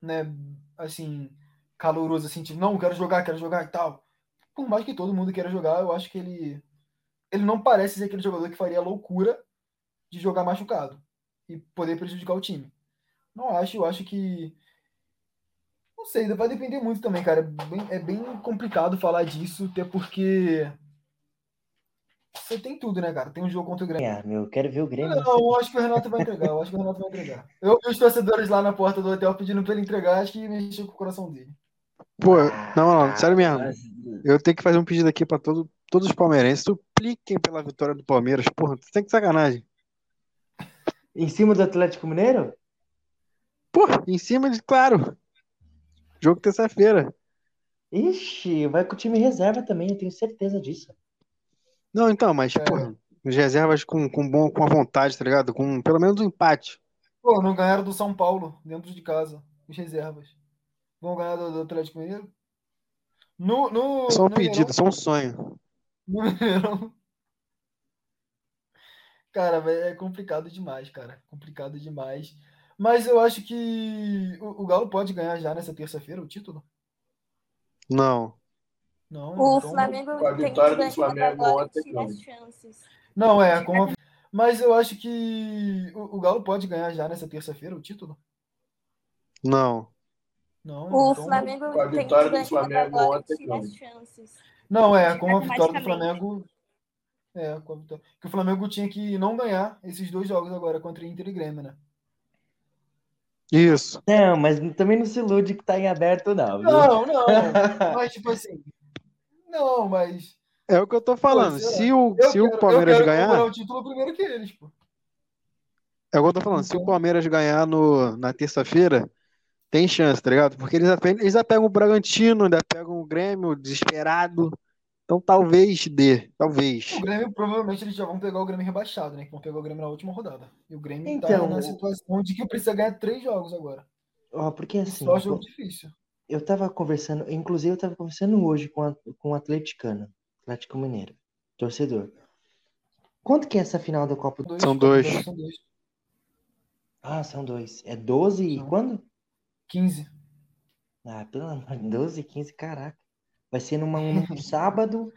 né, assim, caloroso, assim, tipo, não, quero jogar, quero jogar e tal. Por mais que todo mundo queira jogar, eu acho que ele ele não parece ser aquele jogador que faria a loucura de jogar machucado e poder prejudicar o time. Não acho, eu acho que não sei, vai depender muito também, cara. É bem, é bem complicado falar disso, até porque você tem tudo, né, cara? Tem um jogo contra o Grêmio. Ah, meu, eu quero ver o Grêmio. Não, eu acho que o Renato vai entregar. Eu acho que o Renato vai entregar. Eu vi os torcedores lá na porta do hotel pedindo pra ele entregar, acho que mexeu com o coração dele. Pô, não, não, sério mesmo. Mas- Eu tenho que fazer um pedido aqui pra todo, todos os palmeirenses. Supliquem pela vitória do Palmeiras. Porra, tu tem que sacanagem. Em cima do Atlético Mineiro? Pô, em cima de, claro. Jogo terça-feira. Ixi, vai com o time reserva também, eu tenho certeza disso. Não, então, mas, É. porra, os reservas com, com, bom, com a vontade, tá ligado? Com pelo menos um empate. Pô, não ganharam do São Paulo, dentro de casa, os reservas. Vão ganhar do, do Atlético Mineiro? No, no, Só um no pedido, Mineirão- só um sonho. no. Cara, é complicado demais, cara. Complicado demais. Mas eu acho que o, o Galo pode ganhar já nessa terça-feira o título. Não. Não, O então- Flamengo com a tem vitória que do Flamengo agora ontem, e não. as chances. Não, é, com mas eu acho que o, o Galo pode ganhar já nessa terça-feira o título. Não. Não, O então- Flamengo com a tem vitória que do Flamengo agora ontem, e tira não. as chances. Não, é, com a vitória do. Flamengo. É, com a vitória. Que o Flamengo tinha que não ganhar esses dois jogos agora contra Inter e Grêmio, né? Isso. Não, mas também não se ilude que tá em aberto, não. viu? Não, não. Mas, tipo assim. Não, mas. É o que eu tô falando. Pô? Se o, Eu se o quero, Palmeiras eu quero ganhar. o título primeiro que eles, pô. É o que eu tô falando. Se o Então- Palmeiras ganhar no, na terça-feira, tem chance, tá ligado? Porque eles, eles já pegam o Bragantino, ainda pegam o Grêmio desesperado. Então talvez dê. Talvez. O Grêmio, provavelmente, eles já vão pegar o Grêmio rebaixado, né? Que vão pegar o Grêmio na última rodada. E o Grêmio Então, tá na o- situação de que precisa ganhar três jogos agora. Ó, porque assim, Só jogo difícil. Eu tava conversando, inclusive eu tava conversando hoje com, a, com o atleticano, Atlético Mineiro, torcedor. Quanto que é essa final da Copa do... São dois. São dois. Ah, são dois. É 12 e São. quando? 15. Ah, pelo amor de 12 e 15, caraca. Vai ser numa, num sábado.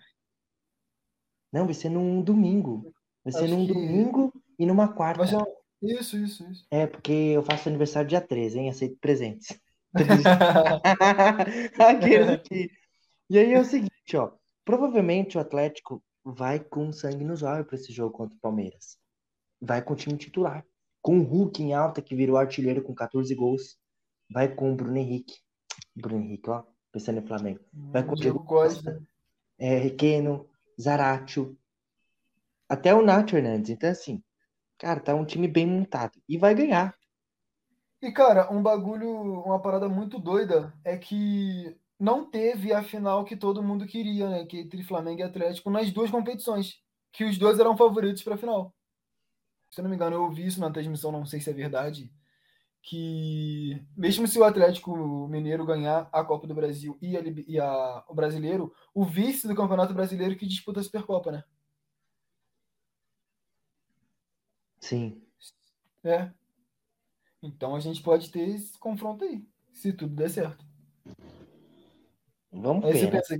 Não, vai ser num domingo. Vai ser Acho num que- domingo e numa quarta. Vai ser um- Isso, isso, isso. É, porque eu faço aniversário dia 13, hein? Aceito presentes. Aquele aqui. E aí é o seguinte, ó. Provavelmente o Atlético vai com sangue nos olhos para esse jogo contra o Palmeiras. Vai com o time titular. Com o Hulk em alta, que virou artilheiro com 14 gols. Vai com o Bruno Henrique. Bruno Henrique, ó. Pensando em Flamengo. Vai com o Diego. Costa, é, Requeno, Zaratio. Até o Nath Hernandes. Então, assim, cara, tá um time bem montado. E vai ganhar. E, cara, um bagulho, uma parada muito doida é que não teve a final que todo mundo queria, né? Que entre Flamengo e Atlético nas duas competições, que os dois eram favoritos para a final. Se eu não me engano, eu ouvi isso na transmissão, não sei se é verdade, que mesmo se o Atlético Mineiro ganhar a Copa do Brasil e, a, e a- o Brasileiro, o vice do Campeonato Brasileiro que disputa a Supercopa, né? Sim. É. Então a gente pode ter esse confronto aí, se tudo der certo. Vamos Aí você ver, né? pensa,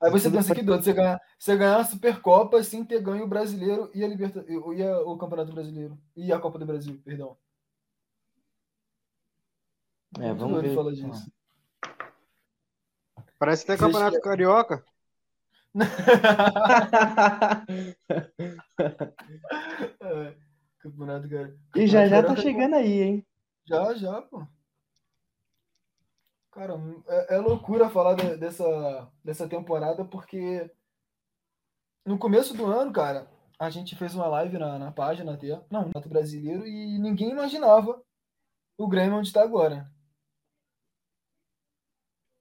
aí você Tudo pensa que doido, você ganhar, você ganhar a Supercopa sem ter ganho o Brasileiro e a Liberta, e a- o Campeonato Brasileiro e a Copa do Brasil, perdão. É, vamos ver. falar disso. Parece até campeonato que- carioca. É, campeonato, cara. E já já tá chegando aí, hein? Já, já, pô. Cara, é, é loucura falar de- dessa, dessa temporada, porque no começo do ano, cara, a gente fez uma live na, na página até, não, no Campeonato Brasileiro, e ninguém imaginava o Grêmio onde está agora.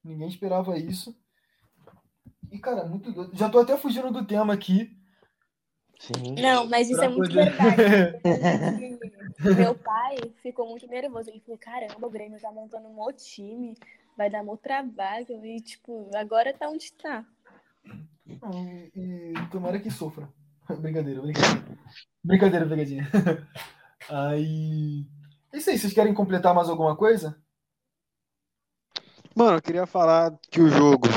Ninguém esperava isso. E, cara, muito doido. Já tô até fugindo do tema aqui. Sim. Não, mas isso Pra é muito poder- verdade. Meu pai ficou muito nervoso. Ele falou: caramba, o Grêmio tá montando um mó time, vai dar mó trabalho. E, tipo, agora tá onde tá. E, e tomara que sofra. brincadeira, brincadeira. Brincadeira, pegadinha. Aí. É isso aí, vocês querem completar mais alguma coisa? Mano, eu queria falar que o jogo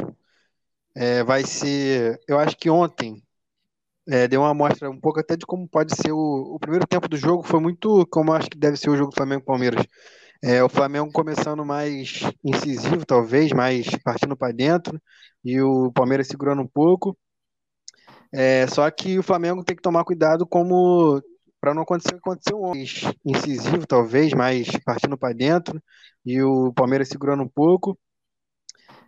é, vai ser. Eu acho que ontem é, deu uma amostra um pouco até de como pode ser o, o primeiro tempo do jogo. Foi muito como acho que deve ser o jogo do Flamengo e Palmeiras. É, o Flamengo começando mais incisivo, talvez, mais partindo para dentro, e o Palmeiras segurando um pouco. É, só que o Flamengo tem que tomar cuidado como para não acontecer o que aconteceu ontem. Incisivo, talvez, mais partindo para dentro, e o Palmeiras segurando um pouco.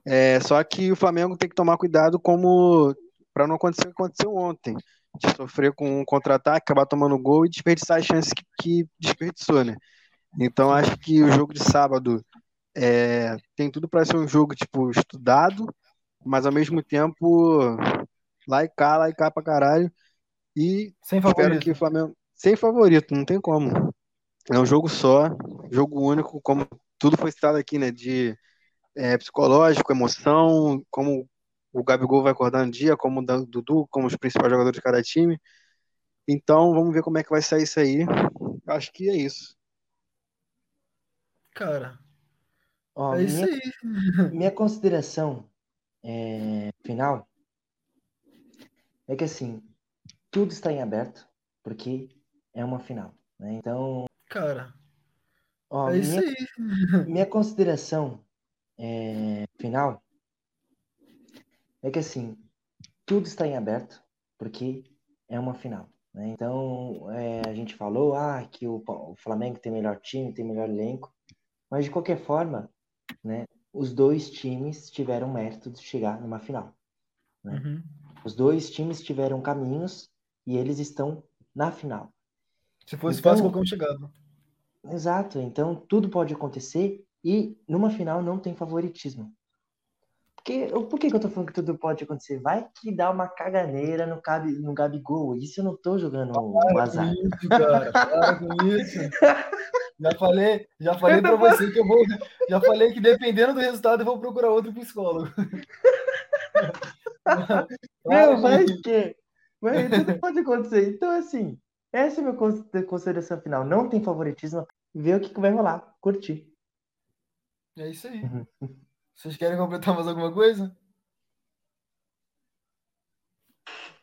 É, só que o Flamengo tem que tomar cuidado como para não acontecer o que aconteceu ontem, de sofrer com um contra-ataque, acabar tomando gol e desperdiçar as chances que, que desperdiçou, né? Então acho que o jogo de sábado é, tem tudo para ser um jogo tipo estudado, mas ao mesmo tempo lá e cá, lá e cá pra caralho. E Sem espero favorito. que o Flamengo sem favorito, não tem como. É um jogo só, jogo único, como tudo foi citado aqui, né? De é, psicológico, emoção, como o Gabigol vai acordar no dia, como o Dudu, como os principais jogadores de cada time. Então, vamos ver como é que vai sair isso aí. Acho que é isso. Cara, Ó, é isso minha, aí. minha consideração é, final é que assim, tudo está em aberto, porque é uma final, né? Então, Cara, ó, é isso minha, aí. minha consideração é, final é que assim, tudo está em aberto, porque é uma final, né? Então, é, a gente falou ah, que o, o Flamengo tem melhor time, tem melhor elenco, mas de qualquer forma, né, os dois times tiveram mérito de chegar numa final. né? Uhum. Os dois times tiveram caminhos e eles estão na final. Se fosse Então- fácil, qualquer um chegava. Exato, então tudo pode acontecer e numa final não tem favoritismo. Porque, por que, que eu tô falando que tudo pode acontecer? Vai que dá uma caganeira no, Gabi, no Gabigol. Isso eu não tô jogando Para com azar. isso, cara. Para com isso. Já falei, já falei pra você que eu vou. Já falei que dependendo do resultado eu vou procurar outro psicólogo. Para Meu, vai que. Vai, tudo pode acontecer. Então, assim, essa é a minha cons- consideração final. Não tem favoritismo. Ver o que, que vai rolar. Curtir. É isso aí. Uhum. Vocês querem completar mais alguma coisa?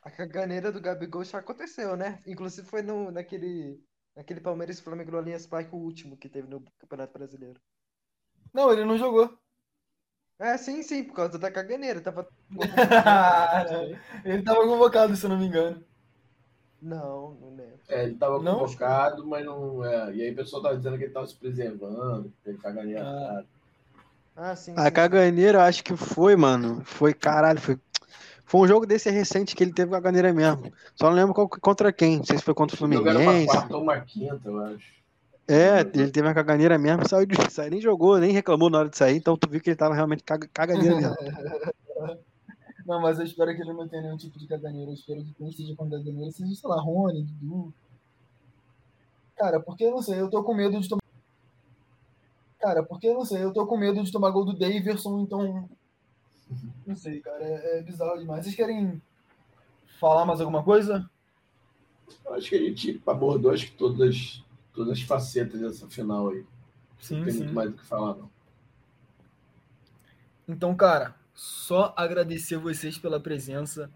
A caganeira do Gabigol já aconteceu, né? Inclusive foi no, naquele, naquele Palmeiras Flamengo no Allianz Parque, o último que teve no Campeonato Brasileiro. Não, ele não jogou. É, sim, sim, por causa da caganeira. Tava. ele tava convocado, se eu não me engano. Não, não lembro. É, ele tava Não? convocado, mas não. É, e aí o pessoal tava dizendo que ele tava se preservando, que teve caganeira. Ah. Ah, sim, A sim. caganeira, eu acho que foi, mano. Foi, caralho, foi. Foi um jogo desse recente que ele teve caganeira mesmo. Só não lembro qual- contra quem. Não sei se foi contra o Jogando uma Fluminense. quarta ou uma quinta, eu acho. É, ele teve uma caganeira mesmo, saiu de sair, nem jogou, nem reclamou na hora de sair, então tu viu que ele tava realmente caga, caganeira mesmo. Não, mas eu espero que ele não tenha nenhum tipo de caganeira. Eu espero que quem esteja com caganeira seja, sei lá, Rony, Dudu. Cara, porque eu não sei, eu tô com medo de tomar. Cara, porque não sei, eu tô com medo de tomar gol do Daverson, então. Não sei, cara, é, é bizarro demais. Vocês querem falar mais alguma coisa? Eu acho que a gente abordou acho que todas, todas as facetas dessa final aí. Sim, não tem sim. muito mais do que falar, não. Então, cara, só agradecer vocês pela presença.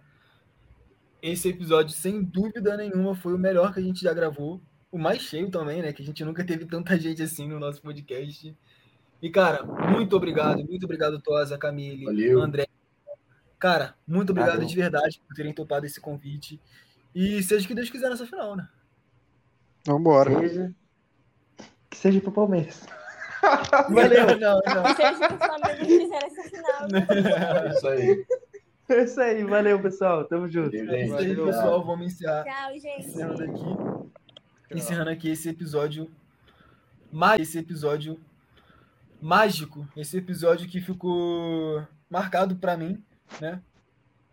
Esse episódio, sem dúvida nenhuma, foi o melhor que a gente já gravou. O mais cheio também, né? Que a gente nunca teve tanta gente assim no nosso podcast. E, cara, muito obrigado, muito obrigado, Tosa, Camille, Valeu. André. Cara, muito obrigado Valeu. de verdade por terem topado esse convite. E seja o que Deus quiser nessa final, né? Vambora. Seja. Que seja pro Palmeiras. Valeu. Não, não. Que seja o que o Flamengo fizer essa final. né? É isso aí. É isso aí, valeu, pessoal. Tamo junto. Valeu, gente. pessoal. Vamos encerrar. Tchau, gente. Encerrando aqui esse episódio, esse episódio mágico, esse episódio que ficou marcado para mim, né?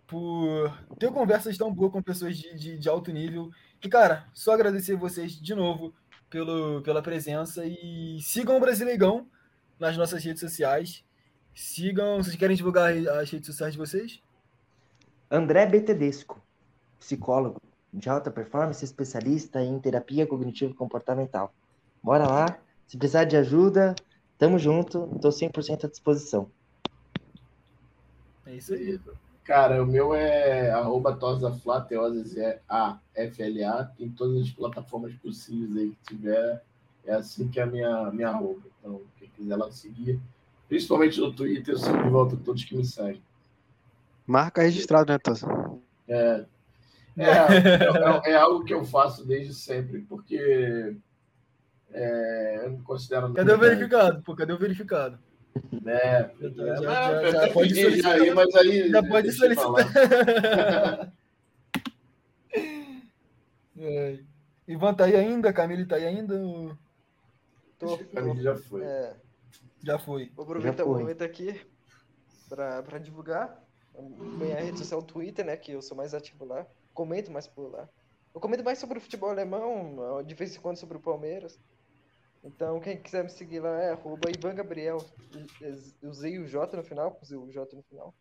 Por ter conversas tão boas com pessoas de, de, de alto nível. E, cara, só agradecer vocês de novo pelo, pela presença e sigam o Brasileigão nas nossas redes sociais. Sigam, vocês querem divulgar as redes sociais de vocês? André B. Tedesco, psicólogo de alta performance, especialista em terapia cognitivo-comportamental. Bora lá. Se precisar de ajuda, tamo junto. Tô 100% à disposição. É isso aí. Cara, o meu é arroba tosafla, T-O-Z-A-F-L-A, tem todas as plataformas possíveis aí que tiver. É assim que é a minha, minha arroba. Então, quem quiser lá seguir, principalmente no Twitter, eu sou de volta a todos que me seguem. Marca registrado, né, Tosa? É, é, é, é algo que eu faço desde sempre, porque é, eu me considero. Cadê o verificado? Pô, cadê o verificado? É, Já, é, já- mas já- pode solicitar. aí, mas aí. Já pode solicitar. É. Ivan tá aí ainda? Camille tá aí ainda? Tô, mim já foi. é, Já foi. vou aproveitar o foi. momento aqui para divulgar. Minha rede social Twitter, né? Que eu sou mais ativo lá. Comento mais por lá. Eu comento mais sobre o futebol alemão, de vez em quando sobre o Palmeiras. Então, quem quiser me seguir lá é arroba Ivan Gabriel. Eu Usei o J no final, usei o J no final.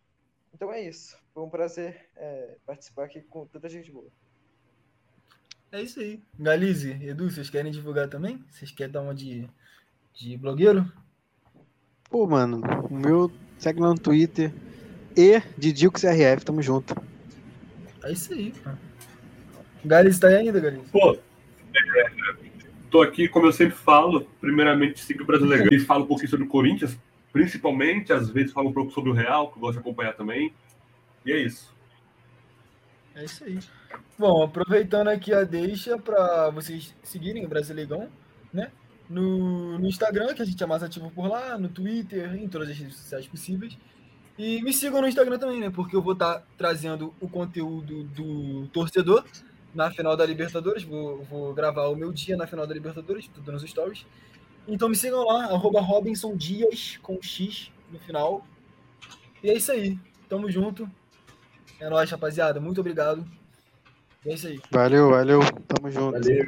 Então é isso. Foi um prazer é, participar aqui com tanta gente boa. É isso aí. Galize, Edu, vocês querem divulgar também? Vocês querem dar uma de, de blogueiro? Pô, mano, o meu segue lá no Twitter e DidilxRF, tamo junto. É isso aí. pô. Galize tá aí ainda, Galize? Pô, é, tô aqui, como eu sempre falo, primeiramente sigo o Brasileiro. E falo um pouquinho sobre o Corinthians, principalmente, às vezes falo um pouco sobre o Real, que eu gosto de acompanhar também. E é isso. É isso aí. Bom, aproveitando aqui a deixa para vocês seguirem o Brasileigão, né? No, no Instagram, que a gente é mais ativo por lá, no Twitter, em todas as redes sociais possíveis. E me sigam no Instagram também, né? Porque eu vou estar trazendo o conteúdo do torcedor na final da Libertadores. Vou, vou gravar o meu dia na final da Libertadores, tudo nos stories. Então me sigam lá, arroba Robinson Dias, com X no final. E é isso aí. Tamo junto. É nóis, rapaziada. Muito obrigado. É isso aí. Valeu, valeu, tamo junto. Valeu.